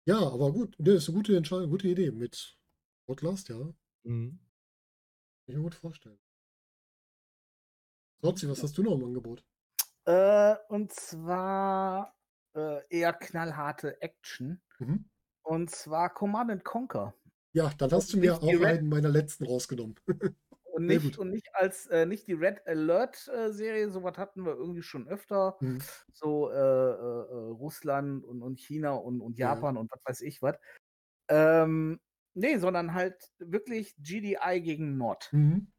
Ja, aber gut. Das ist eine gute Entscheidung, gute Idee mit Outlast, ja. Kann Mhm. ich mir gut vorstellen. Sotzi, was hast du noch im Angebot? Äh, und zwar äh, eher knallharte Action. Mhm. Und zwar Command and Conquer. Ja, dann hast du mir auch Red- einen meiner letzten rausgenommen. Und nicht, und nicht als äh, nicht die Red Alert äh, Serie, sowas hatten wir irgendwie schon öfter. Mhm. So äh, äh, äh, Russland und, und China und, und Ja. Japan und was weiß ich was. Ähm, nee, sondern halt wirklich GDI gegen Nord. Mhm.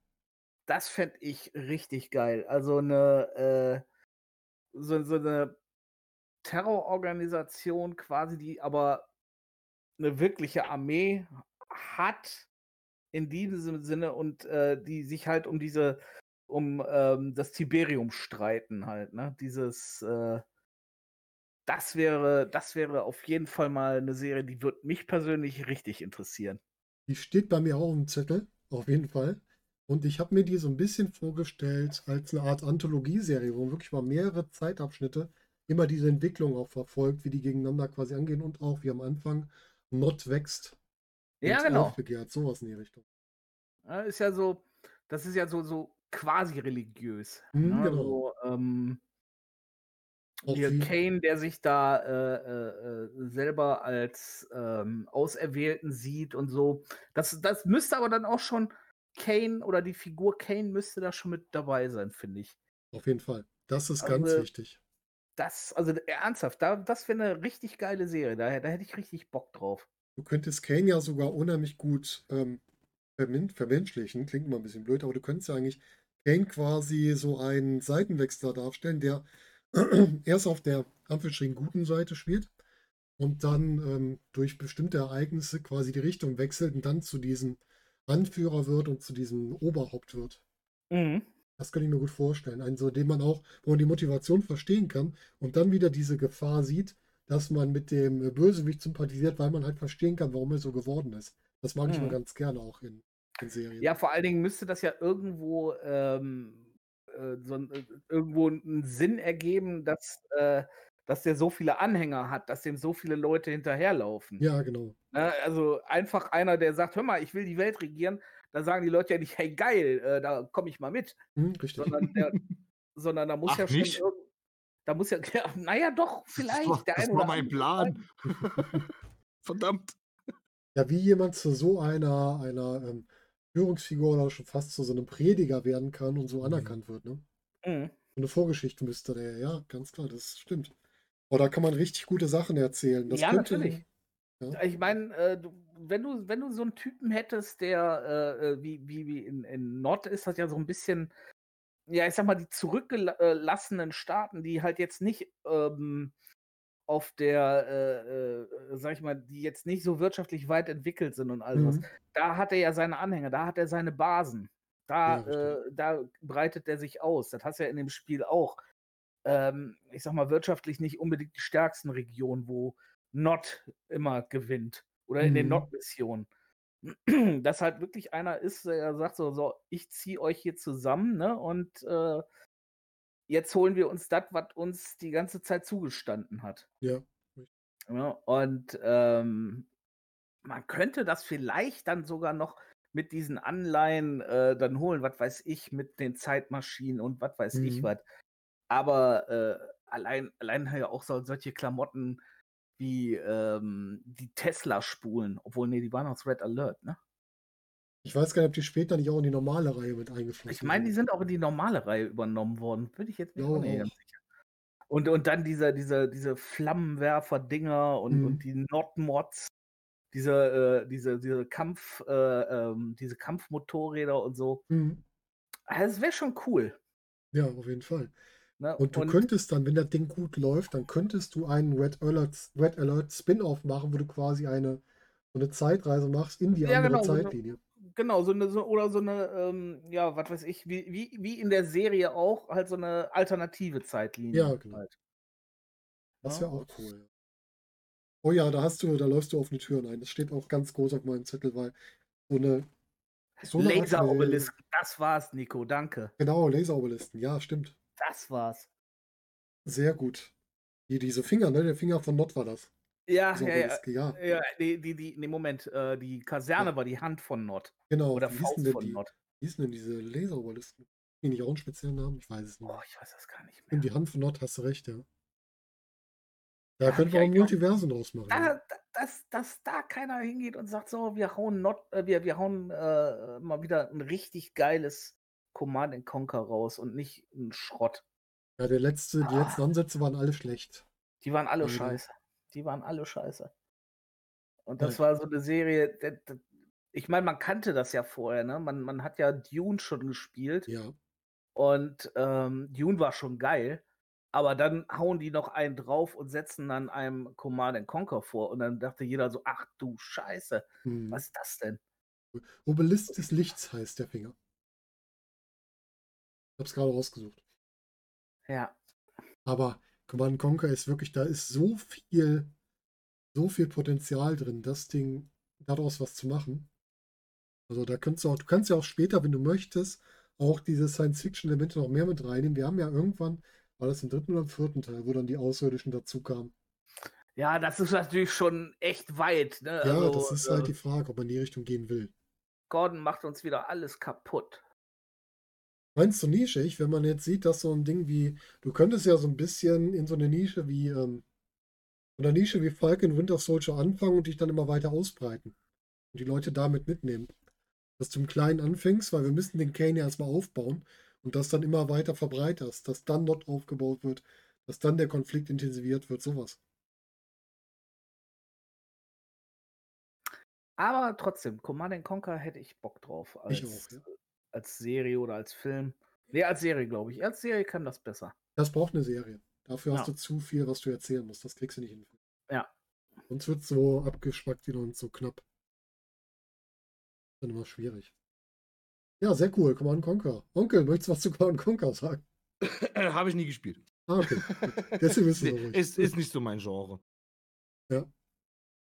Das fände ich richtig geil. Also eine, äh, so, so eine Terrororganisation quasi, die aber eine wirkliche Armee hat in diesem Sinne und äh, die sich halt um diese, um ähm, das Tiberium streiten halt, ne? Dieses, äh, das wäre, das wäre auf jeden Fall mal eine Serie, die wird mich persönlich richtig interessieren. Die steht bei mir auch im Zettel, auf jeden Fall. Und ich habe mir die so ein bisschen vorgestellt als eine Art Anthologieserie, wo wirklich mal mehrere Zeitabschnitte immer diese Entwicklung auch verfolgt, wie die gegeneinander quasi angehen und auch wie am Anfang Not wächst Ja, und genau. aufbegehrt, sowas in die Richtung. Ja, ist ja so, das ist ja so, so quasi religiös. Mhm, ne? genau. So, ähm, hier Kane, der sich da äh, äh, äh, selber als ähm, Auserwählten sieht und so. Das, das müsste aber dann auch schon Kane oder die Figur Kane müsste da schon mit dabei sein, finde ich. auf jeden Fall. Das ist Also, ganz wichtig. Das, also ernsthaft, da, das wäre eine richtig geile Serie. Da, da hätte ich richtig Bock drauf. Du könntest Kane ja sogar unheimlich gut ähm, vermenschlichen, klingt immer ein bisschen blöd, aber du könntest ja eigentlich Kane quasi so einen Seitenwechsler darstellen, der erst auf der Anführungsstrichen guten Seite spielt und dann ähm, durch bestimmte Ereignisse quasi die Richtung wechselt und dann zu diesem Anführer wird und zu diesem Oberhaupt wird. Mhm. Das könnte ich mir gut vorstellen. Einen, so, den man auch, wo man die Motivation verstehen kann und dann wieder diese Gefahr sieht, dass man mit dem äh, Bösewicht sympathisiert, weil man halt verstehen kann, warum er so geworden ist. Das mag ich Mhm. mal ganz gerne auch in, in Serien. Ja, vor allen Dingen müsste das ja irgendwo, ähm, äh, so ein, äh, irgendwo einen Sinn ergeben, dass, äh, dass der so viele Anhänger hat, dass dem so viele Leute hinterherlaufen. Ja, genau. Ne? Also einfach einer, der sagt, hör mal, ich will die Welt regieren, da sagen die Leute ja nicht, hey geil, äh, da komme ich mal mit, Hm, richtig. sondern, der, sondern da muss Ach, ja schon nicht? da muss ja, ja, naja doch, vielleicht. Das war, der das war mein Plan. Verdammt. Ja, wie jemand zu so einer, einer ähm, Führungsfigur oder schon fast zu so einem Prediger werden kann und so Mhm. anerkannt wird. Ne? Mhm. So eine Vorgeschichte müsste der, ja, ganz klar, das stimmt. Aber da kann man richtig gute Sachen erzählen. Das Ja, könnte, natürlich. Ja. Ich meine, äh, du, wenn, du, wenn du so einen Typen hättest, der äh, äh, wie, wie, wie in, in Nord ist das ja so ein bisschen, ja, ich sag mal, die zurückgelassenen Staaten, die halt jetzt nicht ähm, auf der, äh, äh, sag ich mal, die jetzt nicht so wirtschaftlich weit entwickelt sind und all sowas. Mhm. Da hat er ja seine Anhänger, da hat er seine Basen. Da, Ja, äh, da breitet er sich aus. Das hast du ja in dem Spiel auch. Ähm, ich sag mal, wirtschaftlich nicht unbedingt die stärksten Regionen, wo Not immer gewinnt. Oder in den Mhm. Not-Missionen. Dass halt wirklich einer ist, der sagt so, so ich ziehe euch hier zusammen, ne? Und äh, jetzt holen wir uns das, was uns die ganze Zeit zugestanden hat. Ja. Ja, und ähm, man könnte das vielleicht dann sogar noch mit diesen Anleihen äh, dann holen, was weiß ich, mit den Zeitmaschinen und was weiß ich Mhm. was. Aber äh, allein, allein ja auch so, solche Klamotten wie ähm, die Tesla-Spulen, obwohl, nee, die waren aus Red Alert, ne? Ich weiß gar nicht, ob die später nicht auch in die normale Reihe mit eingeflossen Ich meine, die sind. sind auch in die normale Reihe übernommen worden. Bin ich jetzt nicht, Ja, ganz sicher. Und, und dann diese, diese, diese Flammenwerfer-Dinger und, Mhm. und die Nordmods, diese, äh, diese, diese Kampf, äh, ähm, diese Kampfmotorräder und so. Mhm. Das wäre schon cool. Ja, auf jeden Fall. Ne? Und du Und könntest dann, wenn das Ding gut läuft, dann könntest du einen Red Alert, Red Alert Spin-off machen, wo du quasi eine, so eine Zeitreise machst in die Ja, andere genau, Zeitlinie. genau, so eine, so, oder so eine, ähm, ja, was weiß ich, wie, wie, wie in der Serie auch, halt so eine alternative Zeitlinie. Ja, genau. Halt. Das Ja. wäre auch cool. ja. Oh ja, da hast du, da läufst du offene Türen ein. Das steht auch ganz groß auf meinem Zettel, weil so eine, so eine Art, äh, Laserobelisk, das war's, Nico, danke. Genau, Laserobelisken, ja, stimmt. Das war's. Sehr gut. Wie diese Finger, ne? Der Finger von Nott war das. Ja, Diese ja, ja. Ja. Ja, die, die, die, nee, Moment, äh, die Kaserne war die Hand von Nord. Genau. Oder Faust von die? Nord. Wie hießen denn diese Laserobelisken? Die nicht auch einen speziellen Namen? Ich weiß es nicht. Oh, ich weiß das gar nicht mehr. Stimmt, die Hand von Nott, hast du recht, ja. Da Ja, könnten wir ja, auch ein ja. Multiversum draus machen. Da, Ja. da, dass, dass da keiner hingeht und sagt, so, wir hauen, Nord, äh, wir, wir hauen äh, mal wieder ein richtig geiles Command and Conquer raus und nicht ein Schrott. ja, der letzte, die letzten Ah. Ansätze waren alle schlecht. Die waren alle Leider. scheiße. Die waren alle scheiße. Und Ja. das war so eine Serie, ich meine, man kannte das ja vorher, ne? Man, man hat ja Dune schon gespielt Ja. und ähm, Dune war schon geil, aber dann hauen die noch einen drauf und setzen dann einem Command and Conquer vor und dann dachte jeder so, ach du Scheiße, Hm. was ist das denn? Obelisk des Lichts heißt der Finger. Ich hab's gerade rausgesucht. Ja, Aber Command Conquer ist wirklich, da ist so viel, so viel Potenzial drin, das Ding daraus was zu machen. Also da könntest du auch, du kannst ja auch später, wenn du möchtest, auch diese Science-Fiction-Elemente noch mehr mit reinnehmen. Wir haben ja irgendwann, war das im dritten oder im vierten Teil, wo dann die Außerirdischen dazu kamen. ja, das ist natürlich schon echt weit. Ne? Ja, also, das ist äh, halt die Frage, ob man in die Richtung gehen will. Gordon macht uns wieder alles kaputt. Meinst du nischig, wenn man jetzt sieht, dass so ein Ding wie, du könntest ja so ein bisschen in so eine Nische wie, ähm, in einer Nische wie Falcon Winter Soldier anfangen und dich dann immer weiter ausbreiten. Und die Leute damit mitnehmen. Dass du im Kleinen anfängst, weil wir müssen den Kane ja erstmal aufbauen und das dann immer weiter verbreiterst, dass dann dort aufgebaut wird, dass dann der Konflikt intensiviert wird, sowas. Aber trotzdem, Command and Conquer hätte ich Bock drauf. Ich auch, ja. Als Serie oder als Film. Nee, als Serie, glaube ich. Als Serie kann das besser. Das braucht eine Serie. Dafür hast Ja. du zu viel, was du erzählen musst. Das kriegst du nicht hin. Ja. Sonst wird es so abgespackt wieder und so knapp. Dann immer schwierig. Ja, sehr cool. Command Conquer. Onkel, möchtest du was zu Command Conquer sagen? Habe ich nie gespielt. Ah, okay. Deswegen wissen wir Nee, ist, ist nicht so mein Genre.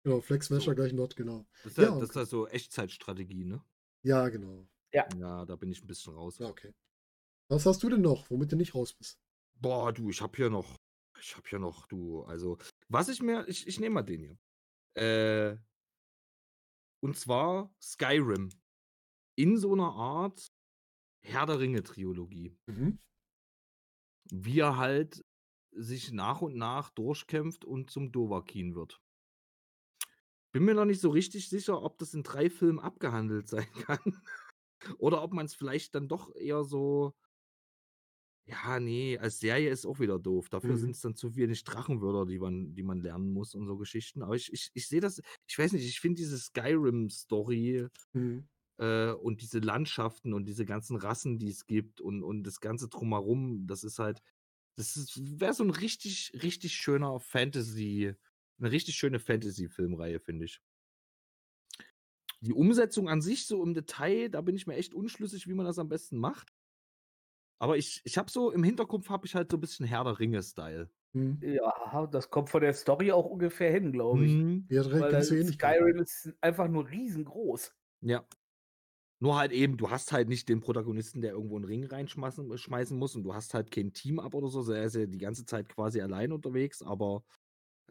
Genau, Flex Smasher So. gleich not, genau. Das ist ja, Ja, das ist ja so Echtzeitstrategie, ne? Ja, genau. Ja, da bin ich ein bisschen raus. Ja, okay. Was hast du denn noch, womit du nicht raus bist? Boah, du, ich hab hier noch. Ich hab hier noch, du. Also, was ich mir. Ich, ich nehme mal den hier. Äh, und zwar Skyrim. In so einer Art Herr der Ringe-Triologie. Mhm. Wie er halt sich nach und nach durchkämpft und zum Dovahkiin wird. Bin mir noch nicht so richtig sicher, ob das in drei Filmen abgehandelt sein kann. Oder ob man es vielleicht dann doch eher so. Ja, nee, als Serie ist auch wieder doof. Dafür Mhm. sind es dann zu wenig Drachenwörter, die man, die man lernen muss und so Geschichten. Aber ich, ich, ich sehe das, ich weiß nicht, ich finde diese Skyrim-Story Mhm. äh, und diese Landschaften und diese ganzen Rassen, die es gibt und, und das Ganze drumherum, das ist halt, das wäre so ein richtig, richtig schöner Fantasy, eine richtig schöne Fantasy-Filmreihe, finde ich. Die Umsetzung an sich, so im Detail, da bin ich mir echt unschlüssig, wie man das am besten macht. Aber ich, ich habe so, im Hinterkopf habe ich halt so ein bisschen Herr der Ringe-Style. Mhm. Ja, das kommt von der Story auch ungefähr hin, glaube ich. Mhm. Ja, ähnlich. Skyrim ist einfach nur riesengroß. Ja. Nur halt eben, du hast halt nicht den Protagonisten, der irgendwo einen Ring reinschmeißen schmeißen muss und du hast halt kein Team ab oder so. Er ist ja die ganze Zeit quasi allein unterwegs, aber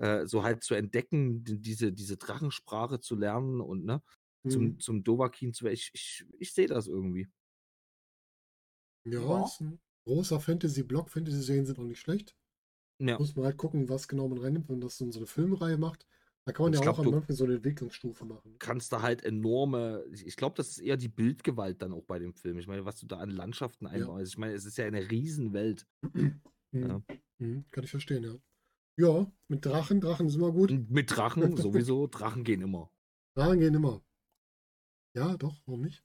äh, so halt zu entdecken, die- diese, diese Drachensprache zu lernen und ne. Zum, zum Dovahkiin zu werden, ich, ich, ich sehe das irgendwie. Ja, Ja. ist ein großer Fantasy-Block. Fantasy-Serien sind auch nicht schlecht. Ja. Muss man halt gucken, was genau man reinnimmt, wenn das so eine Filmreihe macht. Da kann man ja ich auch glaub, am Anfang so eine Entwicklungsstufe machen. kannst da halt enorme, ich glaube, das ist eher die Bildgewalt dann auch bei dem Film. Ich meine, was du da an Landschaften einbaust. Ich meine, es ist ja eine Riesenwelt. Mhm. Ja. Mhm. Kann ich verstehen, ja. Ja, mit Drachen, Drachen ist immer gut. Mit Drachen sowieso, Drachen gehen immer. Daran gehen immer. Ja, doch, warum nicht?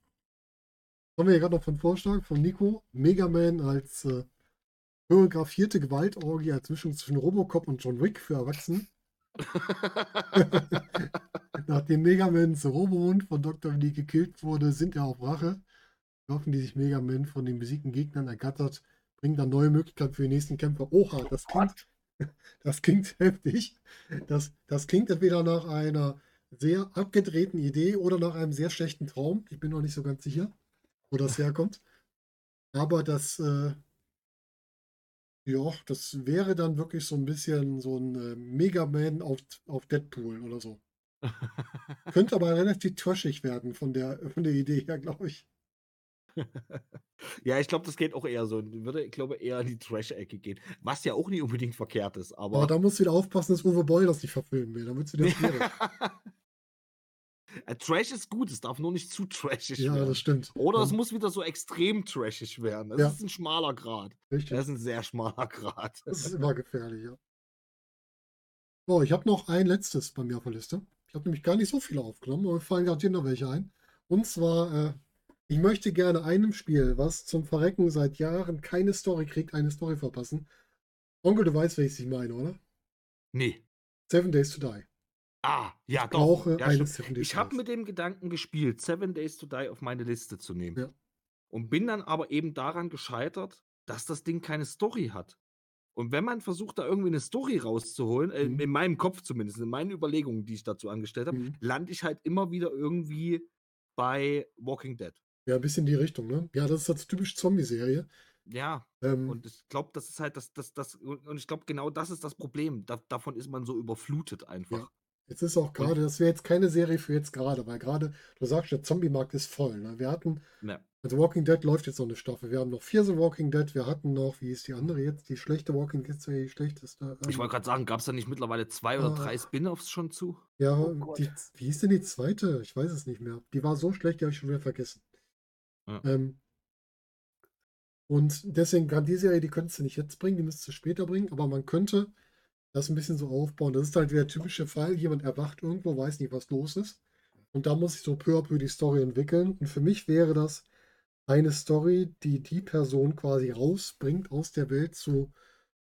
Kommen wir hier gerade noch von Vorschlag von Nico. Mega Man als äh, choreografierte Gewaltorgie als Mischung zwischen Robocop und John Wick für Erwachsene. Nachdem Mega Mans Robohund von Dr. Lee gekillt wurde, sind er auf Rache. Hoffen die sich Mega Man von den besiegten Gegnern ergattert, bringen dann neue Möglichkeiten für die nächsten Kämpfer. Oha, das klingt, das klingt heftig. Das, das klingt entweder nach einer sehr abgedrehten Idee oder nach einem sehr schlechten Traum. Ich bin noch nicht so ganz sicher, wo das herkommt. Aber das, äh, ja, das wäre dann wirklich so ein bisschen so ein äh, Mega Man auf, auf Deadpool oder so. Könnte aber relativ trashig werden von der, von der Idee her, glaube ich. ja, ich glaube, das geht auch eher so. Würde, ich glaube, eher in die Trash-Ecke gehen. Was ja auch nicht unbedingt verkehrt ist. Aber, aber da musst du wieder aufpassen, dass Uwe Boll das nicht verfilmen will. Dann wird es wieder schwierig. Äh, Trash ist gut, es darf nur nicht zu trashig ja, werden. Ja, das stimmt. Oder ja. es muss wieder so extrem trashig werden. Das ja. ist ein schmaler Grad. Richtig. Das ist ein sehr schmaler Grad. Das ist immer gefährlich, ja. So, ich habe noch ein letztes bei mir auf der Liste. Ich habe nämlich gar nicht so viele aufgenommen, aber mir fallen gerade hier noch welche ein. Und zwar, äh, ich möchte gerne einem Spiel, was zum Verrecken seit Jahren keine Story kriegt, eine Story verpassen. Onkel, du weißt, welches ich meine, oder? Nee. Seven Days to Die. Ah, ja, ich doch. Brauche ja, eine Seven Days ich habe mit dem Gedanken gespielt, Seven Days to Die auf meine Liste zu nehmen. Ja. Und bin dann aber eben daran gescheitert, dass das Ding keine Story hat. Und wenn man versucht, da irgendwie eine Story rauszuholen, äh, mhm. in meinem Kopf zumindest, in meinen Überlegungen, die ich dazu angestellt habe, mhm. lande ich halt immer wieder irgendwie bei Walking Dead. Ja, ein bisschen die Richtung, ne? Ja, das ist halt typisch Zombie-Serie. Ja, ähm, und ich glaube, das ist halt das, das, das, und ich glaube, genau das ist das Problem. Da, davon ist man so überflutet einfach. Ja. Jetzt ist auch gerade, das wäre jetzt keine Serie für jetzt gerade, weil gerade, du sagst, der Zombie-Markt ist voll. Ne? Wir hatten, ja. also Walking Dead läuft jetzt noch eine Staffel. Wir haben noch vier The Walking Dead. Wir hatten noch, wie ist die andere jetzt? Die schlechte Walking Dead, die schlechteste. Ähm, ich wollte gerade sagen, gab es da nicht mittlerweile zwei oder drei ah. Spin-offs schon zu? Ja, oh die, wie hieß denn die zweite? Ich weiß es nicht mehr. Die war so schlecht, die habe ich schon wieder vergessen. Ja. Ähm, und deswegen, gerade die Serie, die könntest du nicht jetzt bringen, die müsstest du später bringen, aber man könnte das ein bisschen so aufbauen. Das ist halt der typische Fall, jemand erwacht irgendwo, weiß nicht, was los ist. Und da muss sich so peu à peu die Story entwickeln. Und für mich wäre das eine Story, die die Person quasi rausbringt aus der Welt zu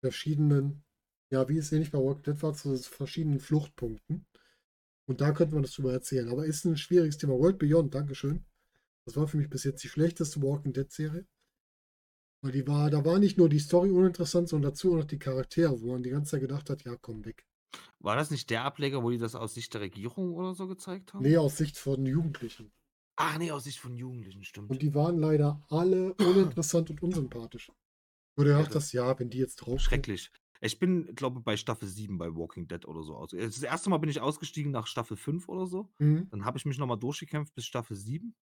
verschiedenen, ja, wie es ähnlich bei Walking Dead war, zu verschiedenen Fluchtpunkten. Und da könnte man das drüber erzählen. Aber ist ein schwieriges Thema. World Beyond, Dankeschön. Das war für mich bis jetzt die schlechteste Walking Dead Serie. Weil die war, da war nicht nur die Story uninteressant, sondern dazu auch noch die Charaktere, wo man die ganze Zeit gedacht hat, ja, komm weg. War das nicht der Ableger, wo die das aus Sicht der Regierung oder so gezeigt haben? Nee, aus Sicht von Jugendlichen. Ach nee, aus Sicht von Jugendlichen, stimmt. Und die waren leider alle uninteressant und unsympathisch. Du ja, das, ja, wenn die jetzt drauf. Schrecklich. Ich bin, glaube bei Staffel 7 bei Walking Dead oder so aus. Das erste Mal bin ich ausgestiegen nach Staffel 5 oder so. Mhm. Dann habe ich mich nochmal durchgekämpft bis Staffel 7.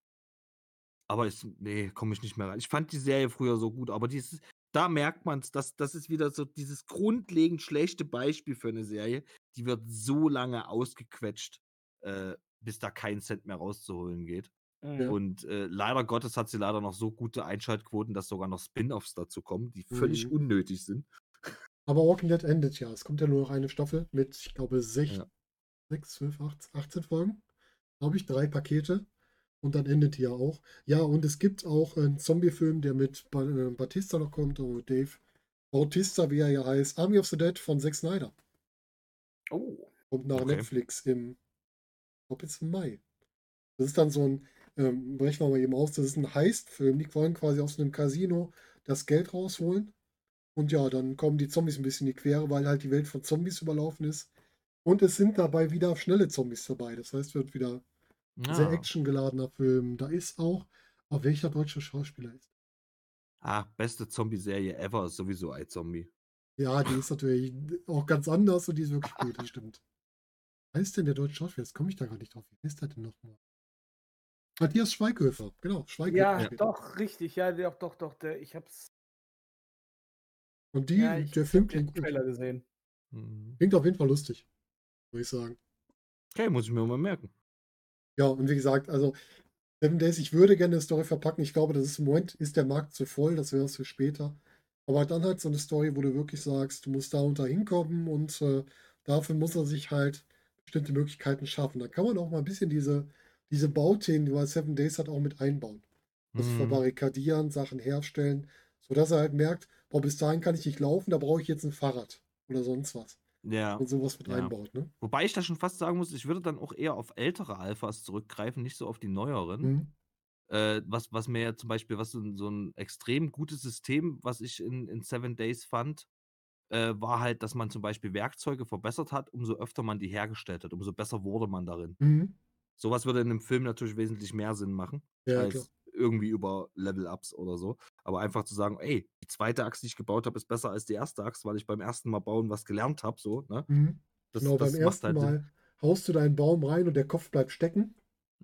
Aber ist, nee, komme ich nicht mehr rein. Ich fand die Serie früher so gut, aber dieses, da merkt man es, dass das ist wieder so dieses grundlegend schlechte Beispiel für eine Serie. Die wird so lange ausgequetscht, äh, bis da kein Cent mehr rauszuholen geht. Ja. Und äh, leider Gottes hat sie leider noch so gute Einschaltquoten, dass sogar noch Spin-offs dazu kommen, die völlig mhm. unnötig sind. Aber Walking Dead endet ja. Es kommt ja nur noch eine Staffel mit, ich glaube, 6, ja. 6 12, 18 Folgen. Glaube ich, drei Pakete. Und dann endet die ja auch. Ja, und es gibt auch einen Zombie-Film, der mit äh, Batista noch kommt, oder Dave Bautista, wie er ja heißt. Army of the Dead von Zack Snyder. Oh. Kommt nach okay. Netflix im, ich glaube jetzt im Mai. Das ist dann so ein, ähm, brechen wir mal eben aus, das ist ein Heist-Film. Die wollen quasi aus einem Casino das Geld rausholen. Und ja, dann kommen die Zombies ein bisschen in die Quere, weil halt die Welt von Zombies überlaufen ist. Und es sind dabei wieder schnelle Zombies dabei. Das heißt, wird wieder Ah. Sehr actiongeladener Film. Da ist auch, auf welcher deutsche Schauspieler ist. Ah, beste Zombie-Serie ever ist sowieso ein Zombie. Ja, die ist natürlich auch ganz anders und die ist wirklich gut, das stimmt. Wer ist denn der deutsche Schauspieler? Jetzt komme ich da gar nicht drauf. Wie heißt der denn nochmal? Matthias Schweighöfer, genau. Schweighöfer ja, doch, richtig. Ja, doch, doch, doch. Der, ich hab's. Und die, ja, der Film klingt gut. Trailer gesehen. Mhm. Klingt auf jeden Fall lustig, würde ich sagen. Okay, muss ich mir mal merken. Ja, und wie gesagt, also Seven Days, ich würde gerne eine Story verpacken. Ich glaube, das ist im Moment ist der Markt zu voll, das wäre es für später. Aber dann halt so eine Story, wo du wirklich sagst, du musst da und da hinkommen und äh, dafür muss er sich halt bestimmte Möglichkeiten schaffen. Da kann man auch mal ein bisschen diese, diese Bauthemen, die man Seven Days hat, auch mit einbauen. Also Mhm. verbarrikadieren, Sachen herstellen, sodass er halt merkt, boah, bis dahin kann ich nicht laufen, da brauche ich jetzt ein Fahrrad oder sonst was. Ja. Und sowas mit Ja. einbaut, ne? Wobei ich da schon fast sagen muss, ich würde dann auch eher auf ältere Alphas zurückgreifen, nicht so auf die neueren. Mhm. Äh, was, was mir ja zum Beispiel, was so ein, so ein extrem gutes System, was ich in, in Seven Days fand, äh, war halt, dass man zum Beispiel Werkzeuge verbessert hat, umso öfter man die hergestellt hat, umso besser wurde man darin. Mhm. Sowas würde in einem Film natürlich wesentlich mehr Sinn machen, Ja, als klar. Irgendwie über Level-Ups oder so. Aber einfach zu sagen, ey, die zweite Axt, die ich gebaut habe, ist besser als die erste Axt, weil ich beim ersten Mal bauen was gelernt habe, so, ne? Mhm. Das, genau, das beim ersten halt. Mal haust du deinen Baum rein und der Kopf bleibt stecken,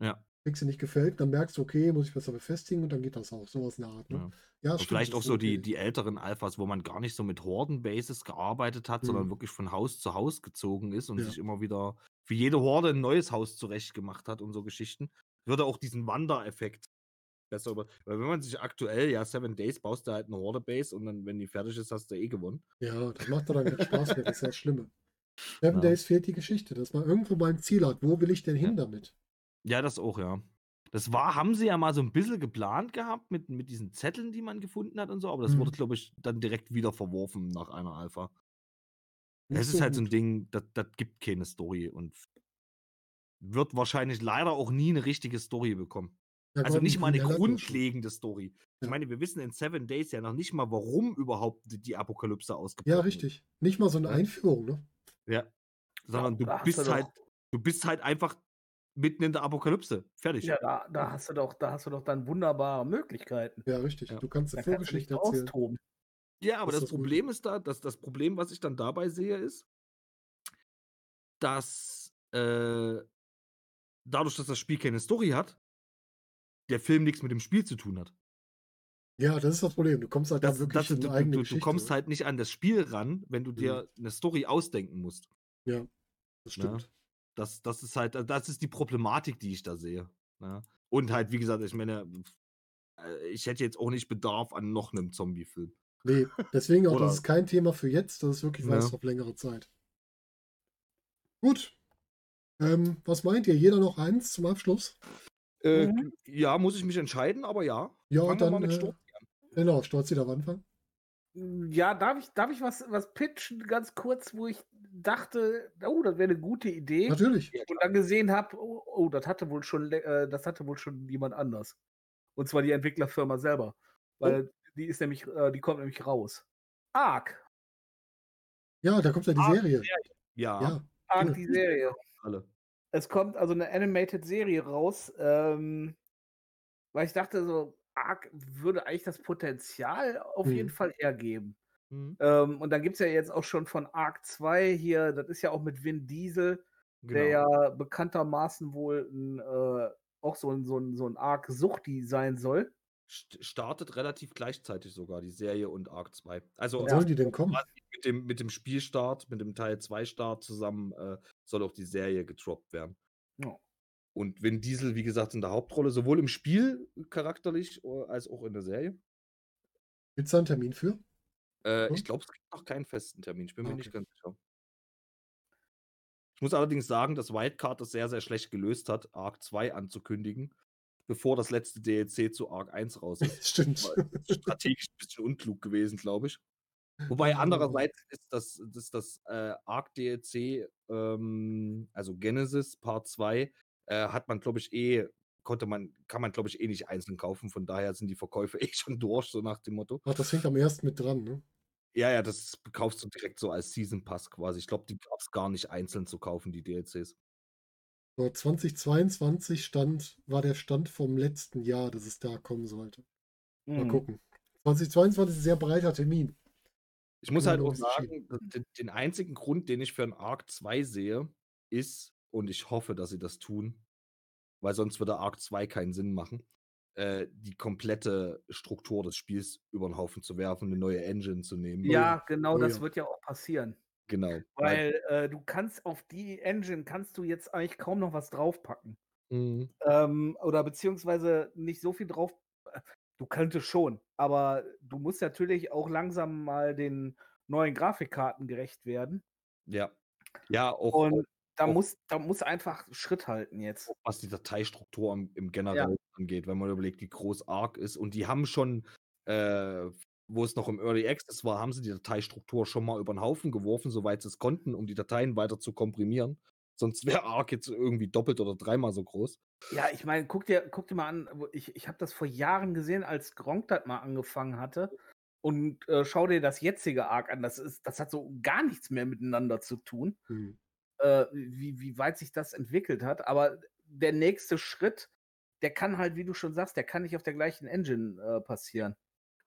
Ja. kriegst du nicht gefällt, dann merkst du, okay, muss ich besser befestigen und dann geht das auch. Sowas in der Art, ne? ja. Ja, stimmt, vielleicht auch so die, okay. die älteren Alphas, wo man gar nicht so mit Horden-Bases gearbeitet hat, sondern Mhm. wirklich von Haus zu Haus gezogen ist und Ja. sich immer wieder für jede Horde ein neues Haus zurecht gemacht hat und so Geschichten, würde auch diesen Wandereffekt besser über. Weil wenn man sich aktuell, ja, Seven Days baust du halt eine Horde-Base und dann, wenn die fertig ist, hast du eh gewonnen. Ja, das macht doch dann keinen Spaß mehr, das ist ja das Schlimme. Seven Ja. Days fehlt die Geschichte, dass man irgendwo mal ein Ziel hat. Wo will ich denn hin Ja. damit? Ja, das auch, ja. Das war, haben sie ja mal so ein bisschen geplant gehabt mit, mit diesen Zetteln, die man gefunden hat und so, aber das wurde, Mhm. glaube ich, dann direkt wieder verworfen nach einer Alpha. Nicht Es ist so halt so ein gut. Ding, das, das gibt keine Story und wird wahrscheinlich leider auch nie eine richtige Story bekommen. Ja, Also nicht mal eine grundlegende Story. Ich Ja. meine, wir wissen in Seven Days ja noch nicht mal, warum überhaupt die, Apokalypse ausgebrochen Ja, ist. richtig. Nicht mal so eine Ja. Einführung, ne? Ja. Sondern da du bist doch- halt, du bist halt einfach mitten in der Apokalypse. Fertig. Ja, da, da hast du doch, da hast du doch dann wunderbare Möglichkeiten. Ja, richtig. Ja. Du kannst Da eine kannst du dich Vorgeschichte doch erzählen. austoben. Ja, aber Das das. Problem ist da, dass das Problem, was ich dann dabei sehe, ist, dass äh, dadurch, dass das Spiel keine Story hat, der Film nichts mit dem Spiel zu tun hat. Ja, das ist das Problem. Du kommst halt Das, wirklich das, in du, eigene du, du kommst ne? halt nicht an das Spiel ran, wenn du dir eine Story ausdenken musst. Ja, das stimmt. Das, das ist halt, das ist die Problematik, die ich da sehe. Ne? Und halt, wie gesagt, ich meine, äh, ich hätte jetzt auch nicht Bedarf an noch einem Zombie-Film. Nee, deswegen auch, das ist kein Thema für jetzt. Das ist wirklich was Ja. auf längere Zeit. Gut. Ähm, was meint ihr? Jeder noch eins zum Abschluss? Äh, Mhm. Ja, muss ich mich entscheiden, aber ja. Ja, Fangen wir dann. mal mit äh, Sturm genau, Storzi darf anfangen. Ja, darf ich, darf ich was, was pitchen, ganz kurz, wo ich dachte, oh, das wäre eine gute Idee. Natürlich. Und dann gesehen habe, oh, oh, das hatte wohl schon, äh, das hatte wohl schon jemand anders. Und zwar die Entwicklerfirma selber. Weil die ist nämlich, äh, die kommt nämlich raus. Ark. Ja, da kommt ja die Ah, Serie. Ja, Ja, Ark, die Serie. alle. Es kommt also eine Animated-Serie raus, ähm, weil ich dachte so, Ark würde eigentlich das Potenzial auf jeden Mhm. Fall hergeben. Mhm. Ähm, und dann gibt es ja jetzt auch schon von Ark 2 hier, das ist ja auch mit Vin Diesel, Genau. der ja bekanntermaßen wohl ein, äh, auch so ein, so ein, so ein Ark-Suchti sein soll. St- startet relativ gleichzeitig sogar die Serie und Arc 2. Also wann Ja. sollen die denn kommen? mit dem, mit dem Spielstart, mit dem Teil 2 Start zusammen äh, soll auch die Serie getroppt werden. Ja. Und Vin Diesel, wie gesagt, in der Hauptrolle, sowohl im Spiel charakterlich äh, als auch in der Serie. Gibt es da einen Termin für? Äh, Hm? Ich glaube, es gibt noch keinen festen Termin. Ich bin mir Ah, nicht okay. ganz sicher. Ich muss allerdings sagen, dass Wildcard das sehr, sehr schlecht gelöst hat, Arc 2 anzukündigen, bevor das letzte DLC zu Arc 1 raus ist. Stimmt. Ist strategisch ein bisschen unklug gewesen, glaube ich. Wobei Ja. andererseits ist das, das, das äh, Arc DLC, ähm, also Genesis Part 2, äh, hat man, glaube ich, eh, konnte man, kann man, glaube ich, eh nicht einzeln kaufen. Von daher sind die Verkäufe eh schon durch, so nach dem Motto. Ach, das hängt am ersten mit dran, ne? Ja, ja, das kaufst du direkt so als Season Pass quasi. Ich glaube, die gab es gar nicht einzeln zu kaufen, die DLCs. So, 2022 stand, war der Stand vom letzten Jahr, dass es da kommen sollte. Mal Mhm. gucken. 2022 ist ein sehr breiter Termin. Ich muss halt auch sagen, den, den einzigen Grund, den ich für ein Arc 2 sehe, ist, und ich hoffe, dass sie das tun, weil sonst würde Arc 2 keinen Sinn machen, äh, die komplette Struktur des Spiels über den Haufen zu werfen, eine neue Engine zu nehmen. Ja, genau, Oh das ja. wird ja auch passieren. Genau. Weil äh, du kannst auf die Engine kannst du jetzt eigentlich kaum noch was draufpacken. Mhm. Ähm, oder beziehungsweise nicht so viel drauf. äh, Du könntest schon, aber du musst natürlich auch langsam mal den neuen Grafikkarten gerecht werden. Ja. Ja, auch, Und auch da, muss, da muss einfach Schritt halten jetzt. Was die Dateistruktur im, im Generell ja. angeht, wenn man überlegt, wie groß ARC ist. Und die haben schon, äh, wo es noch im Early Access war, haben sie die Dateistruktur schon mal über den Haufen geworfen, soweit sie es konnten, um die Dateien weiter zu komprimieren. Sonst wäre ARC jetzt irgendwie doppelt oder dreimal so groß. Ja, ich meine, guck dir, guck dir mal an, ich, ich habe das vor Jahren gesehen, als Gronk das mal angefangen hatte. Und äh, schau dir das jetzige Arc an. Das, ist, das hat so gar nichts mehr miteinander zu tun, hm. äh, wie, wie weit sich das entwickelt hat. Aber der nächste Schritt, der kann halt, wie du schon sagst, der kann nicht auf der gleichen Engine äh, passieren.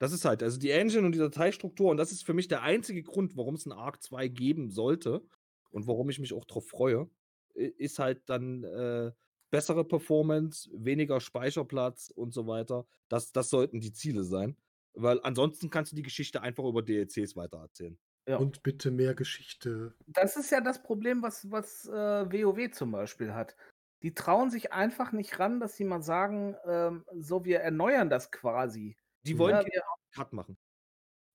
Das ist halt, also die Engine und die Dateistruktur, und das ist für mich der einzige Grund, warum es ein Arc 2 geben sollte und warum ich mich auch darauf freue, ist halt dann äh, bessere Performance, weniger Speicherplatz und so weiter. Das, das sollten die Ziele sein. Weil ansonsten kannst du die Geschichte einfach über DLCs weitererzählen. Ja. Und bitte mehr Geschichte. Das ist ja das Problem, was, was äh, WoW zum Beispiel hat. Die trauen sich einfach nicht ran, dass sie mal sagen, ähm, so, wir erneuern das quasi. Die wollen ja, wir, Cut machen.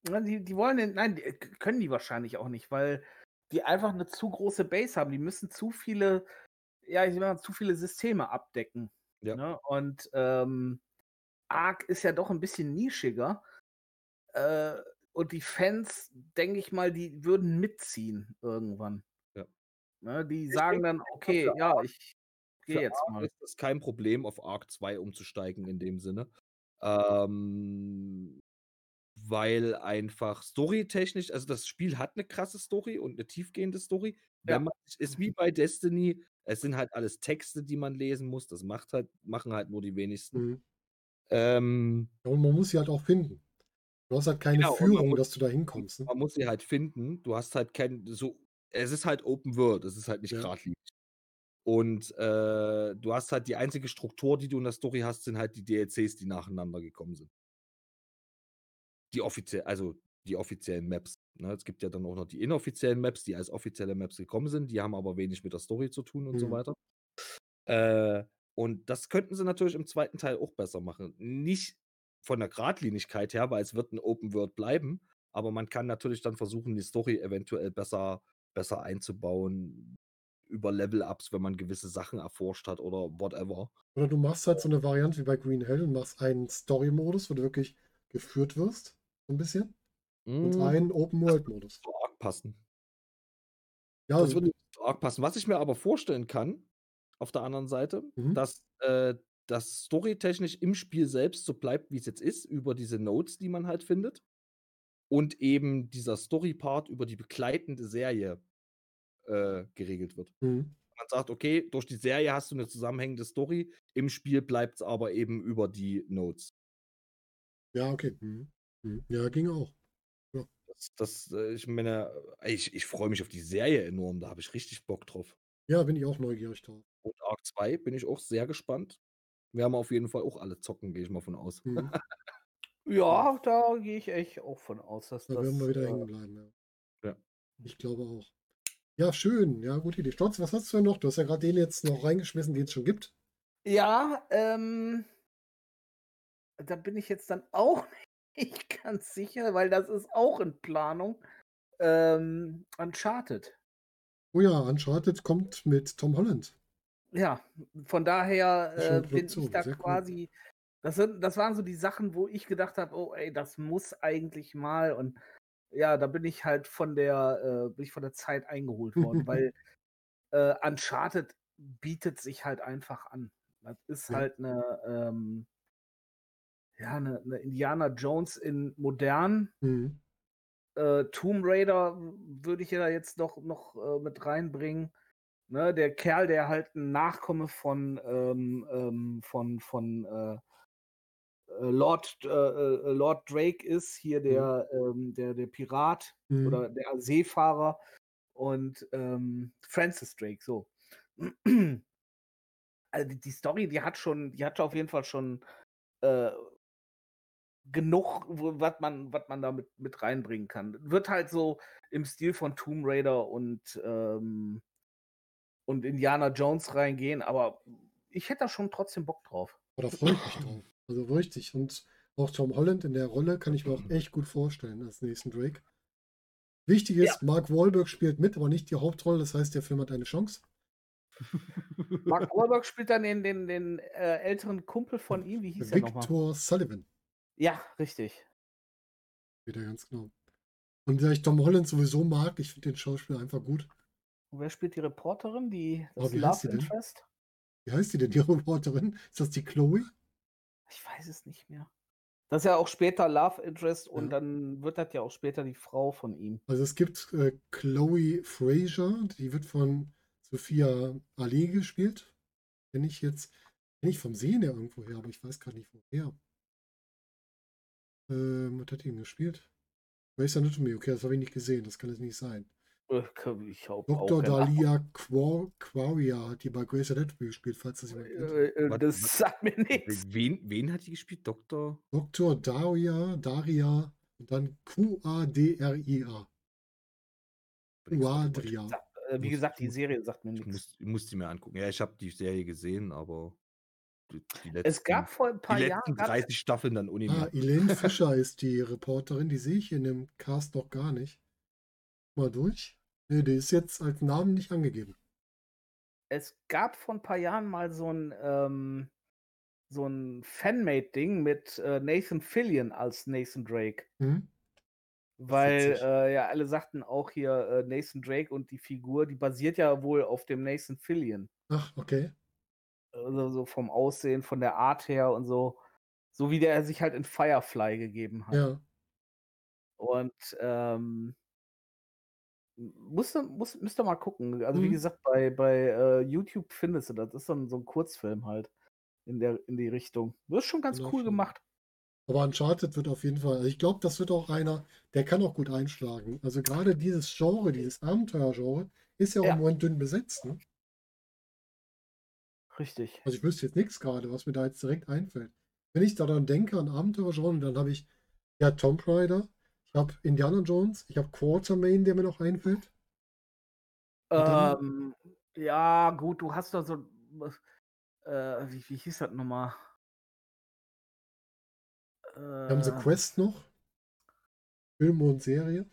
Die, die wollen, nein, die, können die wahrscheinlich auch nicht, weil die einfach eine zu große Base haben. Die müssen zu viele, ja, ich sag mal, zu viele Systeme abdecken. Ja. Ne? Und ähm, Arc ist ja doch ein bisschen nischiger. Äh, und die Fans, denke ich mal, die würden mitziehen irgendwann. Ja. Ne, die ich sagen dann, okay, ja, ich gehe jetzt Arc mal. Ist es kein Problem, auf Arc 2 umzusteigen in dem Sinne. Ähm, weil einfach storytechnisch, also das Spiel hat eine krasse Story und eine tiefgehende Story. Ja. Man, ist wie bei Destiny, es sind halt alles Texte, die man lesen muss. Das macht halt, machen halt nur die wenigsten. Mhm. Ähm, ja, und man muss sie halt auch finden. Du hast halt keine genau, Führung, muss, dass du da hinkommst. Ne? Man muss sie halt finden. Du hast halt kein, so, es ist halt Open World, es ist halt nicht ja. geradlinig. Und äh, du hast halt die einzige Struktur, die du in der Story hast, sind halt die DLCs, die nacheinander gekommen sind. Die offiziell, also die offiziellen Maps. Ne? Es gibt ja dann auch noch die inoffiziellen Maps, die als offizielle Maps gekommen sind, die haben aber wenig mit der Story zu tun und mhm. so weiter. Äh, und das könnten sie natürlich im zweiten Teil auch besser machen. Nicht von der Gradlinigkeit her, weil es wird ein Open World bleiben, aber man kann natürlich dann versuchen, die Story eventuell besser, besser einzubauen über Level-Ups, wenn man gewisse Sachen erforscht hat oder whatever. Oder du machst halt so eine Variante wie bei Green Hell und machst einen Story-Modus, wo du wirklich geführt wirst, so ein bisschen. Mm, und einen Open-World-Modus. Das würde arg passen. Ja, das würde arg passen. Was ich mir aber vorstellen kann, auf der anderen Seite, mhm. dass äh, das storytechnisch im Spiel selbst so bleibt, wie es jetzt ist, über diese Notes, die man halt findet. Und eben dieser Story-Part über die begleitende Serie äh, geregelt wird. Mhm. Man sagt, okay, durch die Serie hast du eine zusammenhängende Story, im Spiel bleibt es aber eben über die Notes. Ja, okay. Mhm. mhm. Ja, ging auch. Ja. Das, das, äh, ich meine, ich, ich freue mich auf die Serie enorm, da habe ich richtig Bock drauf. Ja, bin ich auch neugierig drauf. Und Arc 2 bin ich auch sehr gespannt. Wir haben auf jeden Fall auch alle zocken, gehe ich mal von aus. Mhm. ja, da gehe ich echt auch von aus, dass da das. werden wir wieder äh, hängen bleiben, ja. ja. Ich glaube auch. Ja, schön. Ja, gute Idee. Stotz, was hast du denn noch? Du hast ja gerade den jetzt noch reingeschmissen, den es schon gibt. Ja, ähm, da bin ich jetzt dann auch nicht ganz sicher, weil das ist auch in Planung. Ähm, Uncharted. Oh ja, Uncharted kommt mit Tom Holland. Ja, von daher äh, bin ich da quasi. Cool. Das, sind, das waren so die Sachen, wo ich gedacht habe, oh ey, das muss eigentlich mal. Und ja, da bin ich halt von der, äh, bin ich von der Zeit eingeholt worden, weil äh, Uncharted bietet sich halt einfach an. Das ist ja. halt eine, ähm, ja, eine, eine, Indiana Jones in modern. Mhm. Äh, Tomb Raider würde ich ja jetzt noch, noch äh, mit reinbringen. Ne, der Kerl, der halt ein Nachkomme von, ähm, ähm, von, von äh, Lord, äh, äh, Lord Drake ist, hier der, mhm. ähm, der, der Pirat mhm. oder der Seefahrer und ähm, Francis Drake, so. Also die, die, Story, die hat schon, die hat auf jeden Fall schon äh, genug, was man, was man da mit, mit reinbringen kann. Wird halt so im Stil von Tomb Raider und, ähm, und Indiana Jones reingehen, aber ich hätte da schon trotzdem Bock drauf. Oder freue ich mich drauf. Also richtig. Und auch Tom Holland in der Rolle kann ich mir auch echt gut vorstellen als nächsten Drake. Wichtig ist, ja. Mark Wahlberg spielt mit, aber nicht die Hauptrolle. Das heißt, der Film hat eine Chance. Mark Wahlberg spielt dann den, den, den äh, älteren Kumpel von ihm. Wie hieß Victor nochmal? Victor Sullivan. Ja, richtig. Wieder ganz genau. Und da ich Tom Holland sowieso mag, ich finde den Schauspieler einfach gut. Und wer spielt die Reporterin, die Oh, das wie heißt Love denn? Interest? Wie heißt die denn, die Reporterin? Ist das die Chloe? Ich weiß es nicht mehr. Das ist ja auch später Love Interest und Ja. dann wird das ja auch später die Frau von ihm. Also es gibt äh, Chloe Fraser, die wird von Sophia Ali gespielt. Kenne ich jetzt, kenne ich vom Sehen her irgendwo her, aber ich weiß gar nicht woher. Ähm, was hat die denn gespielt? Grey's Anatomy, okay, das habe ich nicht gesehen, das kann es nicht sein. Äh, Ich hab Dr. Dalia Quar Quaria hat die bei Grey's Anatomy gespielt, falls das jemand kennt. Äh, äh, Das sagt mir nichts. Wen, wen hat die gespielt? Doktor? Dr. Daria, Daria und dann Q-A-D-R-I-A. Quadria. Wie gesagt, die Serie sagt mir Ich nichts. muss, ich muss die mir angucken. Ja, ich habe die Serie gesehen, aber die, die letzten, Es gab vor ein paar die Jahren. letzten gab's- 30 Staffeln dann ohne Ah. Elaine Fischer ist die Reporterin, die sehe ich in dem Cast noch gar nicht. Mal durch. Nee, die ist jetzt als Namen nicht angegeben. es gab vor ein paar Jahren mal so ein, ähm, so ein Fanmade-Ding mit äh, Nathan Fillion als Nathan Drake. Hm? Weil äh, ja alle sagten auch hier äh, Nathan Drake und die Figur, die basiert ja wohl auf dem Nathan Fillion. Ach, okay. Also so vom Aussehen, von der Art her und so. So wie der sich halt in Firefly gegeben hat. Ja. Und ähm, musst du, musst, müsst ihr mal gucken. Also wie Mhm. gesagt, bei, bei äh, YouTube findest du das. Das ist dann so ein Kurzfilm halt in, der, in die Richtung. Das ist schon ganz Genau, cool schon. gemacht. Aber Uncharted wird auf jeden Fall, also ich glaube, das wird auch einer, der kann auch gut einschlagen. Also gerade dieses Genre, dieses Abenteuergenre, ist ja auch Ja. im Moment dünn besetzt. Ne? Richtig. Also ich wüsste jetzt nichts gerade, was mir da jetzt direkt einfällt. Wenn ich daran denke, an Abenteuergenre, dann habe ich ja Tomb Raider, ich habe Indiana Jones, ich habe Quartermain, der mir noch einfällt. Ähm, ja, gut, du hast da so. Äh, wie, wie hieß das nochmal? Wir haben The Äh, Quest noch. Filme und Serie.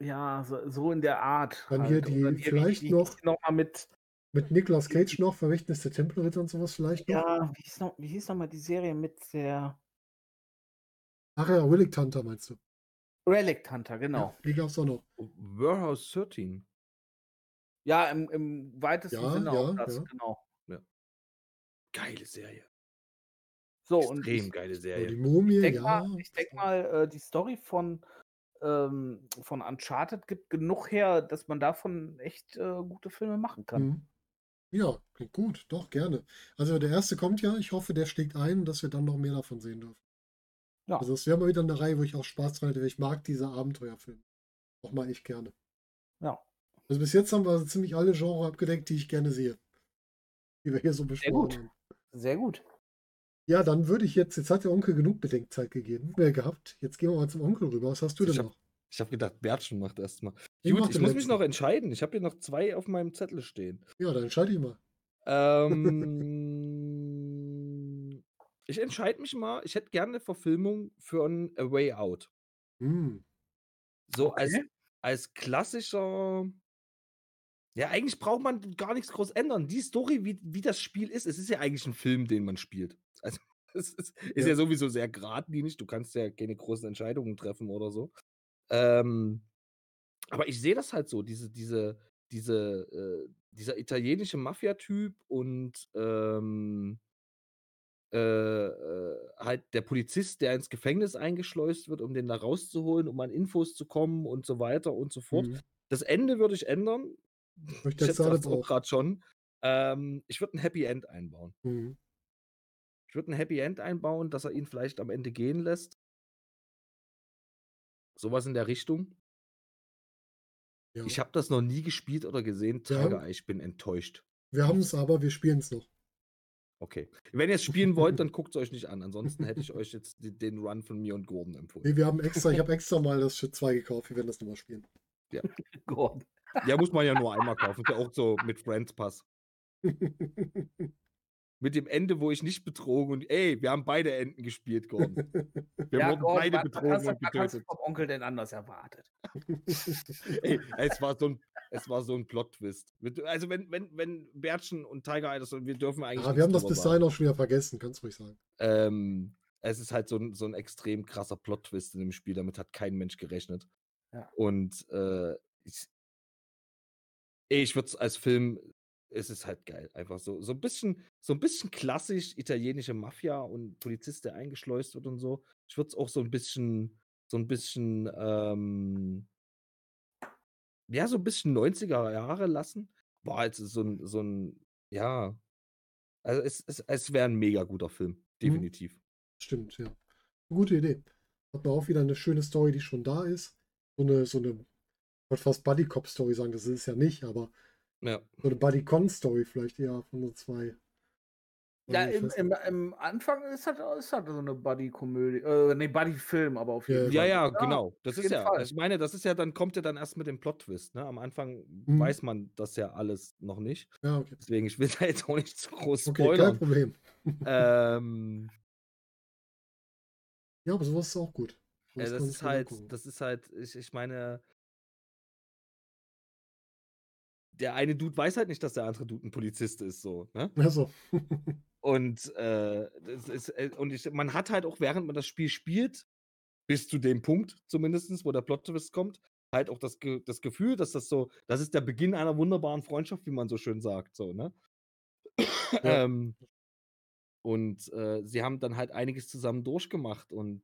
Ja, so, so in der Art. Dann halt. hier die- dann vielleicht wie, noch- Wie, noch mal mit. Mit Nicolas Cage noch, Vermächtnis der Tempelritter und sowas vielleicht noch. Ja, wie hieß, noch, wie hieß noch mal die Serie mit der Ach ja, Willig Hunter meinst du? Relic Hunter, genau. Ja, die gab es auch noch. Warehouse 13. Ja, im, im weitesten Ja, Sinne auch ja, das, ja. genau. Geile Serie. So, und Extrem ich, geile Serie. die Mumie, ich denke ja. mal, ich denk mal äh, die Story von, ähm, von Uncharted gibt genug her, dass man davon echt äh, gute Filme machen kann. Mhm. Ja, klingt gut, doch, gerne. Also der erste kommt ja, ich hoffe, der schlägt ein, dass wir dann noch mehr davon sehen dürfen. Ja. Also es wäre mal wieder eine Reihe, wo ich auch Spaß dran hätte, weil ich mag diese Abenteuerfilme. Auch mal echt gerne. Ja. Also bis jetzt haben wir ziemlich alle Genres abgedeckt, die ich gerne sehe. Die wir hier so besprochen gut. haben. Sehr gut. Ja, dann würde ich jetzt, jetzt hat der Onkel genug Bedenkzeit gegeben, äh, gehabt. Jetzt gehen wir mal zum Onkel rüber. Was hast du Ich denn hab- noch? Ich habe gedacht, Bertschen macht erstmal. Gut, mach ich muss mich noch entscheiden. Ich habe hier noch zwei auf meinem Zettel stehen. Ja, dann entscheide ich mal. Ähm, ich entscheide mich mal. Ich hätte gerne eine Verfilmung für ein A Way Out. Hm. So als, Okay. als klassischer. Ja, eigentlich braucht man gar nichts groß ändern. Die Story, wie, wie das Spiel ist, es ist ja eigentlich ein Film, den man spielt. Also, es ist, ist Ja. ja. sowieso sehr geradlinig. Du kannst ja keine großen Entscheidungen treffen oder so. Ähm, aber ich sehe das halt so, diese, diese, diese, äh, dieser italienische Mafia-Typ und ähm, äh, äh, halt der Polizist, der ins Gefängnis eingeschleust wird, um den da rauszuholen, um an Infos zu kommen und so weiter und so fort. Hm. Das Ende würde ich ändern. Ich sag's sag's auch gerade schon. Ähm, ich würde ein Happy End einbauen. Hm. Ich würde ein Happy End einbauen, dass er ihn vielleicht am Ende gehen lässt. Sowas in der Richtung. Ja. Ich habe das noch nie gespielt oder gesehen. Ja. Tiger Eye, ich bin enttäuscht. Wir haben es aber, wir spielen es noch. Okay. Wenn ihr es spielen wollt, dann guckt es euch nicht an. Ansonsten hätte ich euch jetzt die- den Run von mir und Gordon empfohlen. Nee, wir haben extra, ich habe extra mal das für zwei gekauft. Wir werden das nochmal spielen. Gordon. Ja, muss man ja nur einmal kaufen. Ist ja auch so mit Friends Pass. mit dem Ende, wo ich nicht betrogen und ey, wir haben beide Enden gespielt, Gordon. Wir Ja, wurden Gordon, beide was, was, betrogen hast, du- und was hast du getötet. vom Onkel denn anders erwartet? Ey, es war so ein, es war so ein Plot-Twist. Also wenn, wenn, wenn Bärtchen und Tiger Eye, das, wir dürfen eigentlich Ja, nichts wir haben das dahin auch schon wieder vergessen, kannst ruhig sagen. Ähm, es ist halt so ein, so ein extrem krasser Plot-Twist in dem Spiel, damit hat kein Mensch gerechnet. Ja. Und äh, ich, ich würde es als Film, es ist halt geil. Einfach so, so ein bisschen, so ein bisschen klassisch italienische Mafia und Polizist, der eingeschleust wird und so. Ich würde es auch so ein bisschen, so ein bisschen, ähm, ja, so ein bisschen 90er Jahre lassen. War jetzt so ein, so ein, ja. Also es, es, es wäre ein mega guter Film, definitiv. Stimmt, ja. Gute Idee. Hat man auch wieder eine schöne Story, die schon da ist. So eine, so eine, ich wollte fast Buddy-Cop-Story sagen, das ist es ja nicht, aber Ja. so eine Buddy-Con-Story vielleicht eher von so zwei. Ja, im, im, im Anfang ist das, ist das so eine Buddy-Komödie, äh, nee, Buddy-Film, aber auf Ja, jeden Ja, Fall. ja, genau. Das ist ja, Fall. ich meine, das ist ja, dann kommt ja dann erst mit dem Plot-Twist, ne? Am Anfang Mhm. weiß man das ja alles noch nicht. Ja, okay. Deswegen, ich will da jetzt auch nicht zu groß Okay, kein spoilern. Problem. ähm, Ja, aber sowas ist auch gut. äh, das ist halt, das ist halt, ich, ich meine, der eine Dude weiß halt nicht, dass der andere Dude ein Polizist ist, so, ne? Also, Und, äh, ist, äh, und ich, man hat halt auch, während man das Spiel spielt, bis zu dem Punkt zumindest, wo der Plot-Twist kommt, halt auch das, Ge das Gefühl, dass das so, das ist der Beginn einer wunderbaren Freundschaft, wie man so schön sagt, so, ne? Ja. ähm, und äh, sie haben dann halt einiges zusammen durchgemacht und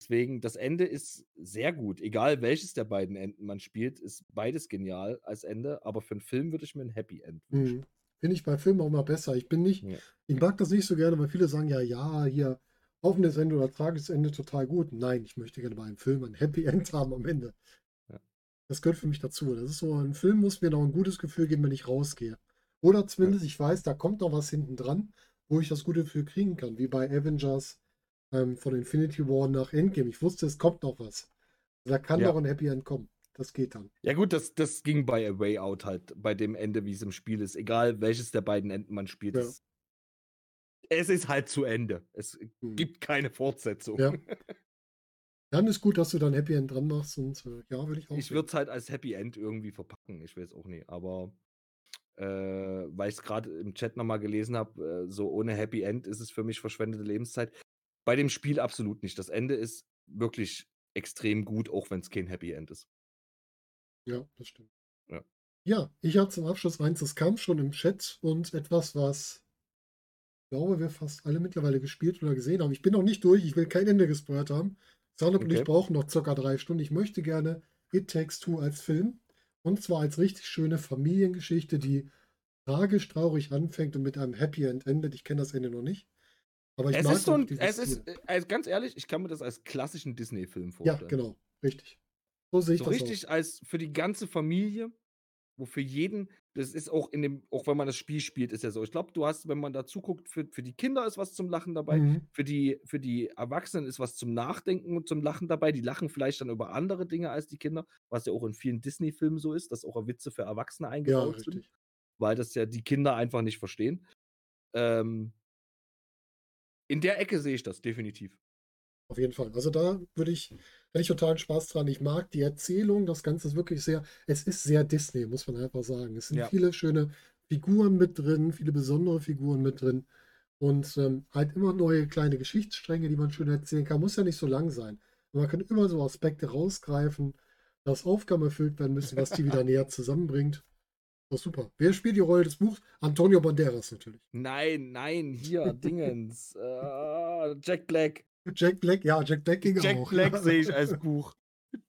deswegen, das Ende ist sehr gut. Egal welches der beiden Enden man spielt, ist beides genial als Ende, aber für einen Film würde ich mir ein Happy End wünschen. mhm. finde ich bei Filmen auch mal besser. Ich bin nicht, Ja. ich mag das nicht so gerne, weil viele sagen ja, ja, hier offenes Ende oder tragisches Ende total gut. Nein, ich möchte gerne bei einem Film ein Happy End haben am Ende. Ja. Das gehört für mich dazu. Das ist so, ein Film muss mir noch ein gutes Gefühl geben, wenn ich rausgehe. Oder zumindest ich weiß, da kommt noch was hinten dran, wo ich das gute Gefühl kriegen kann, wie bei Avengers ähm, von Infinity War nach Endgame. Ich wusste, es kommt noch was. Da kann Ja. noch ein Happy End kommen. Das geht dann. Ja, gut, das, das ging bei A Way Out halt, bei dem Ende, wie es im Spiel ist. Egal welches der beiden Enden man spielt. Ja. Es, es ist halt zu Ende. Es Hm. gibt keine Fortsetzung. Ja. Dann ist gut, dass du dann Happy End dran machst und äh, ja, würde ich auch. Ich würde es halt als Happy End irgendwie verpacken. Ich weiß auch nicht. Aber äh, weil ich es gerade im Chat nochmal gelesen habe, äh, so ohne Happy End ist es für mich verschwendete Lebenszeit. Bei dem Spiel absolut nicht. Das Ende ist wirklich extrem gut, auch wenn es kein Happy End ist. Ja, das stimmt. Ja. Ja, ich habe zum Abschluss eins, das kam schon im Chat und etwas, was ich glaube, wir fast alle mittlerweile gespielt oder gesehen haben. Ich bin noch nicht durch, ich will kein Ende gespoilert haben. Zahnab und ich Okay. brauchen noch circa drei Stunden. Ich möchte gerne It Takes Two als Film und zwar als richtig schöne Familiengeschichte, die tragisch traurig anfängt und mit einem Happy End endet. Ich kenne das Ende noch nicht. Aber ich Es mag ist so auch ein, es ist, äh, also ganz ehrlich, ich kann mir das als klassischen Disney-Film Ja, vorstellen. genau, richtig. So sehe ich So das richtig als für die ganze Familie, wo für jeden, das ist auch in dem, auch wenn man das Spiel spielt, ist ja so. Ich glaube, du hast, wenn man da zuguckt, für, für die Kinder ist was zum Lachen auch. dabei, Mhm. für die, für die Erwachsenen ist was zum Nachdenken und zum Lachen dabei. Die lachen vielleicht dann über andere Dinge als die Kinder, was ja auch in vielen Disney-Filmen so ist, dass auch Witze für Erwachsene Ja, eingebaut sind, richtig. weil das ja die Kinder einfach nicht verstehen. Ähm, in der Ecke sehe ich das definitiv. Auf jeden Fall. Also da würde ich, hätte ich totalen Spaß dran. Ich mag die Erzählung, das Ganze ist wirklich sehr, es ist sehr Disney, muss man einfach sagen. Es sind Ja. viele schöne Figuren mit drin, viele besondere Figuren mit drin und ähm, halt immer neue kleine Geschichtsstränge, die man schön erzählen kann. Muss ja nicht so lang sein. Man kann immer so Aspekte rausgreifen, dass Aufgaben erfüllt werden müssen, was die wieder näher zusammenbringt. Ist super. Wer spielt die Rolle des Buchs? Antonio Banderas natürlich. Nein, nein, hier, Dingens. äh, Jack Black. Jack Black, ja, Jack Black ging Jack auch. Black ja. sehe ich als Buch.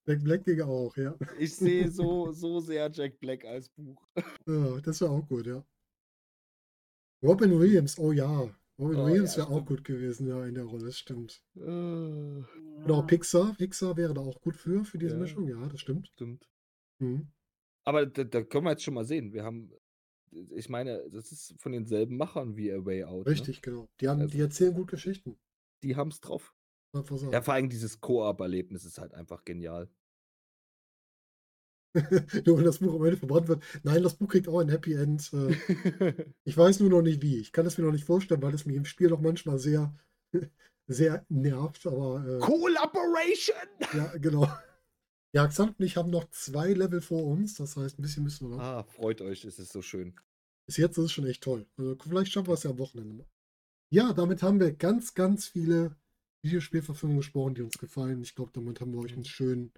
Jack Black ging auch, ja. Ich sehe so, so sehr Jack Black als Buch. Ja, das wäre auch gut, ja. Robin Williams, oh ja. Robin Oh Williams ja, wäre auch gut gewesen, ja, in der Rolle, das stimmt. Äh, Genau, Pixar. Pixar wäre da auch gut für, für diese Ja. Mischung, ja, das stimmt. Stimmt. Mhm. Aber da, da können wir jetzt schon mal sehen. Wir haben, ich meine, das ist von denselben Machern wie A Way Out. Ne? Richtig, genau. Die, haben, Also- die erzählen gut Geschichten. Die haben es drauf. Ja, vor allem dieses Koop-Erlebnis ist halt einfach genial. nur wenn das Buch am Ende verbrannt wird. Nein, das Buch kriegt auch ein Happy End. Äh, ich weiß nur noch nicht wie. Ich kann es mir noch nicht vorstellen, weil es mich im Spiel noch manchmal sehr, sehr nervt. Aber, äh, Collaboration! Ja, genau. Ja, Xant und ich haben noch zwei Level vor uns. Das heißt, ein bisschen müssen wir noch. Ah, freut euch, es ist so schön. Bis jetzt ist es schon echt toll. Also, vielleicht schaffen wir es ja am Wochenende mal. Ja, damit haben wir ganz, ganz viele Videospielverfilmungen gesprochen, die uns gefallen. Ich glaube, damit haben wir euch einen schönen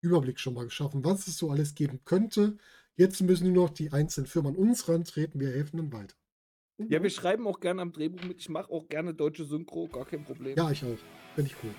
Überblick schon mal geschaffen, was es so alles geben könnte. Jetzt müssen nur noch die einzelnen Firmen an uns rantreten. Wir helfen dann weiter. Ja, wir schreiben auch gerne am Drehbuch mit. Ich mache auch gerne deutsche Synchro, gar kein Problem. Ja, ich auch. Finde ich cool.